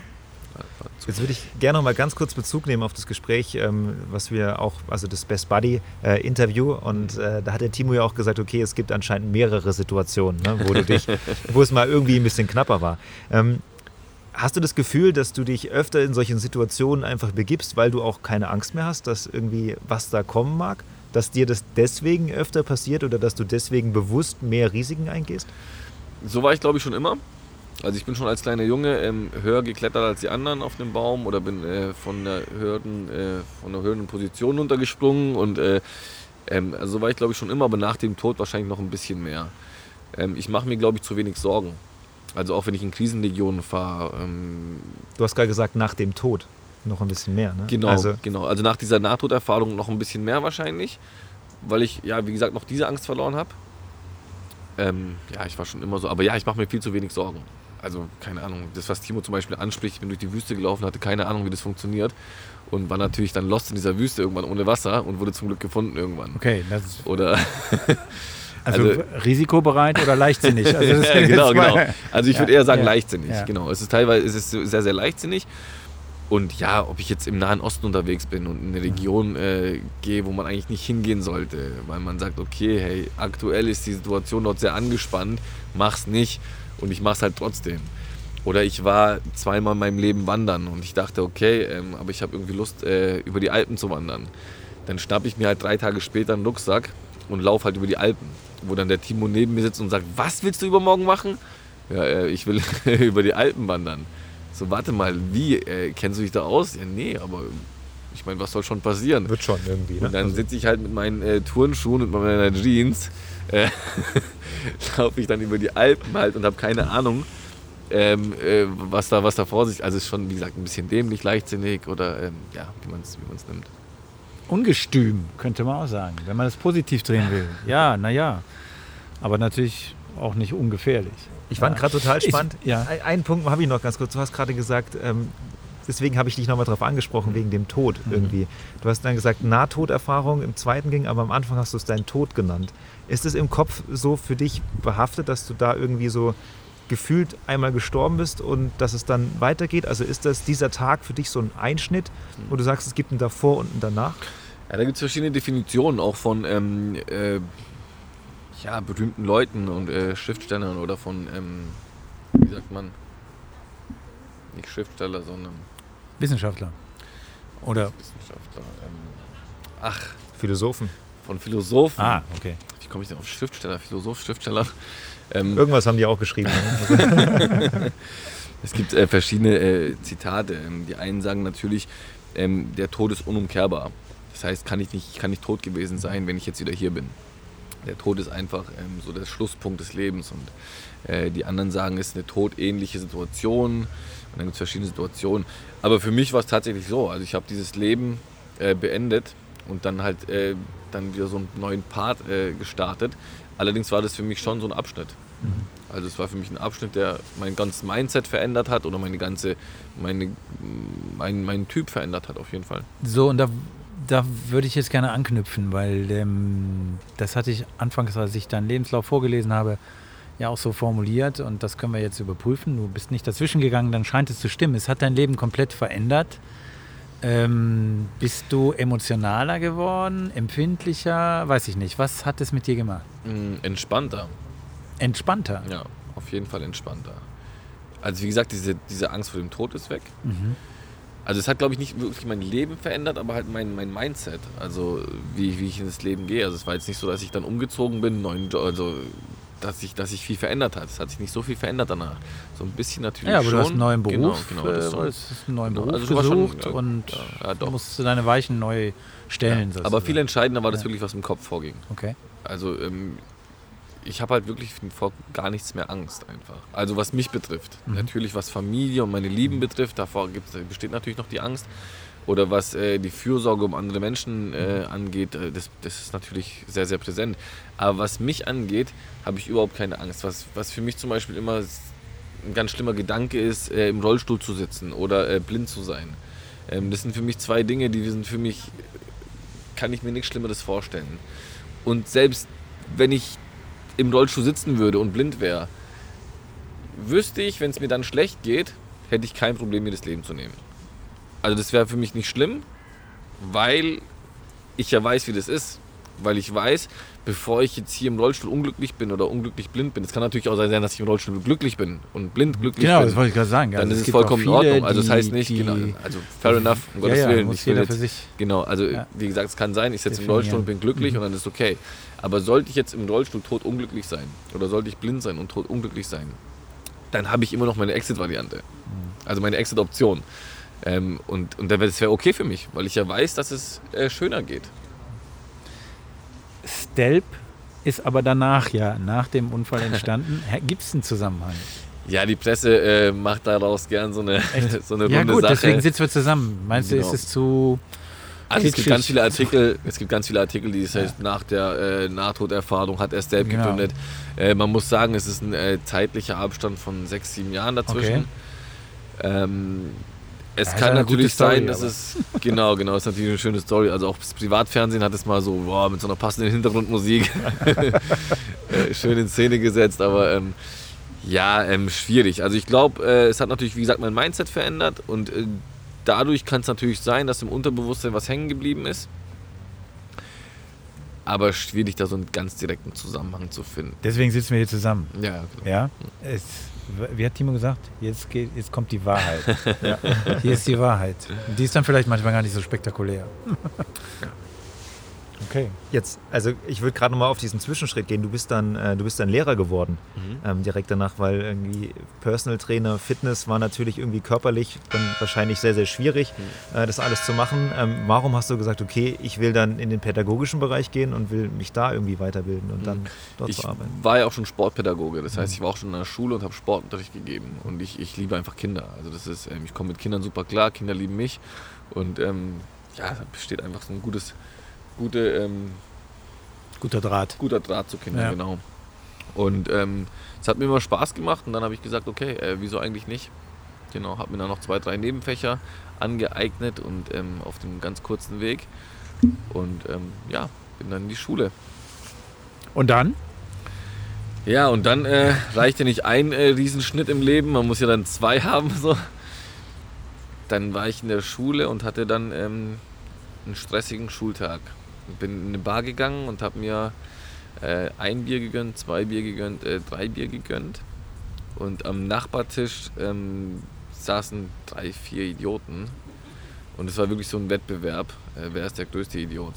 Jetzt würde ich gerne noch mal ganz kurz Bezug nehmen auf das Gespräch, ähm, was wir auch, also das Best Buddy äh, Interview. Und äh, da hat der Timo ja auch gesagt, okay, es gibt anscheinend mehrere Situationen, ne, wo du dich, <laughs> wo es mal irgendwie ein bisschen knapper war. Ähm, hast du das Gefühl, dass du dich öfter in solchen Situationen einfach begibst, weil du auch keine Angst mehr hast, dass irgendwie was da kommen mag? Dass dir das deswegen öfter passiert oder dass du deswegen bewusst mehr Risiken eingehst? So war ich, glaube ich, schon immer. Also ich bin schon als kleiner Junge ähm, höher geklettert als die anderen auf dem Baum oder bin äh, von der höheren, äh, von der höheren Position runtergesprungen und äh, ähm, also so war ich, glaube ich, schon immer, aber nach dem Tod wahrscheinlich noch ein bisschen mehr. Ähm, ich mache mir, glaube ich, zu wenig Sorgen. Also auch wenn ich in Krisenregionen fahre. Ähm, Du hast gerade gesagt, nach dem Tod noch ein bisschen mehr. Ne? genau, Also, genau. Also nach dieser Nahtoderfahrung noch ein bisschen mehr wahrscheinlich, weil ich, ja, wie gesagt, noch diese Angst verloren habe. Ähm, ja, ich war schon immer so. Aber ja, ich mache mir viel zu wenig Sorgen. Also, keine Ahnung. Das, was Timo zum Beispiel anspricht, ich bin durch die Wüste gelaufen, hatte keine Ahnung, wie das funktioniert. Und war natürlich dann lost in dieser Wüste irgendwann ohne Wasser und wurde zum Glück gefunden irgendwann. Okay, das ist Oder, <laughs> also, Also- risikobereit oder leichtsinnig. Also <laughs> ja, genau, genau. Also ich Ja, würde eher sagen ja, leichtsinnig. Genau. Es ist teilweise es ist sehr, sehr leichtsinnig. Und ja, ob ich jetzt im Nahen Osten unterwegs bin und in eine Region äh, gehe, wo man eigentlich nicht hingehen sollte, weil man sagt, okay, hey, aktuell ist die Situation dort sehr angespannt, mach's nicht und ich mach's halt trotzdem. Oder ich war zweimal in meinem Leben wandern und ich dachte, okay, ähm, aber ich habe irgendwie Lust, äh, über die Alpen zu wandern. Dann schnappe ich mir halt drei Tage später einen Rucksack und laufe halt über die Alpen. Wo dann der Timo neben mir sitzt und sagt, was willst du übermorgen machen? Ja, äh, ich will <laughs> über die Alpen wandern. So, warte mal, wie? Äh, kennst du dich da aus? Ja, nee, aber ich meine, was soll schon passieren? wird schon irgendwie. Ne? Und dann Also- sitze ich halt mit meinen äh, Turnschuhen und meiner Jeans, äh, <laughs> laufe ich dann über die Alpen halt und habe keine Ahnung, ähm, äh, was, da, was da vor sich, also ist schon, wie gesagt, ein bisschen dämlich, leichtsinnig oder ähm, ja, wie man es wie man's nimmt. Ungestüm, könnte man auch sagen, wenn man das positiv drehen will. <laughs> Ja, naja. Aber natürlich auch nicht ungefährlich. Ich fand Ja. gerade total Ich- spannend. ja. Ein- Einen Punkt habe ich noch ganz kurz. Du hast gerade gesagt, ähm, deswegen habe ich dich nochmal darauf angesprochen, wegen dem Tod Mhm. irgendwie. Du hast dann gesagt, Nahtoderfahrung im zweiten ging, aber am Anfang hast du es deinen Tod genannt. Ist es im Kopf so für dich behaftet, dass du da irgendwie so gefühlt einmal gestorben bist und dass es dann weitergeht? Also ist das dieser Tag für dich so ein Einschnitt, wo du sagst, es gibt ein davor und ein danach? Ja, da gibt es verschiedene Definitionen auch von ähm, äh, ja, berühmten Leuten und äh, Schriftstellern oder von, ähm, wie sagt man, nicht Schriftsteller, sondern Wissenschaftler. Oder? Wissenschaftler. Ähm, ach, Philosophen. von Philosophen. Ah, okay. Wie komme ich denn auf Schriftsteller? Philosoph, Schriftsteller. Ähm, Irgendwas haben die auch geschrieben. Ne? <laughs> Es gibt äh, verschiedene äh, Zitate. Ähm, die einen sagen natürlich, ähm, der Tod ist unumkehrbar. Das heißt, kann ich, nicht, ich kann nicht tot gewesen sein, wenn ich jetzt wieder hier bin. Der Tod ist einfach ähm, so der Schlusspunkt des Lebens. Und äh, die anderen sagen, es ist eine todähnliche Situation. Und dann gibt es verschiedene Situationen. Aber für mich war es tatsächlich so. Also ich habe dieses Leben äh, beendet und dann halt äh, dann wieder so einen neuen Part äh, gestartet. Allerdings war das für mich schon so ein Abschnitt. Also es war für mich ein Abschnitt, der mein ganzes Mindset verändert hat oder meine ganze, meine, mein, mein Typ verändert hat auf jeden Fall. So, und da, da würde ich jetzt gerne anknüpfen, weil ähm, das hatte ich anfangs, als ich deinen Lebenslauf vorgelesen habe, ja auch so formuliert und das können wir jetzt überprüfen. Du bist nicht dazwischen gegangen, dann scheint es zu stimmen. Es hat dein Leben komplett verändert. Ähm, bist du emotionaler geworden, empfindlicher, weiß ich nicht. Was hat es mit dir gemacht? Mm, Entspannter, Entspannter. ja, auf jeden Fall entspannter. Also wie gesagt, diese, diese Angst vor dem Tod ist weg. Mhm. Also es hat, glaube ich, nicht wirklich mein Leben verändert, aber halt mein, mein Mindset. Also wie, wie ich in das Leben gehe. Also es war jetzt nicht so, dass ich dann umgezogen bin, neuen also dass sich dass sich viel verändert hat. Es hat sich nicht so viel verändert danach. So ein bisschen natürlich Ja, aber schon. du hast einen neuen Beruf, Genau, genau. Das äh, ist so. wolltest einen neuen Genau, Beruf also du warst schon- gesucht ja, und ja, ja, musst deine Weichen neu stellen. Aber sozusagen. viel entscheidender war das wirklich, was im Kopf vorging. Okay. Also ähm, ich habe halt wirklich vor gar nichts mehr Angst einfach. Also was mich betrifft. Mhm. Natürlich was Familie und meine Lieben betrifft, davor gibt's, besteht natürlich noch die Angst. Oder was äh, die Fürsorge um andere Menschen äh, angeht, äh, das, das ist natürlich sehr, sehr präsent. Aber was mich angeht, habe ich überhaupt keine Angst. Was, was für mich zum Beispiel immer ein ganz schlimmer Gedanke ist, äh, im Rollstuhl zu sitzen oder äh, blind zu sein. Ähm, das sind für mich zwei Dinge, die sind für mich, kann ich mir nichts Schlimmeres vorstellen. Und selbst wenn ich im Rollstuhl sitzen würde und blind wäre, wüsste ich, wenn es mir dann schlecht geht, hätte ich kein Problem, mir das Leben zu nehmen. Also das wäre für mich nicht schlimm, weil ich ja weiß, wie das ist. Weil ich weiß, bevor ich jetzt hier im Rollstuhl unglücklich bin oder unglücklich blind bin, es kann natürlich auch sein, dass ich im Rollstuhl glücklich bin und blind glücklich Genau, bin. das wollte ich gerade sagen. dann Also ist es es vollkommen in viele, Ordnung. Also das heißt nicht, die- genau, also fair enough, um Gottes ja, ja, Willen. Ich will jeder jetzt, für sich. Genau, also Ja. wie gesagt, es kann sein, ich sitze im. Rollstuhl und bin glücklich Mhm. und dann ist okay. Aber sollte ich jetzt im Rollstuhl tot unglücklich sein oder sollte ich blind sein und tot unglücklich sein, dann habe ich immer noch meine Exit-Variante. Mhm. Also meine Exit-Option. Ähm, und und das wäre okay für mich, weil ich ja weiß, dass es äh, schöner geht. Stelp ist aber danach ja, nach dem Unfall entstanden. <laughs> Gibt es einen Zusammenhang? Ja, die Presse äh, macht daraus gern so eine, <laughs> so eine Ja runde gut, Sache. deswegen sitzen wir zusammen. Meinst du, Genau. ist es zu... Also es gibt ganz viele Artikel, <laughs> es gibt ganz viele Artikel, die das heißt, nach der äh, Nahtoderfahrung hat er Stelp Genau. gegründet. Äh, man muss sagen, es ist ein äh, zeitlicher Abstand von sechs, sieben Jahren dazwischen. Ähm, es Ja, kann natürlich Story, sein, dass aber- es genau, genau, ist natürlich eine schöne Story. Also auch das Privatfernsehen hat es mal so boah, mit so einer passenden Hintergrundmusik <laughs> äh, schön in Szene gesetzt, aber ähm, ja, ähm, schwierig. Also ich glaube, äh, es hat natürlich, wie gesagt, mein Mindset verändert und äh, dadurch kann es natürlich sein, dass im Unterbewusstsein was hängen geblieben ist. Aber schwierig, da so einen ganz direkten Zusammenhang zu finden. Deswegen sitzen wir hier zusammen. Ja, Ja? Es, wie hat Timo gesagt? Jetzt, geht, jetzt kommt die Wahrheit. <laughs> ja. Hier ist die Wahrheit. Und die ist dann vielleicht manchmal gar nicht so spektakulär. <laughs> okay. Jetzt, also ich würde gerade nochmal auf diesen Zwischenschritt gehen. Du bist dann, äh, du bist dann Lehrer geworden Mhm. ähm, direkt danach, weil irgendwie Personal Trainer, Fitness war natürlich irgendwie körperlich dann wahrscheinlich sehr, sehr schwierig, Mhm. äh, das alles zu machen. Ähm, warum hast du gesagt, okay, ich will dann in den pädagogischen Bereich gehen und will mich da irgendwie weiterbilden und dann dort Mhm. Ich zu arbeiten? war ja auch schon Sportpädagoge, das heißt, ich war auch schon in der Schule und habe Sportunterricht gegeben. Und ich, ich liebe einfach Kinder. Also das ist, ähm, ich komme mit Kindern super klar, Kinder lieben mich. Und ähm, ja, da besteht einfach so ein gutes, gute, ähm, Guter Draht. guter Draht zu Kindern, Ja. genau. Und ähm, es hat mir immer Spaß gemacht und dann habe ich gesagt, okay, äh, wieso eigentlich nicht? Genau, habe mir dann noch zwei, drei Nebenfächer angeeignet und ähm, auf dem ganz kurzen Weg. Und ähm, ja, bin dann in die Schule. Und dann? Ja, und dann äh, reicht ja nicht ein äh, Riesenschnitt im Leben, man muss ja dann zwei <laughs> haben. So. Dann war ich in der Schule und hatte dann ähm, einen stressigen Schultag. Bin in eine Bar gegangen und habe mir äh, ein Bier gegönnt, zwei Bier gegönnt, äh, drei Bier gegönnt. Und am Nachbartisch ähm, saßen drei, vier Idioten. Und es war wirklich so ein Wettbewerb, äh, wer ist der größte Idiot.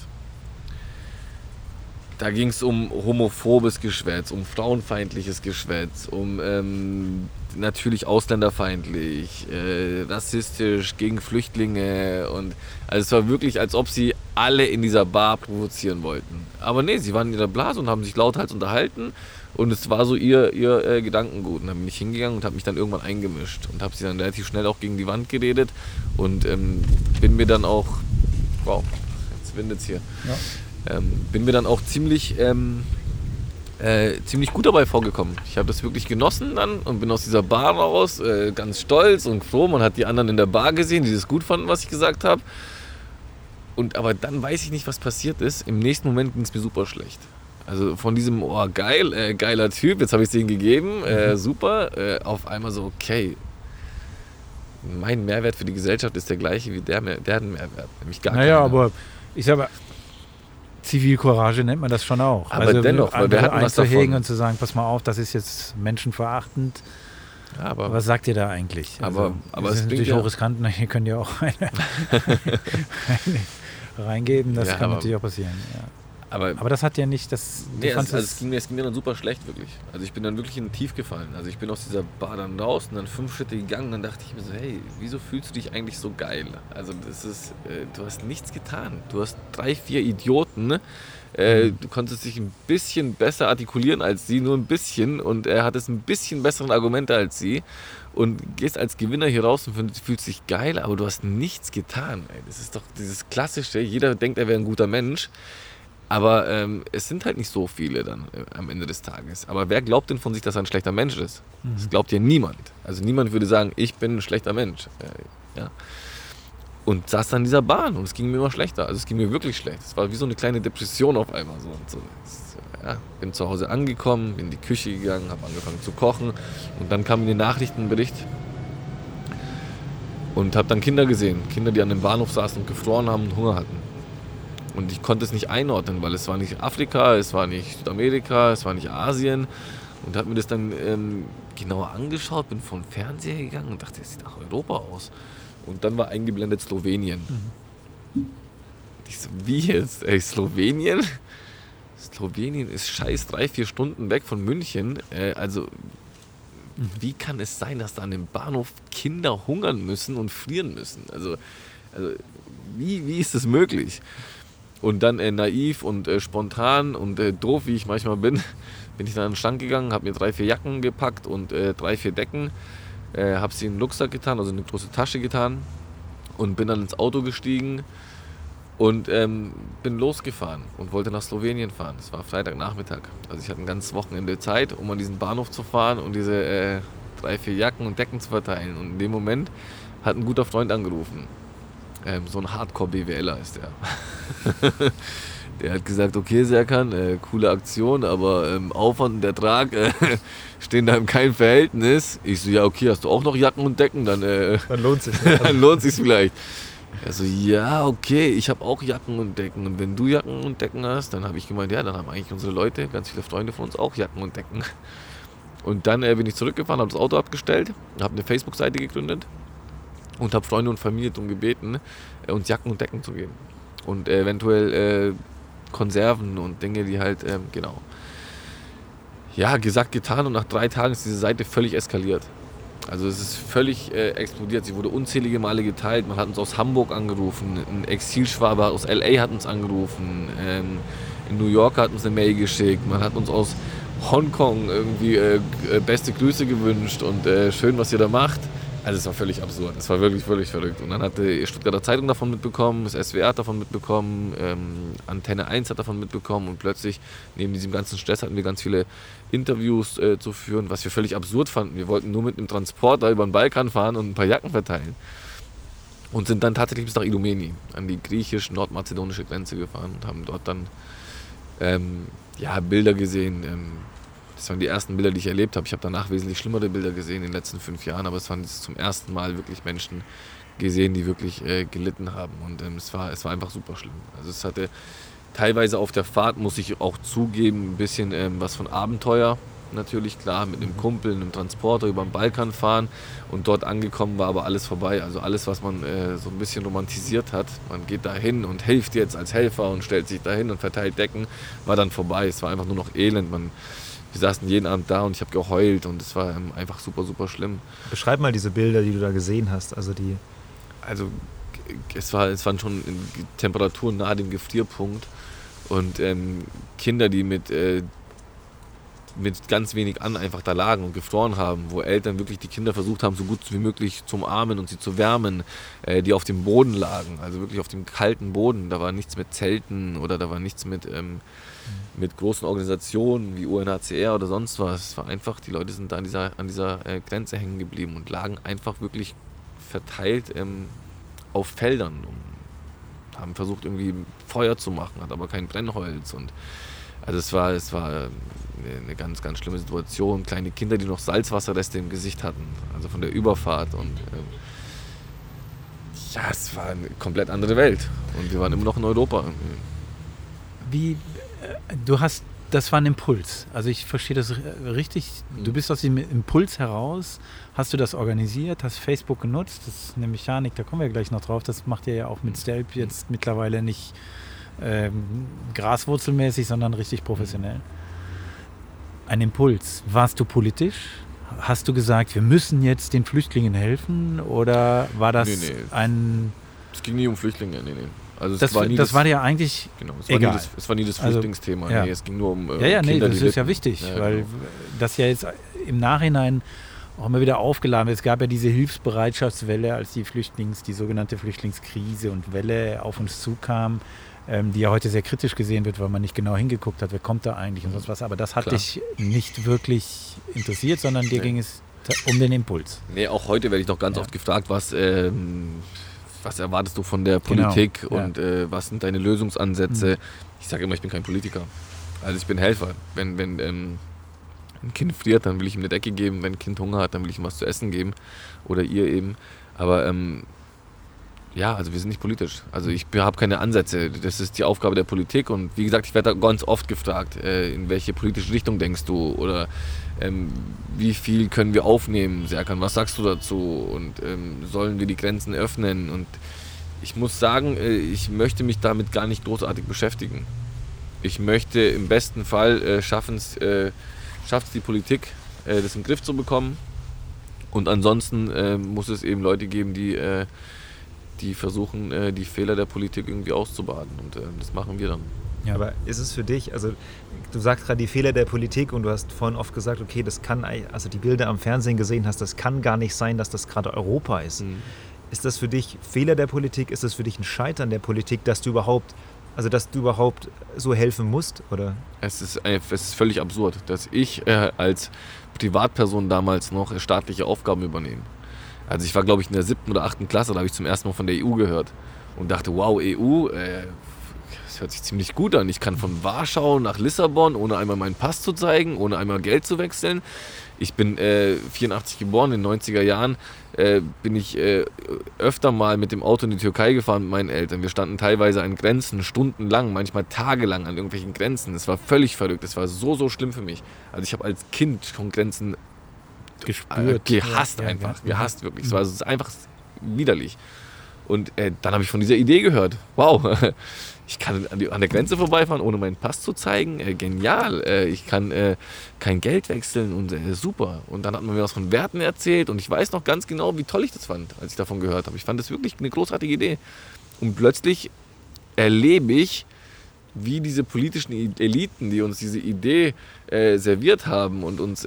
Da ging es um homophobes Geschwätz, um frauenfeindliches Geschwätz, um ähm, natürlich ausländerfeindlich, äh, rassistisch, gegen Flüchtlinge und also es war wirklich, als ob sie alle in dieser Bar provozieren wollten. Aber nee, sie waren in ihrer Blase und haben sich lauthals unterhalten und es war so ihr, ihr äh, Gedankengut. Und dann bin ich hingegangen und habe mich dann irgendwann eingemischt und habe sie dann relativ schnell auch gegen die Wand geredet und ähm, bin mir dann auch, wow, jetzt windet's hier, ja. ähm, bin mir dann auch ziemlich ähm, äh, ziemlich gut dabei vorgekommen. Ich habe das wirklich genossen dann und bin aus dieser Bar raus, äh, ganz stolz und froh. Man hat die anderen in der Bar gesehen, die das gut fanden, was ich gesagt habe. Und aber dann weiß ich nicht, was passiert ist. Im nächsten Moment ging es mir super schlecht. Also von diesem, oh geil, äh, geiler Typ, jetzt habe ich es denen gegeben, äh, mhm. super, äh, auf einmal so, okay, mein Mehrwert für die Gesellschaft ist der gleiche wie der, deren Mehrwert, nämlich gar Naja, keiner. aber ich sage Zivilcourage nennt man das schon auch. Aber also, dennoch, weil wir hatten was davon. und zu sagen, pass mal auf, das ist jetzt menschenverachtend. Ja, aber was sagt ihr da eigentlich? Aber, also, aber das ist natürlich ja hochriskant, hier könnt ihr auch <laughs> <laughs> eine reingeben, das ja, kann natürlich auch passieren. Aber, aber das hat ja nicht das. Nee, also, also es, ging mir, es ging mir dann super schlecht, wirklich. Also ich bin dann wirklich in ein Tief gefallen. Also ich bin aus dieser Bar dann raus und dann fünf Schritte gegangen und dann dachte ich mir so, hey, wieso fühlst du dich eigentlich so geil? Also das ist, äh, du hast nichts getan. Du hast drei, vier Idioten. Ne? Äh, mhm. du konntest dich ein bisschen besser artikulieren als sie, nur ein bisschen. Und er hattest ein bisschen bessere Argumente als sie. Und gehst als Gewinner hier raus und fühlst dich geil, aber du hast nichts getan. Ey. Das ist doch dieses Klassische. Jeder denkt, er wäre ein guter Mensch. Aber ähm, es sind halt nicht so viele dann äh, am Ende des Tages. Aber wer glaubt denn von sich, dass er ein schlechter Mensch ist? Mhm. Das glaubt ja niemand. Also niemand würde sagen, ich bin ein schlechter Mensch. Äh, ja. Und saß dann in dieser Bahn und es ging mir immer schlechter. Also es ging mir wirklich schlecht. Es war wie so eine kleine Depression auf einmal. So. so. Ja, bin zu Hause angekommen, bin in die Küche gegangen, habe angefangen zu kochen und dann kam in den Nachrichtenbericht und habe dann Kinder gesehen. Kinder, die an dem Bahnhof saßen und gefroren haben und Hunger hatten. Und ich konnte es nicht einordnen, weil es war nicht Afrika, es war nicht Südamerika, es war nicht Asien. Und habe mir das dann ähm, genauer angeschaut, bin vor den Fernseher gegangen und dachte, es sieht nach Europa aus. Und dann war eingeblendet Slowenien. Mhm. Ich so, wie jetzt? Ey, Slowenien? Slowenien ist scheiß drei, vier Stunden weg von München. Äh, also, mhm. wie kann es sein, dass da an dem Bahnhof Kinder hungern müssen und frieren müssen? Also, also wie, wie ist das möglich? Und dann äh, naiv und äh, spontan und äh, doof, wie ich manchmal bin, <laughs> bin ich dann an den Stand gegangen, habe mir drei, vier Jacken gepackt und äh, drei, vier Decken, äh, habe sie in den Rucksack getan, also in eine große Tasche getan und bin dann ins Auto gestiegen und ähm, bin losgefahren und wollte nach Slowenien fahren. Es war Freitagnachmittag. Also ich hatte ein ganzes Wochenende Zeit, um an diesen Bahnhof zu fahren und diese äh, drei, vier Jacken und Decken zu verteilen. Und in dem Moment hat ein guter Freund angerufen ähm, so ein Hardcore-BWLer ist der. <laughs> der hat gesagt, okay, Serkan, äh, coole Aktion, aber ähm, Aufwand und Ertrag äh, <laughs> stehen da in keinem Verhältnis. Ich so, ja, okay, hast du auch noch Jacken und Decken? Dann, äh, dann lohnt sich. <laughs> dann lohnt sich vielleicht. Er so, ja, okay, ich habe auch Jacken und Decken. Und wenn du Jacken und Decken hast, dann habe ich gemeint, ja, dann haben eigentlich unsere Leute, ganz viele Freunde von uns, auch Jacken und Decken. Und dann äh, bin ich zurückgefahren, habe das Auto abgestellt, habe eine Facebook-Seite gegründet und habe Freunde und Familie darum gebeten, äh, uns Jacken und Decken zu geben. Und äh, eventuell äh, Konserven und Dinge, die halt, ähm, genau. Ja, gesagt, getan und nach drei Tagen ist diese Seite völlig eskaliert. Also es ist völlig äh, explodiert. Sie wurde unzählige Male geteilt. Man hat uns aus Hamburg angerufen, ein Exilschwabe aus LA hat uns angerufen, ähm, in New York hat uns eine Mail geschickt, man hat uns aus Hongkong irgendwie äh beste Grüße gewünscht und äh, schön, was ihr da macht. Also es war völlig absurd. Es war wirklich völlig verrückt. Und dann hat die Stuttgarter Zeitung davon mitbekommen, das SWR hat davon mitbekommen, ähm, Antenne 1 hat davon mitbekommen und plötzlich neben diesem ganzen Stress hatten wir ganz viele Interviews äh, zu führen, was wir völlig absurd fanden. Wir wollten nur mit einem Transporter über den Balkan fahren und ein paar Jacken verteilen. Und sind dann tatsächlich bis nach Idomeni, an die griechisch-nordmazedonische Grenze gefahren und haben dort dann ähm, ja, Bilder gesehen, ähm, das waren die ersten Bilder, die ich erlebt habe. Ich habe danach wesentlich schlimmere Bilder gesehen in den letzten fünf Jahren, aber es waren zum ersten Mal wirklich Menschen gesehen, die wirklich äh, gelitten haben. Und ähm, es, war, es war einfach super schlimm. Also es hatte teilweise auf der Fahrt, muss ich auch zugeben, ein bisschen ähm, was von Abenteuer. natürlich, klar, mit einem Kumpel, einem Transporter über den Balkan fahren und dort angekommen war aber alles vorbei. Also alles, was man äh, so ein bisschen romantisiert hat, man geht da hin und hilft jetzt als Helfer und stellt sich dahin und verteilt Decken, war dann vorbei. Es war einfach nur noch Elend. Man, wir saßen jeden Abend da und ich habe geheult und es war ähm, einfach super, super schlimm. Beschreib mal diese Bilder, die du da gesehen hast. Also die. Also es, war, es waren schon Temperaturen nahe dem Gefrierpunkt und ähm, Kinder, die mit äh, mit ganz wenig an einfach da lagen und gefroren haben, wo Eltern wirklich die Kinder versucht haben, so gut wie möglich zu umarmen und sie zu wärmen, äh, die auf dem Boden lagen, also wirklich auf dem kalten Boden. Da war nichts mit Zelten oder da war nichts mit, ähm, mit großen Organisationen wie UNHCR oder sonst was. Es war einfach, die Leute sind da an dieser, an dieser äh, Grenze hängen geblieben und lagen einfach wirklich verteilt ähm, auf Feldern und haben versucht irgendwie Feuer zu machen, hat aber kein Brennholz und also es war, es war eine, eine ganz, ganz schlimme Situation. Kleine Kinder, die noch Salzwasserreste im Gesicht hatten, also von der Überfahrt. Und ähm, ja, es war eine komplett andere Welt. Und wir waren immer noch in Europa. Wie, du hast, das war ein Impuls. Also ich verstehe das richtig. Du bist aus dem Impuls heraus, hast du das organisiert, hast Facebook genutzt. Das ist eine Mechanik, da kommen wir gleich noch drauf. Das macht ihr ja auch mit Stelp jetzt mittlerweile nicht ähm, graswurzelmäßig, sondern richtig professionell. Ein Impuls. Warst du politisch? Hast du gesagt, wir müssen jetzt den Flüchtlingen helfen? Oder war das nee, nee. ein. Es ging nie um Flüchtlinge, nee, nee. Also das, war, das, das war ja eigentlich genau, es egal. War das, es war nie das also, Flüchtlingsthema. Also, ja. nee, es ging nur um äh, Ja, ja, nee, das ist ja wichtig, ja, weil genau. das ja jetzt im Nachhinein auch immer wieder aufgeladen wird. Es gab ja diese Hilfsbereitschaftswelle, als die Flüchtlings, die sogenannte Flüchtlingskrise und Welle auf uns zukam ähm, die ja heute sehr kritisch gesehen wird, weil man nicht genau hingeguckt hat, wer kommt da eigentlich und sonst was. Aber das hat Klar. dich nicht wirklich interessiert, sondern dir nee. ging es um den Impuls. Nee, auch heute werde ich noch ganz ja. oft gefragt, was, ähm, was erwartest du von der genau. Politik genau. und ja. äh, was sind deine Lösungsansätze? Mhm. Ich sage immer, ich bin kein Politiker. Also ich bin Helfer. Wenn, wenn ähm, ein Kind friert, dann will ich ihm eine Decke geben. Wenn ein Kind Hunger hat, dann will ich ihm was zu essen geben. Oder ihr eben. Aber ähm, ja, also wir sind nicht politisch. Also ich habe keine Ansätze. Das ist die Aufgabe der Politik. Und wie gesagt, ich werde da ganz oft gefragt, äh, in welche politische Richtung denkst du? Oder ähm, wie viel können wir aufnehmen, Serkan? Was sagst du dazu? Und ähm, sollen wir die Grenzen öffnen? Und ich muss sagen, äh, ich möchte mich damit gar nicht großartig beschäftigen. Ich möchte im besten Fall äh, schaffen es, äh, schafft es die Politik, äh, das in den Griff zu bekommen. Und ansonsten äh, muss es eben Leute geben, die die versuchen, äh, die Fehler der Politik irgendwie auszubaden. Und äh, das machen wir dann. Ja, aber ist es für dich, also du sagst gerade die Fehler der Politik und du hast vorhin oft gesagt, okay, das kann, also die Bilder am Fernsehen gesehen hast, das kann gar nicht sein, dass das gerade Europa ist. Mhm. Ist das für dich Fehler der Politik? Ist das für dich ein Scheitern der Politik, dass du überhaupt, also dass du überhaupt so helfen musst? Oder? Es ist, es ist völlig absurd, dass ich äh, als Privatperson damals noch staatliche Aufgaben übernehme. Also ich war, glaube ich, in der siebten oder achten Klasse, da habe ich zum ersten Mal von der EU gehört und dachte, wow, EU, äh, das hört sich ziemlich gut an. Ich kann von Warschau nach Lissabon, ohne einmal meinen Pass zu zeigen, ohne einmal Geld zu wechseln. Ich bin äh, 84 geboren, in den 90er Jahren äh, bin ich äh, öfter mal mit dem Auto in die Türkei gefahren mit meinen Eltern. Wir standen teilweise an Grenzen, stundenlang, manchmal tagelang an irgendwelchen Grenzen. Es war völlig verrückt, es war so, so schlimm für mich. Also ich habe als Kind schon Grenzen gespürt. Äh, gehasst ja, einfach. Ja. Gehasst wirklich. Es war es einfach widerlich. Und äh, dann habe ich von dieser Idee gehört. Wow, <laughs> ich kann an der Grenze vorbeifahren, ohne meinen Pass zu zeigen. Äh, genial. Äh, ich kann äh, kein Geld wechseln und äh, super. Und dann hat man mir was von Werten erzählt und ich weiß noch ganz genau, wie toll ich das fand, als ich davon gehört habe. Ich fand das wirklich eine großartige Idee. Und plötzlich erlebe ich, wie diese politischen Eliten, die uns diese Idee serviert haben und uns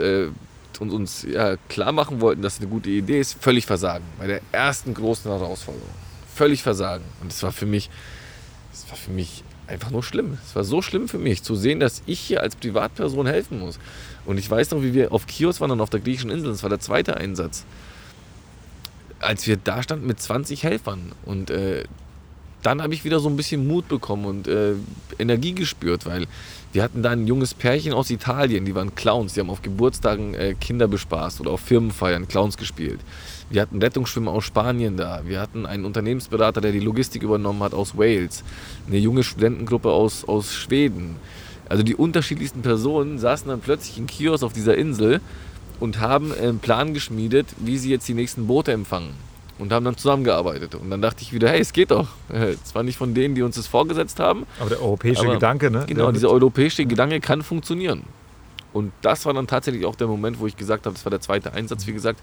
und uns ja, klar machen wollten, dass es eine gute Idee ist, völlig versagen. Bei der ersten großen Herausforderung. Völlig versagen. Und es war für mich, es war für mich einfach nur schlimm. Es war so schlimm für mich zu sehen, dass ich hier als Privatperson helfen muss. Und ich weiß noch, wie wir auf Chios waren und auf der griechischen Insel. Das war der zweite Einsatz. Als wir da standen mit 20 Helfern. Und äh, dann habe ich wieder so ein bisschen Mut bekommen und äh, Energie gespürt, weil wir hatten da ein junges Pärchen aus Italien, die waren Clowns, die haben auf Geburtstagen äh, Kinder bespaßt oder auf Firmenfeiern Clowns gespielt. Wir hatten Rettungsschwimmer aus Spanien da. Wir hatten einen Unternehmensberater, der die Logistik übernommen hat aus Wales. Eine junge Studentengruppe aus, aus Schweden. Also die unterschiedlichsten Personen saßen dann plötzlich in Kiosk auf dieser Insel und haben einen Plan geschmiedet, wie sie jetzt die nächsten Boote empfangen. Und haben dann zusammengearbeitet. Und dann dachte ich wieder, hey, es geht doch. Zwar nicht von denen, die uns das vorgesetzt haben. Aber der europäische aber Gedanke, ne? Genau, dieser europäische Gedanke kann funktionieren. Und das war dann tatsächlich auch der Moment, wo ich gesagt habe, das war der zweite Einsatz, wie gesagt,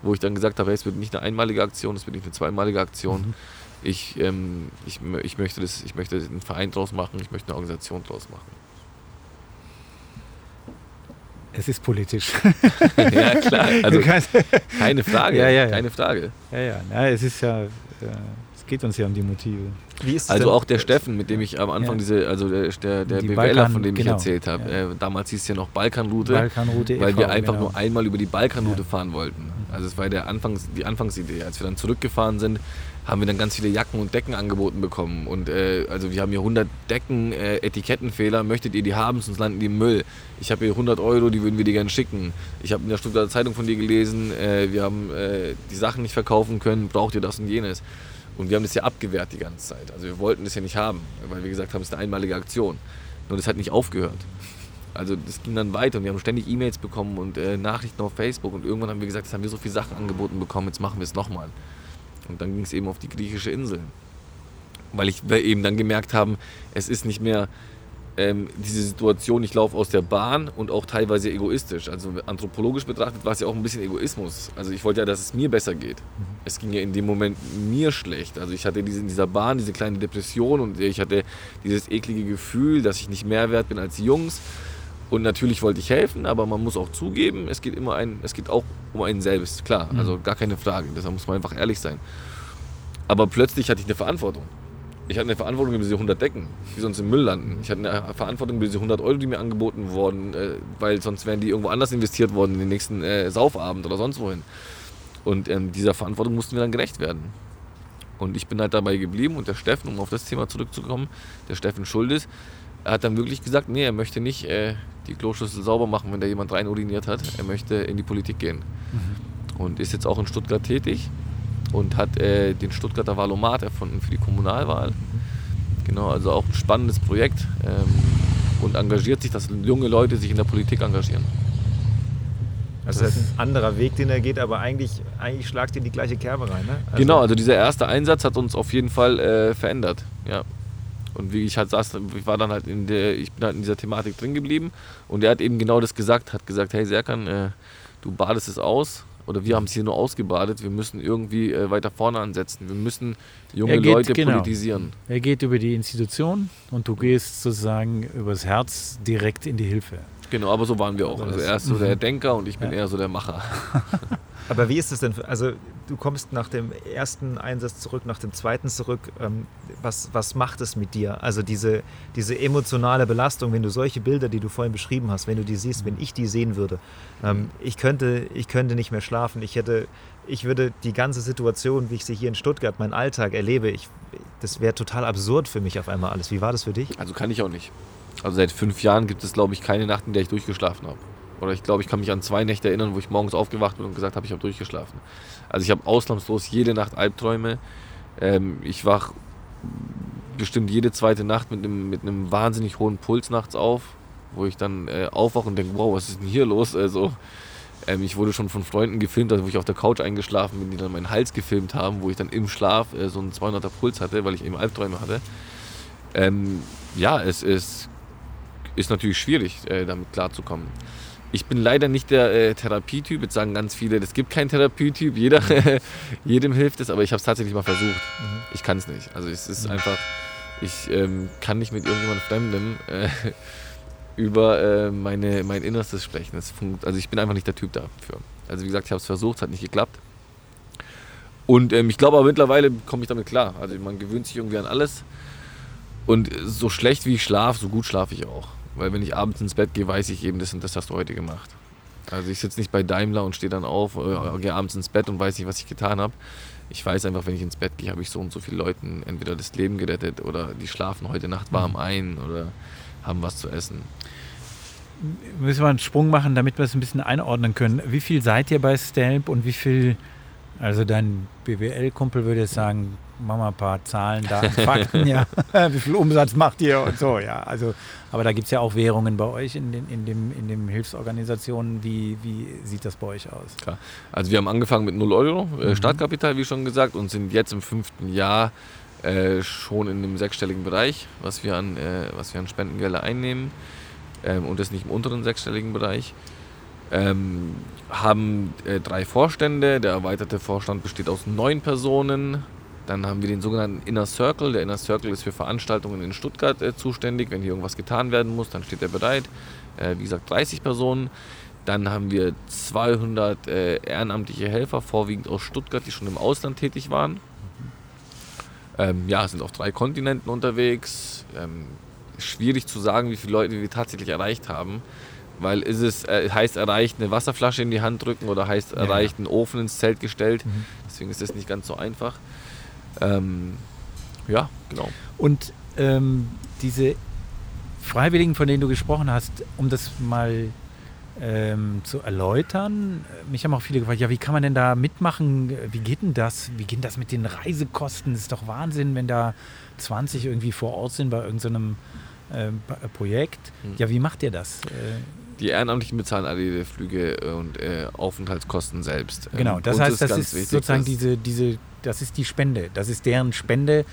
wo ich dann gesagt habe, hey, es wird nicht eine einmalige Aktion, es wird nicht eine zweimalige Aktion. Ich, ähm, ich, ich, möchte das, ich möchte einen Verein draus machen, ich möchte eine Organisation draus machen. Es ist politisch. <laughs> ja, klar, also <laughs> keine Frage, Ja, ja, ja. keine Frage. ja, ja, ja, es ist ja, äh, es geht uns ja um die Motive. Wie ist es Also denn- auch der Steffen, mit dem ich am Anfang Ja. diese, also der, der, der Die BWLer, Balkan- von dem ich genau, erzählt habe, ja. äh, damals hieß es ja noch Balkanroute. Balkanroute weil wir einfach genau. nur einmal über die Balkanroute Ja. fahren wollten. Also es war der Anfangs, die Anfangsidee. Als wir dann zurückgefahren sind, haben wir dann ganz viele Jacken und Decken angeboten bekommen. Und äh, also wir haben hier 100 Decken, äh, Etikettenfehler. Möchtet ihr die haben, sonst landen die im Müll. Ich habe hier 100 Euro, die würden wir dir gerne schicken. Ich habe in der Stuttgarter Zeitung von dir gelesen, äh, wir haben äh, die Sachen nicht verkaufen können, braucht ihr das und jenes. Und wir haben das ja abgewehrt die ganze Zeit. Also wir wollten das ja nicht haben, weil wir gesagt haben, es ist eine einmalige Aktion. Nur das hat nicht aufgehört. Also das ging dann weiter und wir haben ständig E-Mails bekommen und äh, Nachrichten auf Facebook und irgendwann haben wir gesagt, jetzt haben wir so viele Sachen angeboten bekommen, jetzt machen wir es nochmal. Und dann ging es eben auf die griechische Insel. Weil ich weil eben dann gemerkt haben, es ist nicht mehr ähm, diese Situation, ich laufe aus der Bahn und auch teilweise egoistisch. Also anthropologisch betrachtet war es ja auch ein bisschen Egoismus. Also ich wollte ja, dass es mir besser geht. Es ging ja in dem Moment mir schlecht. Also ich hatte diese, in dieser Bahn diese kleine Depression und ich hatte dieses eklige Gefühl, dass ich nicht mehr wert bin als Jungs. Und natürlich wollte ich helfen, aber man muss auch zugeben, es geht immer ein, es geht auch um einen selbst, klar, also gar keine Frage. Deshalb muss man einfach ehrlich sein. Aber plötzlich hatte ich eine Verantwortung. Ich hatte eine Verantwortung über diese 100 Decken, die sonst im Müll landen. Ich hatte eine Verantwortung über diese 100 Euro, die mir angeboten wurden, äh, weil sonst wären die irgendwo anders investiert worden, in den nächsten äh, Saufabend oder sonst wohin. Und ähm, dieser Verantwortung mussten wir dann gerecht werden. Und ich bin halt dabei geblieben und der Steffen, um auf das Thema zurückzukommen, der Steffen Schuldes, hat dann wirklich gesagt, nee, er möchte nicht äh, die Kloschüssel sauber machen, wenn da jemand rein uriniert hat. Er möchte in die Politik gehen. Und ist jetzt auch in Stuttgart tätig und hat äh, den Stuttgarter Valomat erfunden für die Kommunalwahl. Genau, also auch ein spannendes Projekt ähm, und engagiert sich, dass junge Leute sich in der Politik engagieren. Also das ist ein anderer Weg, den er geht, aber eigentlich, eigentlich schlagt ihr in die gleiche Kerbe rein, ne? Also, genau, also dieser erste Einsatz hat uns auf jeden Fall äh, verändert. Ja. Und wie ich halt saß, ich war dann halt in der, ich bin halt in dieser Thematik drin geblieben und er hat eben genau das gesagt, hat gesagt, hey Serkan, äh, du badest es aus oder wir haben es hier nur ausgebadet, wir müssen irgendwie äh, weiter vorne ansetzen, wir müssen junge geht- Leute genau. politisieren. Er geht über die Institution und du gehst sozusagen übers Herz direkt in die Hilfe. Genau, aber so waren wir auch. Also er ist so der Denker und ich bin Ja. eher so der Macher. <laughs> Aber wie ist es denn? Also du kommst nach dem ersten Einsatz zurück, nach dem zweiten zurück. Ähm, was, was macht es mit dir? Also diese, diese emotionale Belastung, wenn du solche Bilder, die du vorhin beschrieben hast, wenn du die siehst, wenn ich die sehen würde, ähm, ich, könnte, ich könnte nicht mehr schlafen. Ich hätte, ich würde die ganze Situation, wie ich sie hier in Stuttgart, meinen Alltag erlebe, ich, das wäre total absurd für mich auf einmal alles. Wie war das für dich? Also kann ich auch nicht. Also seit fünf Jahren gibt es, glaube ich, keine Nacht, in der ich durchgeschlafen habe. Oder ich glaube, ich kann mich an zwei Nächte erinnern, wo ich morgens aufgewacht bin und gesagt habe, ich habe durchgeschlafen. Also ich habe ausnahmslos jede Nacht Albträume. Ähm, ich wach bestimmt jede zweite Nacht mit einem, mit einem wahnsinnig hohen Puls nachts auf, wo ich dann äh, aufwache und denke, wow, was ist denn hier los? Also ähm, ich wurde schon von Freunden gefilmt, also wo ich auf der Couch eingeschlafen bin, die dann meinen Hals gefilmt haben, wo ich dann im Schlaf äh, so einen 200er Puls hatte, weil ich eben Albträume hatte. Ähm, ja, es ist, ist natürlich schwierig, äh, damit klarzukommen. Ich bin leider nicht der äh, Therapietyp. Jetzt sagen ganz viele, es gibt keinen Therapietyp. Jeder, <laughs> jedem hilft es, aber ich habe es tatsächlich mal versucht. Ich kann es nicht. Also es ist einfach, ich ähm, kann nicht mit irgendjemand Fremdem äh, <laughs> über äh, meine, mein Innerstes sprechen. Das funkt, also ich bin einfach nicht der Typ dafür. Also wie gesagt, ich habe es versucht, es hat nicht geklappt. Und ähm, ich glaube aber mittlerweile komme ich damit klar. Also man gewöhnt sich irgendwie an alles. Und so schlecht wie ich schlafe, so gut schlafe ich auch. Weil wenn ich abends ins Bett gehe, weiß ich eben, das und das hast du heute gemacht. Also ich sitze nicht bei Daimler und stehe dann auf, äh, gehe abends ins Bett und weiß nicht, was ich getan habe. Ich weiß einfach, wenn ich ins Bett gehe, habe ich so und so viele Leuten entweder das Leben gerettet oder die schlafen heute Nacht warm ein oder haben was zu essen. Müssen wir einen Sprung machen, damit wir es ein bisschen einordnen können. Wie viel seid ihr bei Stelp und wie viel Also dein BWL-Kumpel würde jetzt sagen, mach mal ein paar Zahlen, Daten, Fakten, ja. <laughs> Wie viel Umsatz macht ihr und so, ja. Also, aber da gibt es ja auch Währungen bei euch in den, in dem, in dem Hilfsorganisationen. Wie, wie sieht das bei euch aus? Klar. Also wir haben angefangen mit 0 Euro äh, Mhm. Startkapital, wie schon gesagt, und sind jetzt im fünften Jahr äh, schon in einem sechsstelligen Bereich, was wir an, äh, was wir an Spendengelder einnehmen. Ähm, und das nicht im unteren sechsstelligen Bereich. Ähm, haben äh, drei Vorstände. Der erweiterte Vorstand besteht aus neun Personen. Dann haben wir den sogenannten Inner Circle. Der Inner Circle ist für Veranstaltungen in Stuttgart äh, zuständig. Wenn hier irgendwas getan werden muss, dann steht er bereit. Äh, wie gesagt, 30 Personen. Dann haben wir 200 äh, ehrenamtliche Helfer, vorwiegend aus Stuttgart, die schon im Ausland tätig waren. Ähm, ja, sind auf drei Kontinenten unterwegs. Ähm, schwierig zu sagen, wie viele Leute wir tatsächlich erreicht haben. Weil ist es äh, heißt erreicht eine Wasserflasche in die Hand drücken oder heißt Ja, erreicht einen Ofen ins Zelt gestellt. Mhm. Deswegen ist das nicht ganz so einfach. Ähm, ja, genau. Und ähm, diese Freiwilligen, von denen du gesprochen hast, um das mal ähm, zu erläutern, äh, mich haben auch viele gefragt, ja, wie kann man denn da mitmachen? Wie geht denn das? Wie geht denn das mit den Reisekosten? Das ist doch Wahnsinn, wenn da 20 irgendwie vor Ort sind bei irgendeinem ähm, Pa- Projekt. Mhm. Ja, wie macht ihr das? Äh, Die Ehrenamtlichen bezahlen alle die Flüge und äh, Aufenthaltskosten selbst. Ähm, Genau, das uns heißt, das ist wichtig, sozusagen dass- diese, diese, das ist die Spende. Das ist deren Spende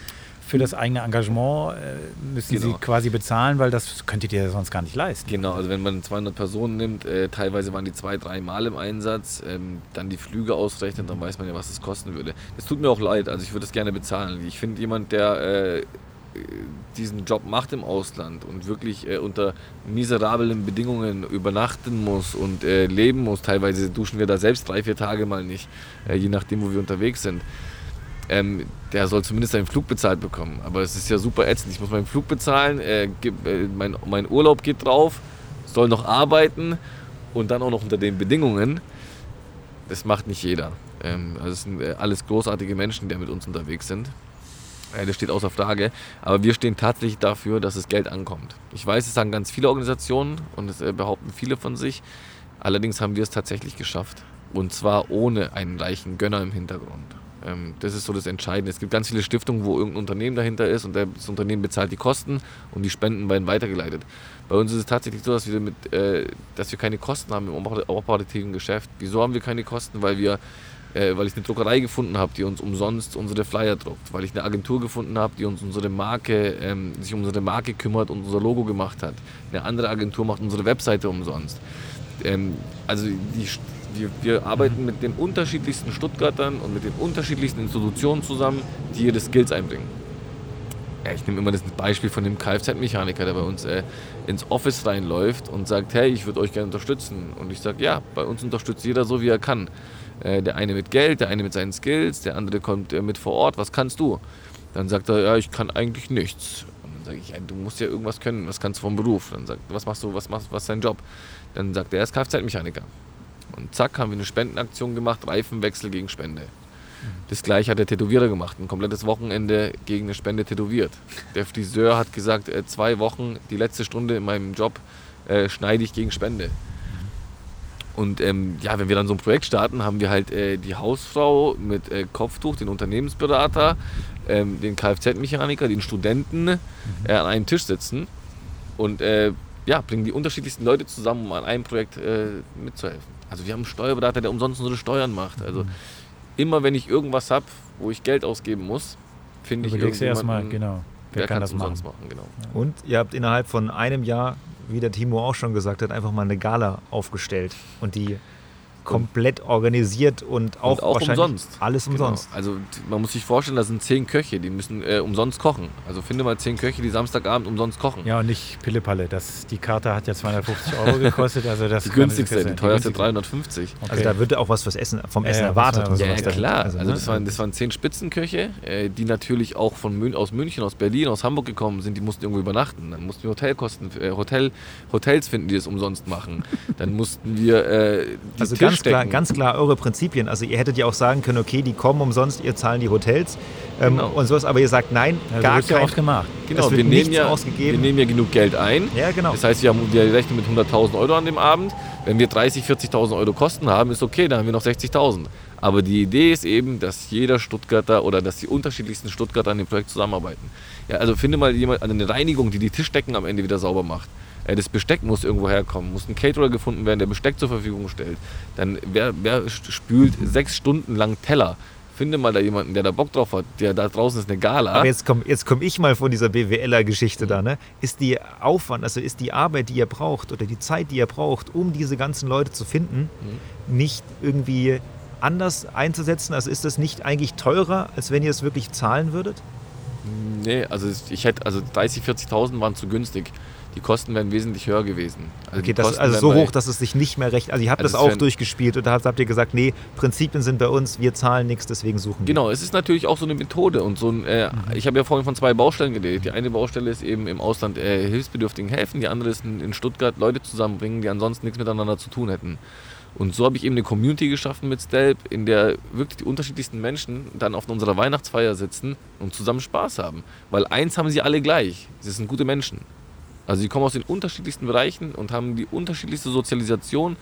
für das eigene Engagement. Äh, müssen Genau. sie quasi bezahlen, weil das könntet ihr sonst gar nicht leisten. Genau, also wenn man 200 Personen nimmt, äh, teilweise waren die zwei, drei Mal im Einsatz, ähm, dann die Flüge ausrechnet, dann weiß man ja, was es kosten würde. Es tut mir auch leid, also ich würde es gerne bezahlen. Ich finde jemand, der äh, diesen Job macht im Ausland und wirklich äh, unter miserablen Bedingungen übernachten muss und äh, leben muss, teilweise duschen wir da selbst drei, vier Tage mal nicht, äh, je nachdem, wo wir unterwegs sind. Ähm, der soll zumindest seinen Flug bezahlt bekommen. Aber es ist ja super ätzend. Ich muss meinen Flug bezahlen, äh, gib, äh, mein, mein Urlaub geht drauf, soll noch arbeiten und dann auch noch unter den Bedingungen. Das macht nicht jeder. Ähm, also es sind äh, alles großartige Menschen, die mit uns unterwegs sind. Äh, das steht außer Frage. Aber wir stehen tatsächlich dafür, dass das Geld ankommt. Ich weiß, es sagen ganz viele Organisationen und es äh, behaupten viele von sich. Allerdings haben wir es tatsächlich geschafft. Und zwar ohne einen reichen Gönner im Hintergrund. Ähm, das ist so das Entscheidende. Es gibt ganz viele Stiftungen, wo irgendein Unternehmen dahinter ist und das Unternehmen bezahlt die Kosten und die Spenden werden weitergeleitet. Bei uns ist es tatsächlich so, dass wir, mit, äh, dass wir keine Kosten haben im oper- operativen Geschäft. Wieso haben wir keine Kosten? Weil wir äh, weil ich eine Druckerei gefunden habe, die uns umsonst unsere Flyer druckt, weil ich eine Agentur gefunden habe, die uns unsere Marke, ähm, sich um unsere Marke kümmert und unser Logo gemacht hat. Eine andere Agentur macht unsere Webseite umsonst. Ähm, also die, wir, wir arbeiten mit den unterschiedlichsten Stuttgartern und mit den unterschiedlichsten Institutionen zusammen, die ihre Skills einbringen. Ich nehme immer das Beispiel von dem Kfz-Mechaniker, der bei uns äh, ins Office reinläuft und sagt, hey, ich würde euch gerne unterstützen. Und ich sage, ja, bei uns unterstützt jeder so, wie er kann. Äh, der eine mit Geld, der eine mit seinen Skills, der andere kommt äh, mit vor Ort. Was kannst du? Dann sagt er, ja, ich kann eigentlich nichts. Und dann sage ich, ja, du musst ja irgendwas können. Was kannst du vom Beruf? Dann sagt was machst du, was machst was ist dein Job? Dann sagt er, er ist Kfz-Mechaniker. Und zack, haben wir eine Spendenaktion gemacht, Reifenwechsel gegen Spende. Das gleiche hat der Tätowierer gemacht, ein komplettes Wochenende gegen eine Spende tätowiert. Der Friseur hat gesagt, äh, zwei Wochen, die letzte Stunde in meinem Job äh, schneide ich gegen Spende. Und ähm, ja, wenn wir dann so ein Projekt starten, haben wir halt äh, die Hausfrau mit äh, Kopftuch, den Unternehmensberater, ähm, den Kfz-Mechaniker, den Studenten äh, an einem Tisch sitzen und äh, ja, bringen die unterschiedlichsten Leute zusammen, um an einem Projekt äh, mitzuhelfen. Also wir haben einen Steuerberater, der umsonst unsere Steuern macht. Also immer wenn ich irgendwas habe, wo ich Geld ausgeben muss, finde ich du erstmal, irgendjemanden, genau. wer kann kann das machen? machen. Genau. Und ihr habt innerhalb von einem Jahr, wie der Timo auch schon gesagt hat, einfach mal eine Gala aufgestellt. Und die komplett organisiert und auch, Und auch umsonst. alles umsonst. Genau. Also man muss sich vorstellen, da sind zehn Köche, die müssen äh, umsonst kochen. Also finde mal zehn Köche, die Samstagabend umsonst kochen. Ja, und nicht Pillepalle. Das, die Karte hat ja 250 Euro <laughs> gekostet. Also das Die günstigste, die teuerste günstigste. 350. Okay. Also da wird auch was fürs Essen, vom Ja, Essen ja, erwartet. Ja, ja klar. Also, ne? das, waren, das waren zehn Spitzenköche, äh, die natürlich auch von Mün aus München, aus Berlin, aus Hamburg gekommen sind. Die mussten irgendwo übernachten. Dann mussten wir Hotelkosten, äh, Hotel, Hotels finden, die das umsonst machen. Dann mussten wir äh, die Also Tische ganz klar, ganz klar eure Prinzipien. Also ihr hättet ja auch sagen können, okay, die kommen umsonst, ihr zahlen die Hotels ähm, Genau. und sowas, aber ihr sagt nein, Also gar wird ja kein, oft gemacht. Genau, wir nehmen, ja, wir ausgegeben. nehmen ja genug Geld ein. Ja, genau. Das heißt, wir, haben, wir rechnen mit 100.000 Euro an dem Abend. Wenn wir 30.000, 40.000 Euro Kosten haben, ist okay, dann haben wir noch 60.000. Aber die Idee ist eben, dass jeder Stuttgarter oder dass die unterschiedlichsten Stuttgarter an dem Projekt zusammenarbeiten. Ja, also finde mal jemand eine Reinigung, die die Tischdecken am Ende wieder sauber macht. Äh, Das Besteck muss irgendwo herkommen, muss ein Caterer gefunden werden, der Besteck zur Verfügung stellt. Dann wer, wer spült sechs Stunden lang Teller? Finde mal da jemanden, der da Bock drauf hat. Der da draußen ist eine Gala. Aber jetzt komme jetzt komm ich mal von dieser BWLer-Geschichte da. Ne? Ist die Aufwand, also ist die Arbeit, die ihr braucht oder die Zeit, die ihr braucht, um diese ganzen Leute zu finden, nicht irgendwie anders einzusetzen? Also ist das nicht eigentlich teurer, als wenn ihr es wirklich zahlen würdet? Nee, also ich hätte, also 30.000, 40.000 waren zu günstig. Die Kosten wären wesentlich höher gewesen. Also Okay, das, also so hoch, dass es sich nicht mehr recht. Also ihr habt Also das auch durchgespielt und da habt, ihr gesagt, nee, Prinzipien sind bei uns, wir zahlen nichts, deswegen suchen wir. Genau, es ist natürlich auch so eine Methode und so ein, äh, ich habe ja vorhin von zwei Baustellen geredet. Die eine Baustelle ist eben im Ausland äh, Hilfsbedürftigen helfen, die andere ist in, in Stuttgart Leute zusammenbringen, die ansonsten nichts miteinander zu tun hätten. Und so habe ich eben eine Community geschaffen mit Stelp, in der wirklich die unterschiedlichsten Menschen dann auf unserer Weihnachtsfeier sitzen und zusammen Spaß haben. Weil eins haben sie alle gleich, sie sind gute Menschen. Also sie kommen aus den unterschiedlichsten Bereichen und haben die unterschiedlichste Sozialisation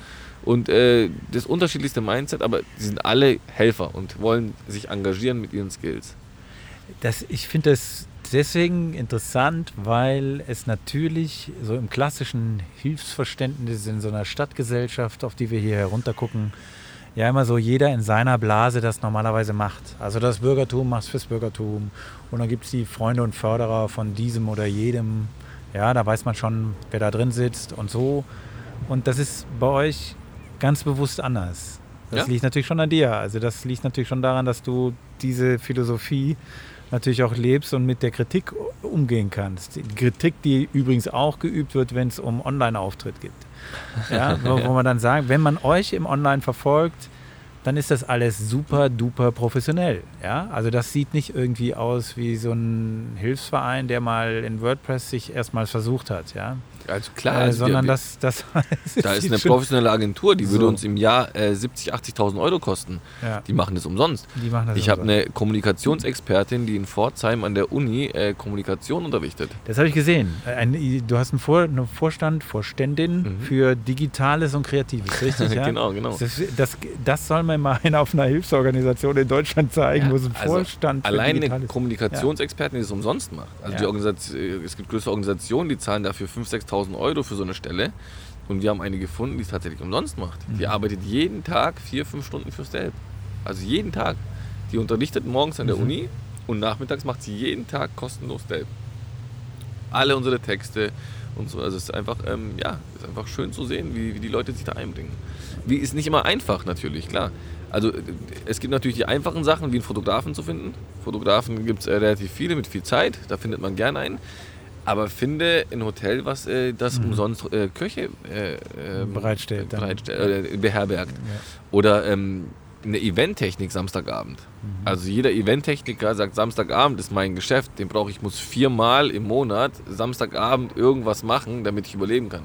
und äh, das unterschiedlichste Mindset, aber sie sind alle Helfer und wollen sich engagieren mit ihren Skills. Das, ich finde das deswegen interessant, weil es natürlich so im klassischen Hilfsverständnis in so einer Stadtgesellschaft, auf die wir hier heruntergucken, ja immer so jeder in seiner Blase das normalerweise macht. Also das Bürgertum macht fürs Bürgertum und dann gibt es die Freunde und Förderer von diesem oder jedem. Ja, da weiß man schon, wer da drin sitzt und so. Und das ist bei euch ganz bewusst anders. Das Ja. liegt natürlich schon an dir. Also das liegt natürlich schon daran, dass du diese Philosophie natürlich auch lebst und mit der Kritik umgehen kannst. Die Kritik, die übrigens auch geübt wird, wenn es um Online-Auftritt geht. Ja, wo, <laughs> wo man dann sagt, wenn man euch im Online verfolgt, dann ist das alles super duper professionell. Ja? Also das sieht nicht irgendwie aus wie so ein Hilfsverein, der mal in WordPress sich erstmals versucht hat. Ja? Also klar, äh, also sondern das, <laughs> das da ist eine professionelle Agentur, die würde So. uns im Jahr äh, 70.000, 80.000 Euro kosten. Ja, Die machen das umsonst. machen das Ich habe eine Kommunikationsexpertin, die in Pforzheim an der Uni äh, Kommunikation unterrichtet. Das habe ich gesehen. Ein, du hast einen, Vor, einen Vorstand, Vorständin Mhm. für Digitales und Kreatives, richtig? <laughs> Ja? genau, genau. Das, das, das soll man mal auf einer Hilfsorganisation in Deutschland zeigen, Ja, wo es einen also Vorstand für Allein eine Kommunikationsexpertin, die das umsonst macht. Also die Organisation, es gibt größere Organisationen, die zahlen dafür 5.000, 6.000 Euro für so eine Stelle. Und wir haben eine gefunden, die es tatsächlich umsonst macht. Die Mhm. arbeitet jeden Tag vier, fünf Stunden fürs Delp. Also jeden Tag. Die unterrichtet morgens an der Mhm. Uni und nachmittags macht sie jeden Tag kostenlos Delp. Alle unsere Texte und so. Also es ist einfach, ähm, ja, ist einfach schön zu sehen, wie, wie die Leute sich da einbringen. Wie ist nicht immer einfach natürlich, klar. Also äh, es gibt natürlich die einfachen Sachen, wie einen Fotografen zu finden. Fotografen gibt es äh, relativ viele mit viel Zeit, da findet man gerne einen. Aber finde ein Hotel, was äh, das umsonst äh, Köche äh, ähm, Bereitstellt bereitstellt, beherbergt. Ja. Oder ähm, eine Eventtechnik Samstagabend. Also jeder Eventtechniker sagt, Samstagabend ist mein Geschäft, den brauche ich, muss viermal im Monat Samstagabend irgendwas machen, damit ich überleben kann.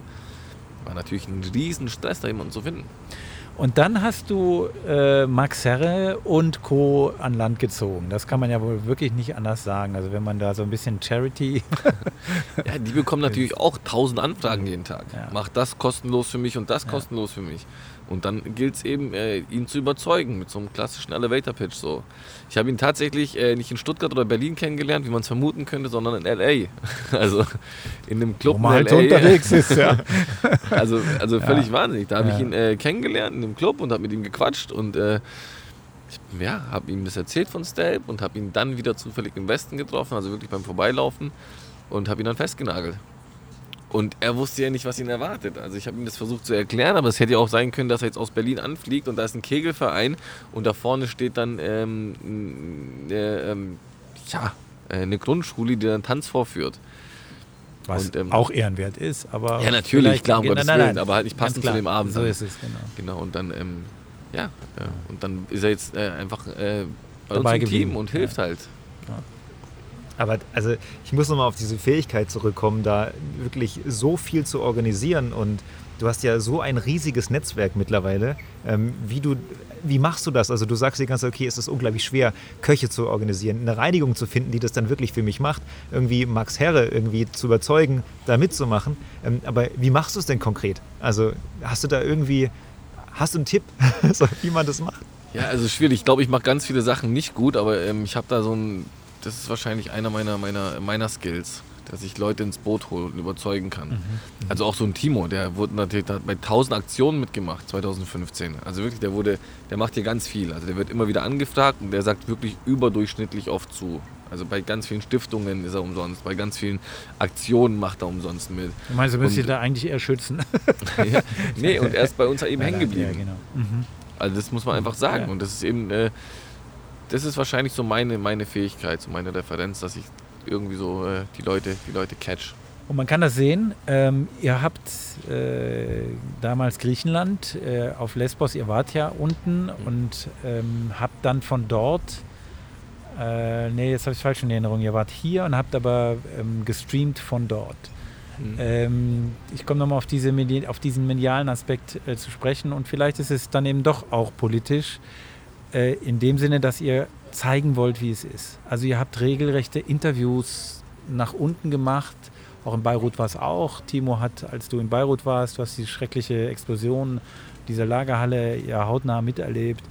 War natürlich ein riesen Stress, da jemanden zu finden. Und dann hast du äh, Max Herre und Co. an Land gezogen. Das kann man ja wohl wirklich nicht anders sagen. Also wenn man da so ein bisschen Charity. <laughs> Ja, die bekommen natürlich auch tausend Anfragen jeden Tag. Ja. Macht das kostenlos für mich und das Ja. kostenlos für mich. Und dann gilt es eben, äh, ihn zu überzeugen mit so einem klassischen Elevator-Pitch. So. Ich habe ihn tatsächlich äh, nicht in Stuttgart oder Berlin kennengelernt, wie man es vermuten könnte, sondern in L.A. <laughs> Also in einem Club wo man in halt L.A. unterwegs ist, ja. <laughs> Also, also völlig Ja. wahnsinnig. Da habe ich Ja. ihn äh, kennengelernt in einem Club und habe mit ihm gequatscht und äh, ich ja, habe ihm das erzählt von Stelp und habe ihn dann wieder zufällig im Westen getroffen, also wirklich beim Vorbeilaufen und habe ihn dann festgenagelt. Und er wusste ja nicht, was ihn erwartet. Also ich habe ihm das versucht zu erklären, aber es hätte ja auch sein können, dass er jetzt aus Berlin anfliegt und da ist ein Kegelverein und da vorne steht dann ähm, äh, ähm, ja, äh, eine Grundschule, die dann Tanz vorführt. Was Und, ähm, auch ehrenwert ist. Aber Ja, natürlich, klar, um Gottes nein, Willen, nein. aber halt nicht passend zu dem Abend So ist es, genau. Genau, und dann, ähm, ja, ja, und dann ist er jetzt äh, einfach äh, bei Dabei uns im geblieben. Team und hilft halt. Aber also ich muss nochmal auf diese Fähigkeit zurückkommen, da wirklich so viel zu organisieren und du hast ja so ein riesiges Netzwerk mittlerweile. Ähm, wie, du, wie machst du das? Also du sagst dir ganz, okay, es ist unglaublich schwer, Köche zu organisieren, eine Reinigung zu finden, die das dann wirklich für mich macht, irgendwie Max Herre irgendwie zu überzeugen, da mitzumachen. Ähm, aber wie machst du es denn konkret? Also hast du da irgendwie, hast du einen Tipp, <laughs> wie man das macht? Ja, also schwierig. Ich glaube, ich mache ganz viele Sachen nicht gut, aber ähm, ich habe da so ein, das ist wahrscheinlich einer meiner, meiner, meiner Skills, dass ich Leute ins Boot hole und überzeugen kann. Mhm. Also auch so ein Timo, der wurde natürlich der hat bei 1000 Aktionen mitgemacht 2015. Also wirklich, der wurde, der macht hier ganz viel. Also der wird immer wieder angefragt und der sagt wirklich überdurchschnittlich oft zu. Also bei ganz vielen Stiftungen ist er umsonst, bei ganz vielen Aktionen macht er umsonst mit. Du meinst, du müsstest da eigentlich eher schützen? <laughs> <laughs> ja, nee, und er ist bei uns eben hängen geblieben. Ja, genau. Mhm. Also das muss man einfach sagen. Und das ist eben, äh, das ist wahrscheinlich so meine, meine Fähigkeit, so meine Referenz, dass ich irgendwie so äh, die Leute, die Leute catch. Und man kann das sehen, ähm, ihr habt äh, damals Griechenland äh, auf Lesbos, ihr wart ja unten und ähm, habt dann von dort, äh, nee, jetzt habe ich falsch in Erinnerung, ihr wart hier und habt aber ähm, gestreamt von dort. Mhm. Ähm, ich komme nochmal auf, diese auf diesen medialen Aspekt äh, zu sprechen und vielleicht ist es dann eben doch auch politisch, äh, in dem Sinne, dass ihr zeigen wollt, wie es ist. Also ihr habt regelrechte Interviews nach unten gemacht, auch in Beirut war es auch. Timo hat, als du in Beirut warst, du hast die schreckliche Explosion dieser Lagerhalle ja hautnah miterlebt.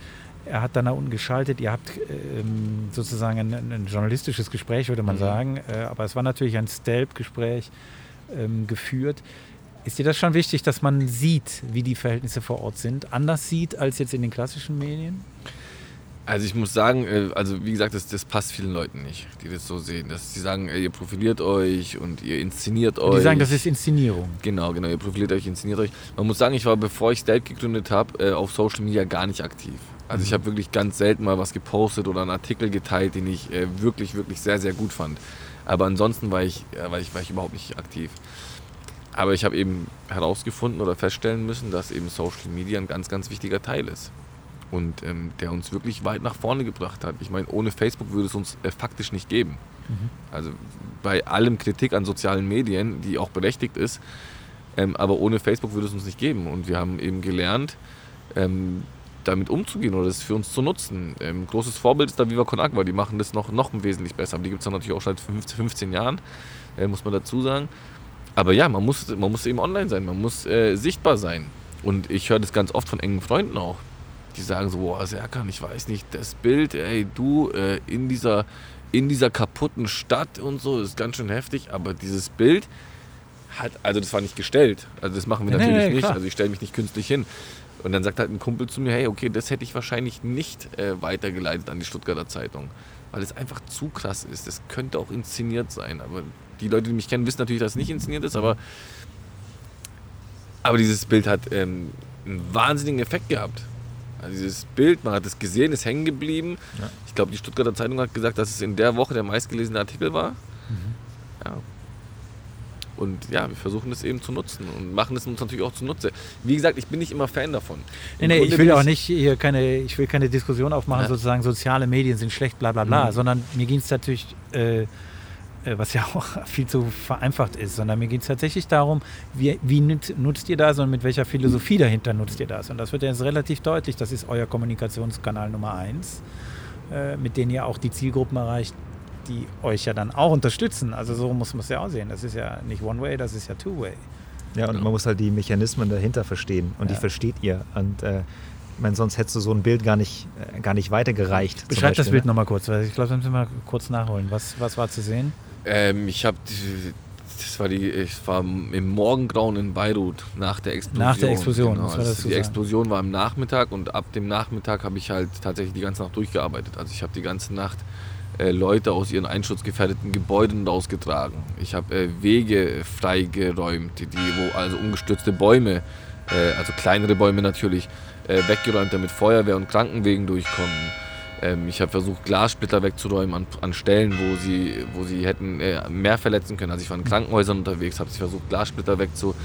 Er hat dann da unten geschaltet. Ihr habt ähm, sozusagen ein, ein, journalistisches Gespräch, würde man Mhm. sagen. Äh, aber es war natürlich ein Stelp-Gespräch ähm, geführt. Ist dir das schon wichtig, dass man sieht, wie die Verhältnisse vor Ort sind? Anders sieht als jetzt in den klassischen Medien? Also ich muss sagen, äh, also wie gesagt, das, das passt vielen Leuten nicht, die das so sehen. Dass sie sagen, ey, ihr profiliert euch und ihr inszeniert euch. Die sagen, das ist Inszenierung. Genau, genau, ihr profiliert euch, inszeniert euch. Man muss sagen, ich war, bevor ich Stelp gegründet habe, äh, auf Social Media gar nicht aktiv. Also ich habe wirklich ganz selten mal was gepostet oder einen Artikel geteilt, den ich äh, wirklich, wirklich sehr, sehr gut fand. Aber ansonsten war ich, äh, war ich, war ich überhaupt nicht aktiv. Aber ich habe eben herausgefunden oder feststellen müssen, dass eben Social Media ein ganz, ganz wichtiger Teil ist. Und ähm, der uns wirklich weit nach vorne gebracht hat. Ich meine, ohne Facebook würde es uns äh, faktisch nicht geben. Also bei allem Kritik an sozialen Medien, die auch berechtigt ist, ähm, aber ohne Facebook würde es uns nicht geben. Und wir haben eben gelernt, ähm, damit umzugehen oder das für uns zu nutzen. Ähm, großes Vorbild ist da Viva Con Agua, die machen das noch, noch wesentlich besser. Aber die gibt es natürlich auch schon seit 15, 15 Jahren, äh, muss man dazu sagen. Aber ja, man muss, man muss eben online sein, man muss äh, sichtbar sein. Und ich höre das ganz oft von engen Freunden auch. Die sagen so, boah, Serkan, ich weiß nicht, das Bild, ey, du äh, in, dieser, in dieser kaputten Stadt und so, ist ganz schön heftig, aber dieses Bild hat, also das war nicht gestellt, also das machen wir Nee, natürlich nee, nicht, also ich stelle mich nicht künstlich hin. Und dann sagt halt ein Kumpel zu mir, hey, okay, das hätte ich wahrscheinlich nicht äh, weitergeleitet an die Stuttgarter Zeitung, weil es einfach zu krass ist. Das könnte auch inszeniert sein, aber die Leute, die mich kennen, wissen natürlich, dass es nicht inszeniert ist, aber, aber dieses Bild hat ähm, einen wahnsinnigen Effekt gehabt. Also dieses Bild, man hat es gesehen, ist hängen geblieben. Ja. Ich glaube, die Stuttgarter Zeitung hat gesagt, dass es in der Woche der meistgelesene Artikel war. Ja. Und ja, wir versuchen das eben zu nutzen und machen es uns natürlich auch zunutze. Wie gesagt, ich bin nicht immer Fan davon. Nee, Im nee, ich will auch nicht hier keine, ich will keine Diskussion aufmachen, Ja. sozusagen soziale Medien sind schlecht, bla bla bla, Mhm. sondern mir ging es natürlich, äh, was ja auch <laughs> viel zu vereinfacht ist, sondern mir geht es tatsächlich darum, wie, wie nutzt, ihr das und mit welcher Philosophie dahinter nutzt ihr das. Und das wird jetzt relativ deutlich, das ist euer Kommunikationskanal Nummer eins, äh, mit dem ihr auch die Zielgruppen erreicht, die euch ja dann auch unterstützen. Also so muss man es ja auch sehen. Das ist ja nicht One-Way, das ist ja Two-Way. Ja, und man muss halt die Mechanismen dahinter verstehen. Und die Ja. versteht ihr. Und äh, ich meine, sonst hättest du so ein Bild gar nicht, äh, gar nicht weitergereicht. Beschreib das Beispiel, Bild ne? nochmal kurz, weil ich glaube, das müssen wir mal kurz nachholen. Was, was war zu sehen? Ähm, ich habe, das war die, ich war im Morgengrauen in Beirut nach der Explosion. Nach der Explosion, Genau, muss man also dazu die. Explosion war am Nachmittag und ab dem Nachmittag habe ich halt tatsächlich die ganze Nacht durchgearbeitet. Also ich habe die ganze Nacht äh, Leute aus ihren einschutzgefährdeten Gebäuden rausgetragen. Ich habe äh, Wege freigeräumt, die, die, wo also umgestürzte Bäume, äh, also kleinere Bäume natürlich, äh, weggeräumt, damit Feuerwehr und Krankenwegen durchkommen. Ähm, ich habe versucht, Glassplitter wegzuräumen an, an Stellen, wo sie, wo sie hätten äh, mehr verletzen können. Also ich war in Krankenhäusern unterwegs, habe versucht, Glassplitter wegzu,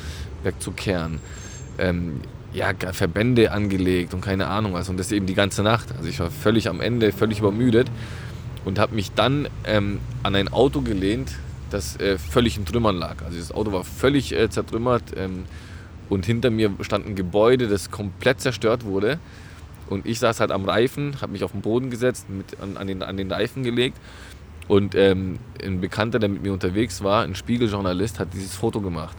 wegzukehren. Ähm, ja, Verbände angelegt und keine Ahnung was. Und das eben die ganze Nacht. Also ich war völlig am Ende, völlig übermüdet. und habe mich dann ähm, an ein Auto gelehnt, das äh, völlig in Trümmern lag. Also das Auto war völlig äh, zertrümmert ähm, und hinter mir stand ein Gebäude, das komplett zerstört wurde. Und ich saß halt am Reifen, habe mich auf den Boden gesetzt, mit, an, an, den, an den Reifen gelegt. Und ähm, ein Bekannter, der mit mir unterwegs war, ein Spiegeljournalist, hat dieses Foto gemacht.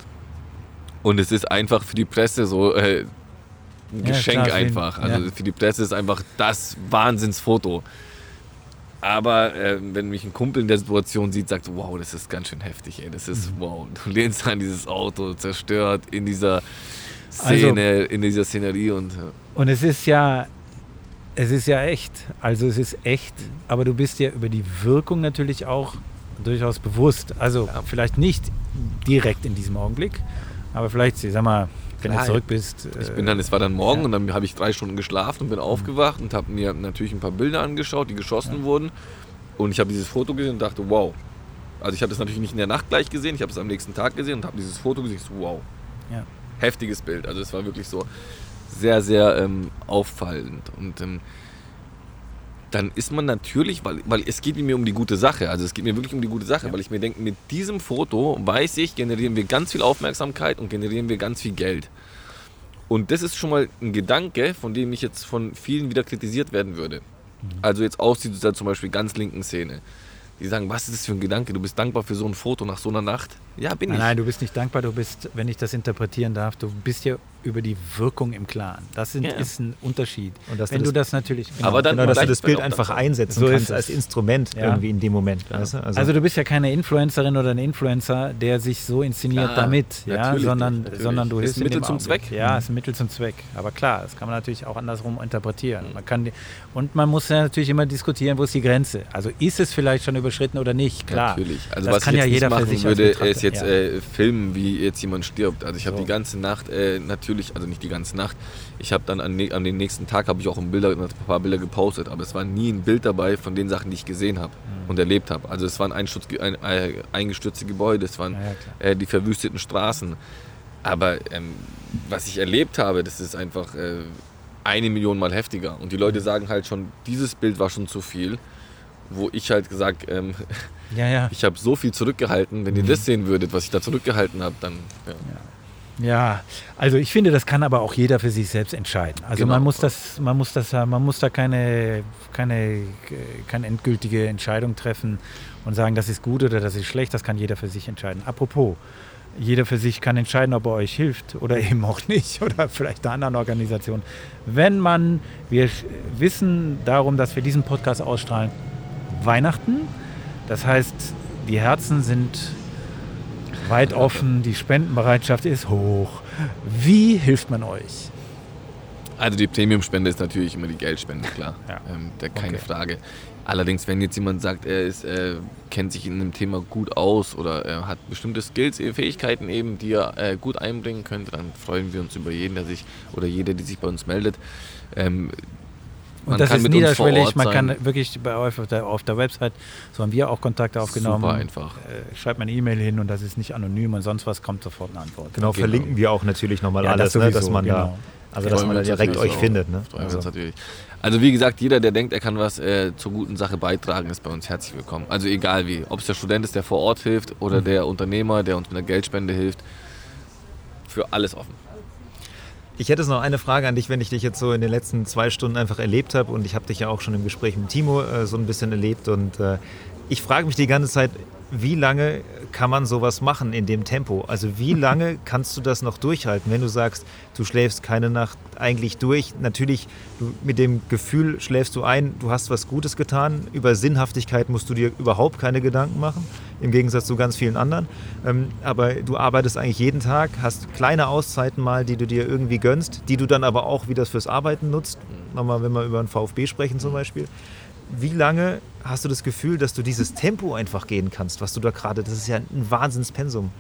Und es ist einfach für die Presse so äh, ein Ja, Geschenk klar, einfach. Also ja. für die Presse ist einfach das Wahnsinnsfoto. Aber äh, wenn mich ein Kumpel in der Situation sieht, sagt, wow, das ist ganz schön heftig, ey. Das ist Mhm. wow. Du lehnst an dieses Auto, zerstört in dieser Also- Szene, in dieser Szenerie und äh, Und es ist ja, es ist ja echt. Also es ist echt, aber du bist ja über die Wirkung natürlich auch durchaus bewusst. Also vielleicht nicht direkt in diesem Augenblick, aber vielleicht, ich sag mal, wenn Klar, du zurück bist. Ich äh, bin dann, es war dann morgen ja. und dann habe ich drei Stunden geschlafen und bin aufgewacht und habe mir natürlich ein paar Bilder angeschaut, die geschossen wurden. Und ich habe dieses Foto gesehen und dachte, wow. Also ich habe das natürlich nicht in der Nacht gleich gesehen, ich habe es am nächsten Tag gesehen und habe dieses Foto gesehen. So, wow. Ja. Heftiges Bild. Also es war wirklich so sehr, sehr ähm, auffallend. Und ähm, dann ist man natürlich, weil, weil es geht mir um die gute Sache, also es geht mir wirklich um die gute Sache, weil ich mir denke, mit diesem Foto weiß ich, generieren wir ganz viel Aufmerksamkeit und generieren wir ganz viel Geld. Und das ist schon mal ein Gedanke, von dem ich jetzt von vielen wieder kritisiert werden würde. Also jetzt aus dieser zum Beispiel ganz linken Szene. Die sagen, was ist das für ein Gedanke? Du bist dankbar für so ein Foto nach so einer Nacht? Ja, bin Nein, ich. nein, du bist nicht dankbar, du bist, wenn ich das interpretieren darf, du bist ja über die Wirkung im Klaren. Das sind, Ja. ist ein Unterschied. Und dass wenn du das- das natürlich. Genau. Aber dann- Genau, dass du das Bild einfach einsetzen So ist kannst als Instrument Ja. irgendwie in dem Moment. Weißt du? Also, du bist ja keine Influencerin oder ein Influencer, der sich so inszeniert Klar, damit, ja, sondern, nicht, sondern du Ist hilfst ein in Mittel zum Augenblick. Zweck. Ja, ist ein Mittel zum Zweck. Aber klar, das kann man natürlich auch andersrum interpretieren. Man kann die, und man muss ja natürlich immer diskutieren, wo ist die Grenze. Also ist es vielleicht schon überschritten oder nicht? Klar. Natürlich. Also das was kann ich ja jetzt jeder nicht für machen würde, ist jetzt ja. äh, filmen, wie jetzt jemand stirbt. Also ich habe So. die ganze Nacht äh, natürlich, also nicht die ganze Nacht, ich habe dann an, ne- an den nächsten Tag habe ich auch ein, Bilder, ein paar Bilder gepostet, aber es war nie ein Bild dabei von den Sachen, die ich gesehen habe Mhm. und erlebt habe. Also es waren Einschutz, ein, äh, eingestürzte Gebäude, es waren Ja, äh, die verwüsteten Straßen. Aber ähm, was ich erlebt habe, das ist einfach äh, eine Million Mal heftiger. Und die Leute Mhm. sagen halt schon, dieses Bild war schon zu viel. Wo ich halt gesagt, ähm, Ja, ja. <laughs> ich habe so viel zurückgehalten. Wenn ihr das sehen würdet, was ich da zurückgehalten habe, dann. Ja. Ja, also ich finde, das kann aber auch jeder für sich selbst entscheiden. Also Genau. man muss das, man muss das, man muss da keine, keine, keine endgültige Entscheidung treffen und sagen, das ist gut oder das ist schlecht. Das kann jeder für sich entscheiden. Apropos, jeder für sich kann entscheiden, ob er euch hilft oder <laughs> eben auch nicht oder vielleicht einer anderen Organisation. Wenn man, wir wissen darum, dass wir diesen Podcast ausstrahlen, Weihnachten. Das heißt, die Herzen sind weit offen, die Spendenbereitschaft ist hoch. Wie hilft man euch? Also die Premium-Spende ist natürlich immer die Geldspende, klar. Ja. Ähm, da keine Okay. Frage. Allerdings, wenn jetzt jemand sagt, er ist, äh, kennt sich in einem Thema gut aus oder er hat bestimmte Skills, äh, Fähigkeiten eben, die er äh, gut einbringen könnte, dann freuen wir uns über jeden, der sich oder jede, die sich bei uns meldet. Ähm, Und das ist niederschwellig, man kann wirklich bei euch auf der, auf der Website, so haben wir auch Kontakte aufgenommen. Super einfach. Äh, schreibt mal eine E-Mail hin und das ist nicht anonym und sonst was kommt sofort eine Antwort. Genau, Genau. verlinken wir auch natürlich nochmal Ja, das alles, ne, sowieso, dass man da, genau. also dass man da uns direkt natürlich euch auch. findet. Ne? Also, uns natürlich. Also wie gesagt, jeder, der denkt, er kann was äh, zur guten Sache beitragen, ist bei uns herzlich willkommen. Also egal wie. Ob es der Student ist, der vor Ort hilft oder Mhm. der Unternehmer, der uns mit einer Geldspende hilft. Für alles offen. Ich hätte noch eine Frage an dich, wenn ich dich jetzt so in den letzten zwei Stunden einfach erlebt habe und ich habe dich ja auch schon im Gespräch mit Timo äh, so ein bisschen erlebt und äh, ich frage mich die ganze Zeit, wie lange kann man sowas machen in dem Tempo? Also wie <laughs> lange kannst du das noch durchhalten, wenn du sagst, du schläfst keine Nacht eigentlich durch? Natürlich, du, mit dem Gefühl schläfst du ein, du hast was Gutes getan. Über Sinnhaftigkeit musst du dir überhaupt keine Gedanken machen, im Gegensatz zu ganz vielen anderen. Ähm, aber du arbeitest eigentlich jeden Tag, hast kleine Auszeiten mal, die du dir irgendwie gönnst, die du dann aber auch wieder fürs Arbeiten nutzt. Nochmal, wenn wir über einen VfB sprechen zum Beispiel. Wie lange hast du das Gefühl, dass du dieses Tempo einfach gehen kannst, was du da gerade, das ist ja ein Wahnsinnspensum.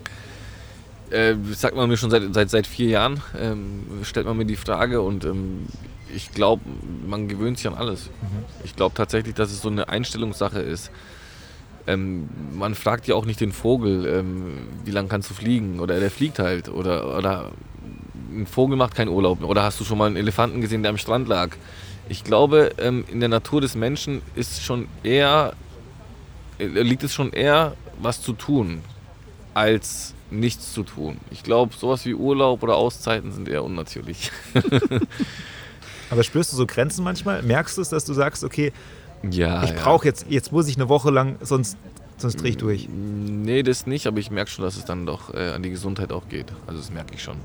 Äh, sagt man mir schon seit, seit, seit vier Jahren, ähm, stellt man mir die Frage und ähm, ich glaube, man gewöhnt sich an alles. Ich glaube tatsächlich, dass es so eine Einstellungssache ist. Ähm, man fragt ja auch nicht den Vogel, ähm, wie lange kannst du fliegen oder der fliegt halt oder, oder ein Vogel macht keinen Urlaub oder hast du schon mal einen Elefanten gesehen, der am Strand lag. Ich glaube, ähm, in der Natur des Menschen ist schon eher äh, liegt es schon eher, was zu tun, als nichts zu tun. Ich glaube, sowas wie Urlaub oder Auszeiten sind eher unnatürlich. <laughs> Aber spürst du so Grenzen manchmal? Merkst du es, dass du sagst, okay, ja, ich ja. brauche jetzt, jetzt muss ich eine Woche lang, sonst, sonst drehe ich durch. Nee, das nicht, aber ich merke schon, dass es dann doch äh, an die Gesundheit auch geht. Also das merke ich schon.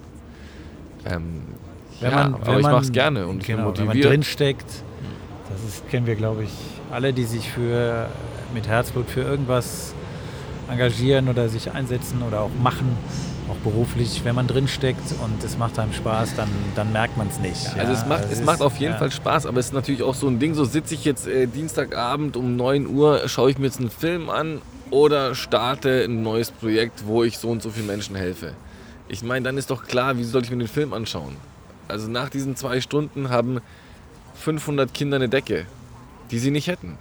Ähm, Wenn ja, man, aber wenn ich mache es gerne und ich bin genau, wenn man motiviert. drinsteckt, das ist, kennen wir, glaube ich, alle, die sich für, mit Herzblut für irgendwas engagieren oder sich einsetzen oder auch machen, auch beruflich, wenn man drinsteckt und es macht einem Spaß, dann, dann merkt man es nicht. Also es macht, es ist- macht auf jeden ja. Fall Spaß, aber es ist natürlich auch so ein Ding, so sitze ich jetzt äh, Dienstagabend um 9 Uhr, schaue ich mir jetzt einen Film an oder starte ein neues Projekt, wo ich so und so vielen Menschen helfe. Ich meine, dann ist doch klar, wie soll ich mir den Film anschauen? Also nach diesen zwei Stunden haben 500 Kinder eine Decke, die sie nicht hätten.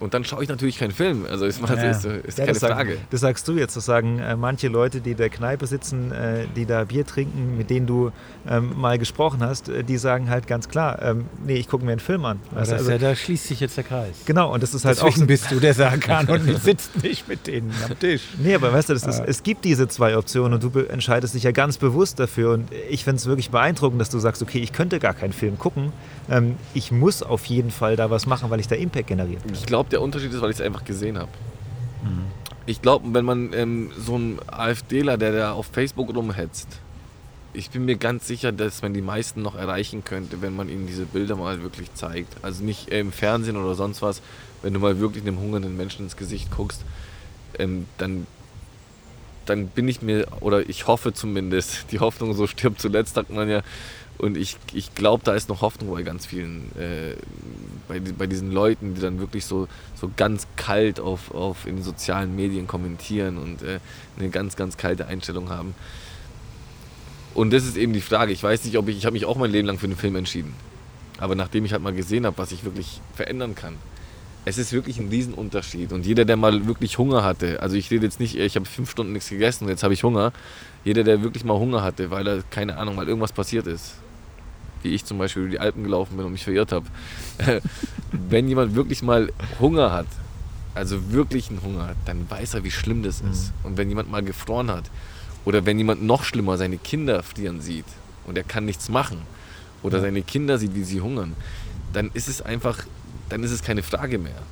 Und dann schaue ich natürlich keinen Film. Also ist, Ja. ist, ist Ja, keine das, sag- Frage. das sagst du jetzt. Das sagen äh, manche Leute, die in der Kneipe sitzen, äh, die da Bier trinken, mit denen du ähm, mal gesprochen hast, äh, die sagen halt ganz klar, ähm, nee, ich gucke mir einen Film an. Ist also, ja, da schließt sich jetzt der Kreis. genau, und das ist halt auch Deswegen so, bist du der sagen kann und du <laughs> sitzt nicht mit denen am Tisch. Nee, aber weißt du, das ist, es gibt diese zwei Optionen und du entscheidest dich ja ganz bewusst dafür. Und ich finde es wirklich beeindruckend, dass du sagst, okay, ich könnte gar keinen Film gucken. Ähm, ich muss auf jeden Fall da was machen, weil ich da Impact generiert. Ich glaube, der Unterschied ist, weil ich es einfach gesehen habe. Ich glaube, wenn man ähm, so einen AfDler, der da auf Facebook rumhetzt, ich bin mir ganz sicher, dass man die meisten noch erreichen könnte, wenn man ihnen diese Bilder mal wirklich zeigt. Also nicht äh, im Fernsehen oder sonst was, wenn du mal wirklich einem hungernden Menschen ins Gesicht guckst, ähm, dann, dann bin ich mir, oder ich hoffe zumindest, <laughs> die Hoffnung so stirbt zuletzt, sagt man ja, und ich, ich glaube, da ist noch Hoffnung bei ganz vielen, äh, bei, bei diesen Leuten, die dann wirklich so, so ganz kalt auf, auf in den sozialen Medien kommentieren und äh, eine ganz, ganz kalte Einstellung haben. Und das ist eben die Frage. Ich weiß nicht, ob ich, ich habe mich auch mein Leben lang für den Film entschieden. Aber nachdem ich halt mal gesehen habe, was ich wirklich verändern kann, es ist wirklich ein Riesenunterschied. Und jeder, der mal wirklich Hunger hatte, also ich rede jetzt nicht, ich habe fünf Stunden nichts gegessen und jetzt habe ich Hunger. Jeder, der wirklich mal Hunger hatte, weil er, keine Ahnung, weil irgendwas passiert ist, wie ich zum Beispiel über die Alpen gelaufen bin und mich verirrt habe. <laughs> Wenn jemand wirklich mal Hunger hat, also wirklichen Hunger, dann weiß er, wie schlimm das ist. Und wenn jemand mal gefroren hat, oder wenn jemand noch schlimmer seine Kinder frieren sieht und er kann nichts machen, oder seine Kinder sieht, wie sie hungern, dann ist es einfach, dann ist es keine Frage mehr.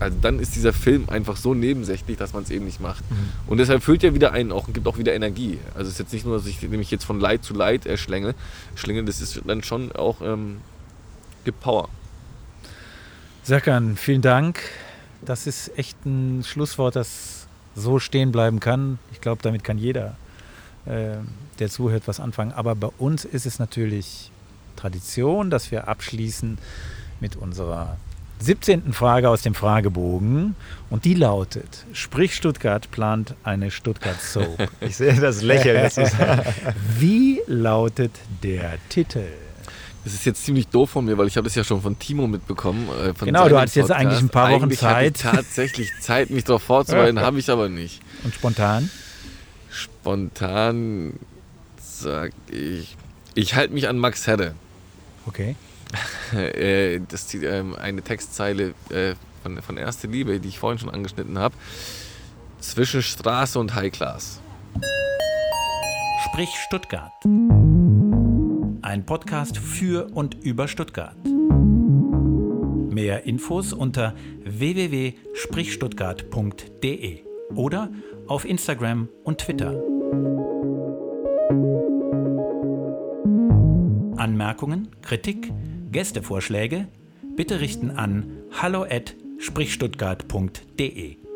Also dann ist dieser Film einfach so nebensächlich, dass man es eben nicht macht. Und deshalb füllt er wieder einen auch und gibt auch wieder Energie. Also es ist jetzt nicht nur, dass ich nämlich jetzt von Leid zu Leid äh, schlänge, schlänge, das ist dann schon auch, ähm, gibt Power. Serkan, vielen Dank. Das ist echt ein Schlusswort, das so stehen bleiben kann. Ich glaube, damit kann jeder, äh, der zuhört, was anfangen. Aber bei uns ist es natürlich Tradition, dass wir abschließen mit unserer 17. Frage aus dem Fragebogen. Und die lautet: Sprich Stuttgart plant eine Stuttgart Soap. <laughs> Ich sehe das Lächeln. Das ist, <laughs> Wie lautet der Titel? Das ist jetzt ziemlich doof von mir, weil ich habe das ja schon von Timo mitbekommen. Äh, von Genau, du hattest jetzt eigentlich ein paar Wochen Eigentlich hatte ich Zeit. tatsächlich Zeit, mich darauf vorzubereiten, <laughs> habe ich aber nicht. Und spontan? Spontan sag ich, ich halte mich an Max Herre. Okay. <laughs> Äh, das ähm, eine Textzeile äh, von, von Erste Liebe, die ich vorhin schon angeschnitten habe. Zwischen Straße und High Class. Sprich Stuttgart. Ein Podcast für und über Stuttgart. Mehr Infos unter www.sprichstuttgart.de oder auf Instagram und Twitter. Anmerkungen, Kritik, Gästevorschläge bitte richten an hallo@sprichstuttgart.de.